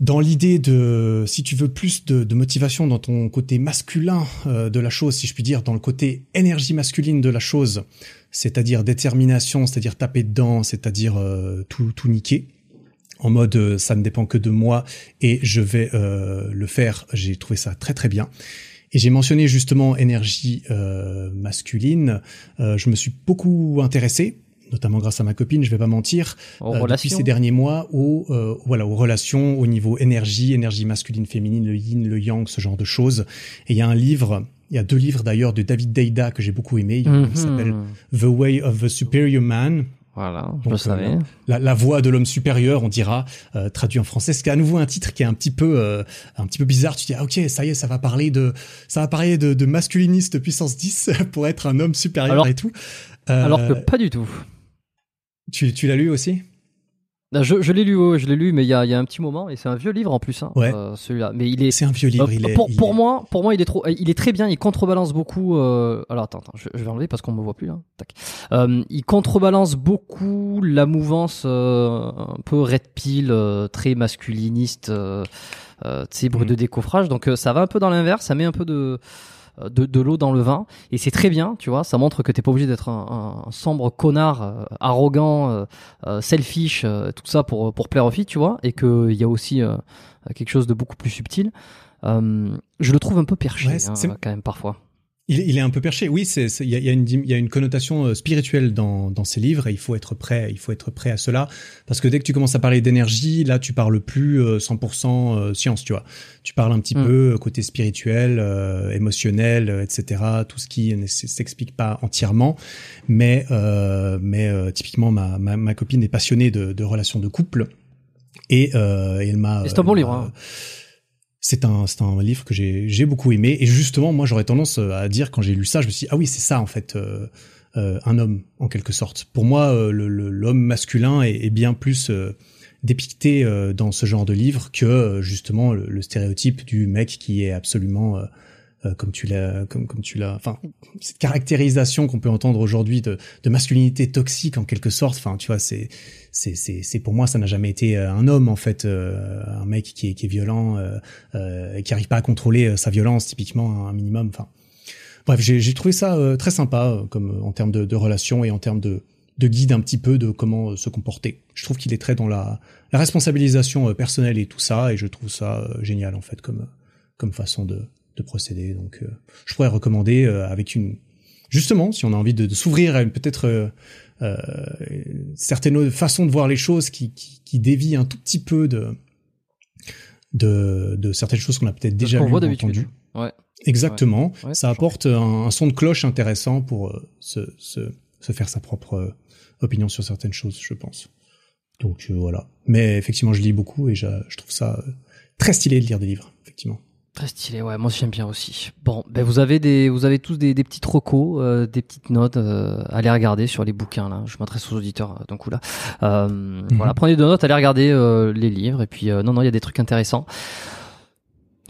dans l'idée de, si tu veux plus de, de motivation dans ton côté masculin euh, de la chose, si je puis dire, dans le côté énergie masculine de la chose, c'est-à-dire détermination, c'est-à-dire taper dedans, c'est-à-dire euh, tout, tout niquer, en mode euh, ça ne dépend que de moi et je vais le faire, j'ai trouvé ça très très bien. Et j'ai mentionné justement énergie masculine, je me suis beaucoup intéressé notamment grâce à ma copine, je vais pas mentir, euh, depuis ces derniers mois, aux, euh, voilà, aux relations, au niveau énergie, énergie masculine, féminine, le yin, le yang, ce genre de choses. Et il y a un livre, il y a deux livres d'ailleurs de David Deida que j'ai beaucoup aimé. Il mhm. s'appelle The Way of the Superior Man. Voilà, je savais. La, la, voix de l'homme supérieur, on dira, euh, traduit en français. C'est à nouveau un titre qui est un petit peu, euh, un petit peu bizarre. Tu dis, ah, ok, ça y est, ça va parler de, ça va parler de, de masculiniste puissance 10 pour être un homme supérieur et tout. alors que pas du tout. Tu, tu l'as lu aussi? Bah, je, je l'ai lu, je l'ai lu, mais il y a, y a, un petit moment et c'est un vieux livre en plus, hein, ouais. euh, celui-là. Mais il est. C'est un vieux livre. Euh, il est, pour, il pour est... moi, pour moi, il est trop, il est très bien. Il contrebalance beaucoup. Euh... Alors attends, attends je, je, vais enlever parce qu'on me voit plus là. Tac. Il contrebalance beaucoup la mouvance un peu red pill, très masculiniste, euh, tu sais, bruit mmh. de décoffrage. Donc ça va un peu dans l'inverse. Ça met un peu de de, de l'eau dans le vin. Et c'est très bien tu vois. Ça montre que t'es pas obligé d'être un, un, sombre connard euh, arrogant euh, euh selfish tout ça pour pour plaire aux filles tu vois. Et que il y a aussi quelque chose de beaucoup plus subtil. Je le trouve un peu perché ouais, hein, quand même parfois il, il, est un peu perché. Oui, c'est il y a, y, y a, une connotation euh, spirituelle dans, dans ces livres et il faut être prêt. Il faut être prêt à cela parce que dès que tu commences à parler d'énergie, là, tu parles plus 100% euh, science, tu vois. Tu parles un petit mm. peu côté spirituel, euh, émotionnel, etc. Tout ce qui ne s'explique pas entièrement, mais euh, mais typiquement ma, ma, ma copine est passionnée de, de relations de couple et, euh, elle m'a. C'est un bon livre. Hein c'est un, c'est un livre que j'ai, beaucoup aimé. Et justement, moi, j'aurais tendance euh, à dire, quand j'ai lu ça, je me suis dit, ah oui, c'est ça, en fait, euh, euh, un homme, en quelque sorte. Pour moi, euh, l'homme masculin est, bien plus dépicté dans ce genre de livre que, justement, le, stéréotype du mec qui est absolument... comme tu l'as, comme comme tu l'as, enfin cette caractérisation qu'on peut entendre aujourd'hui de, de masculinité toxique en quelque sorte. Enfin, tu vois, c'est c'est c'est pour moi ça n'a jamais été euh, un homme en fait euh, un mec qui est qui est violent euh, et qui arrive pas à contrôler sa violence typiquement un minimum enfin bref, j'ai trouvé ça très sympa comme en termes de, de relations et en termes de de guide un petit peu de comment se comporter. Je trouve qu'il est très dans la, la responsabilisation personnelle et tout ça, et je trouve ça génial en fait comme comme façon de, de procéder. Donc, je pourrais recommander avec une justement, si on a envie de, s'ouvrir à peut-être euh, euh, certaines façons de voir les choses qui, qui, qui dévient un tout petit peu de, de, de certaines choses qu'on a peut-être déjà vues entendues. Ouais. Exactement. ça apporte un, son de cloche intéressant pour euh, se, se, se, faire sa propre euh, opinion sur certaines choses, je pense. Donc voilà. Mais effectivement, je lis beaucoup et je, je trouve ça très stylé de lire des livres, effectivement. Très stylé, ouais, moi j'aime bien aussi. Bon, ben vous avez des, vous avez tous des, des petites recos, euh, des petites notes euh, allez regarder sur les bouquins là. Je m'adresse aux auditeurs euh, d'un coup là. Euh. Voilà, prenez des notes, allez regarder les livres et puis non non, il y a des trucs intéressants.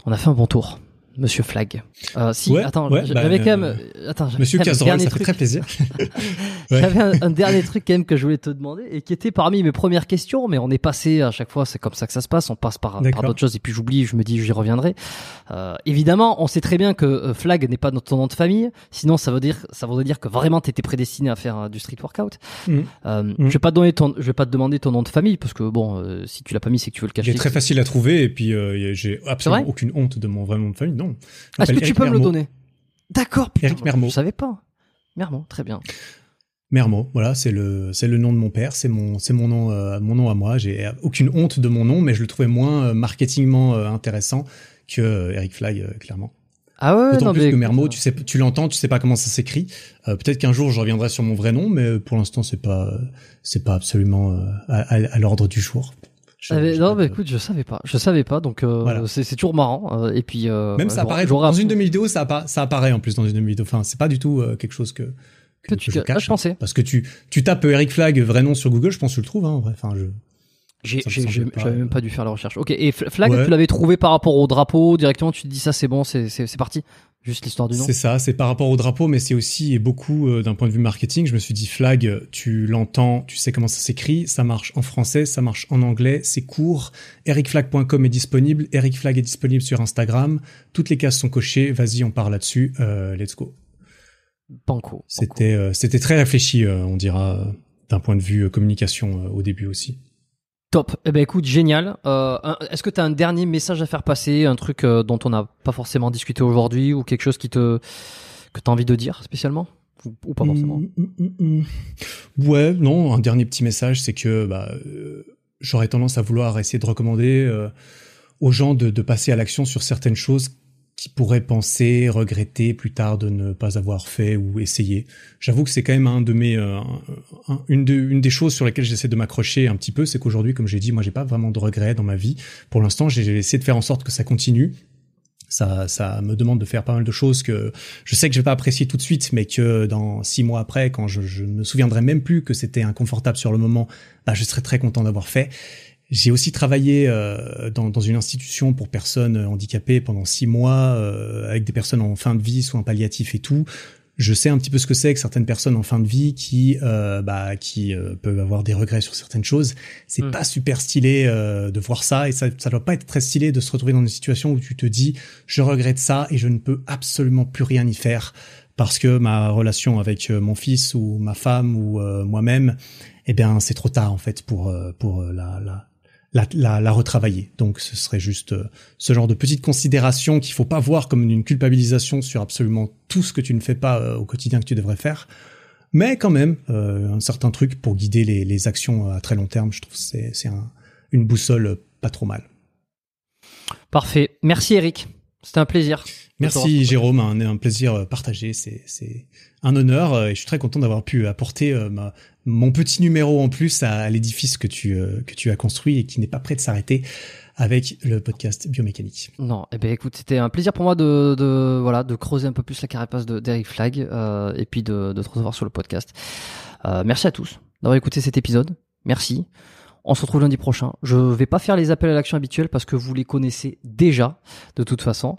On a fait un bon tour. Monsieur Flag. Euh, si, attends, bah, j'avais quand même. Euh, attends, Monsieur Casserole, ça fait très plaisir. j'avais un, dernier truc quand même que je voulais te demander et qui était parmi mes premières questions, mais on est passé à chaque fois, c'est comme ça que ça se passe, on passe par, par d'autres choses et puis j'oublie, je me dis j'y reviendrai. Euh, évidemment, on sait très bien que euh, Flag n'est pas ton nom de famille, sinon ça veut dire ça voudrait dire que vraiment t'étais prédestiné à faire du street workout. Mm. Mm. Je vais pas te donner ton, je vais pas te demander ton nom de famille parce que bon, si tu l'as pas mis, c'est que tu veux le cacher. Il est très facile à trouver et puis j'ai absolument aucune honte de mon vrai nom de famille. Non. Est-ce que tu peux me le donner? D'accord. Eric Mermot. Je savais pas. Mermot, très bien. Mermot, voilà, c'est le c'est le nom de mon père, c'est mon c'est mon nom euh, mon nom à moi. J'ai aucune honte de mon nom, mais je le trouvais moins euh, marketingement euh, intéressant que Eric Flag, clairement. Ah ouais, D'autant plus que Mermot, tu sais, tu l'entends, tu sais pas comment ça s'écrit. Peut-être qu'un jour je reviendrai sur mon vrai nom, mais pour l'instant c'est pas c'est pas absolument à l'ordre du jour. Ah, non, mais écoute, je savais pas, je savais pas, donc euh, c'est toujours marrant. Euh, et puis euh, même ça apparaît dans une de mes vidéos, ça, ça apparaît en plus dans une de mes vidéos. Enfin, c'est pas du tout quelque chose que que, tu je cache. Ah, je parce que tu tu tapes Eric Flag vrai nom sur Google, je pense que tu le trouves. Hein, Enfin, je j'avais même pas dû faire la recherche. Ok, et Flag, tu l'avais trouvé par rapport au drapeau directement. Tu te dis ça, c'est bon, c'est parti. Juste l'histoire du nom. C'est ça, c'est par rapport au drapeau, mais c'est aussi et beaucoup euh, d'un point de vue marketing. Je me suis dit flag, tu l'entends, tu sais comment ça s'écrit, ça marche en français, ça marche en anglais, c'est court. Ericflag.com est disponible, Eric Flag est disponible sur Instagram. Toutes les cases sont cochées. Vas-y, on part là-dessus. Euh, let's go. Banco. C'était euh, c'était très réfléchi, on dira, d'un point de vue communication au début aussi. Top. Eh ben écoute, génial. Euh, Est-ce que tu as un dernier message à faire passer, un truc euh, dont on n'a pas forcément discuté aujourd'hui ou quelque chose qui te que tu as envie de dire spécialement? Ou, pas forcément? Mm, mm, mm, Ouais, non, un dernier petit message, c'est que bah, euh, j'aurais tendance à vouloir essayer de recommander aux gens de passer à l'action sur certaines choses qui pourrait penser, regretter plus tard de ne pas avoir fait ou essayé. J'avoue que c'est quand même un de mes, euh, une, de, une des choses sur lesquelles j'essaie de m'accrocher un petit peu, c'est qu'aujourd'hui, comme j'ai dit, moi j'ai pas vraiment de regrets dans ma vie. Pour l'instant, j'ai essayé de faire en sorte que ça continue. Ça, ça me demande de faire pas mal de choses que je sais que je vais pas apprécier tout de suite, mais que dans six mois après, quand je, je me souviendrai même plus que c'était inconfortable sur le moment, bah, je serais très content d'avoir fait. J'ai aussi travaillé euh, dans, dans, une institution pour personnes handicapées pendant six mois, euh, avec des personnes en fin de vie, soins palliatifs et tout. Je sais un petit peu ce que c'est que certaines personnes en fin de vie qui, euh, bah, qui euh, peuvent avoir des regrets sur certaines choses. C'est hmm. pas super stylé euh, de voir ça et ça, ça doit pas être très stylé de se retrouver dans une situation où tu te dis je regrette ça et je ne peux absolument plus rien y faire parce que ma relation avec mon fils ou ma femme ou moi-même, eh bien c'est trop tard en fait pour pour la, la la, la, la, retravailler. Donc ce serait juste euh, ce genre de petite considération qu'il faut pas voir comme une culpabilisation sur absolument tout ce que tu ne fais pas euh, au quotidien que tu devrais faire, mais quand même euh, un certain truc pour guider les, les, actions à très long terme. Je trouve c'est c'est un, une boussole pas trop mal. Parfait. Merci Eric. C'était un plaisir. Merci Jérôme, un, un plaisir partagé. C'est c'est un honneur et je suis très content d'avoir pu apporter ma, mon petit numéro en plus à, l'édifice que tu euh, que tu as construit et qui n'est pas prêt de s'arrêter avec le podcast biomécanique. Non, eh ben écoute, c'était un plaisir pour moi de, de voilà de creuser un peu plus la carapace de d'Eric Flag euh, et puis de, de te recevoir sur le podcast. Euh, merci à tous d'avoir écouté cet épisode. Merci. On se retrouve lundi prochain. Je vais pas faire les appels à l'action habituels parce que vous les connaissez déjà de toute façon.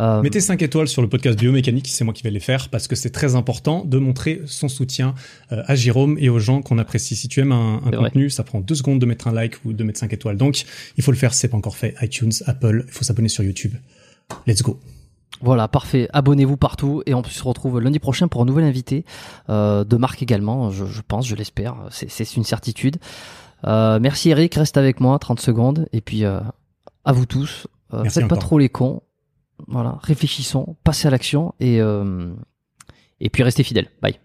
Euh, Mettez 5 étoiles sur le podcast biomécanique, c'est moi qui vais les faire parce que c'est très important de montrer son soutien euh, à Jérôme et aux gens qu'on apprécie. Si tu aimes un, contenu, ça prend 2 secondes de mettre un like ou de mettre 5 étoiles. Donc, il faut le faire, c'est pas encore fait. iTunes, Apple, il faut s'abonner sur YouTube. Let's go. Voilà, parfait. Abonnez-vous partout et on se retrouve lundi prochain pour un nouvel invité euh, de marque également, je, pense, je l'espère, c'est une certitude. Merci Eric, reste avec moi 30 secondes et puis à vous tous. faites pas trop les cons voilà, réfléchissons, passez à l'action et, euh, et puis restez fidèles. Bye.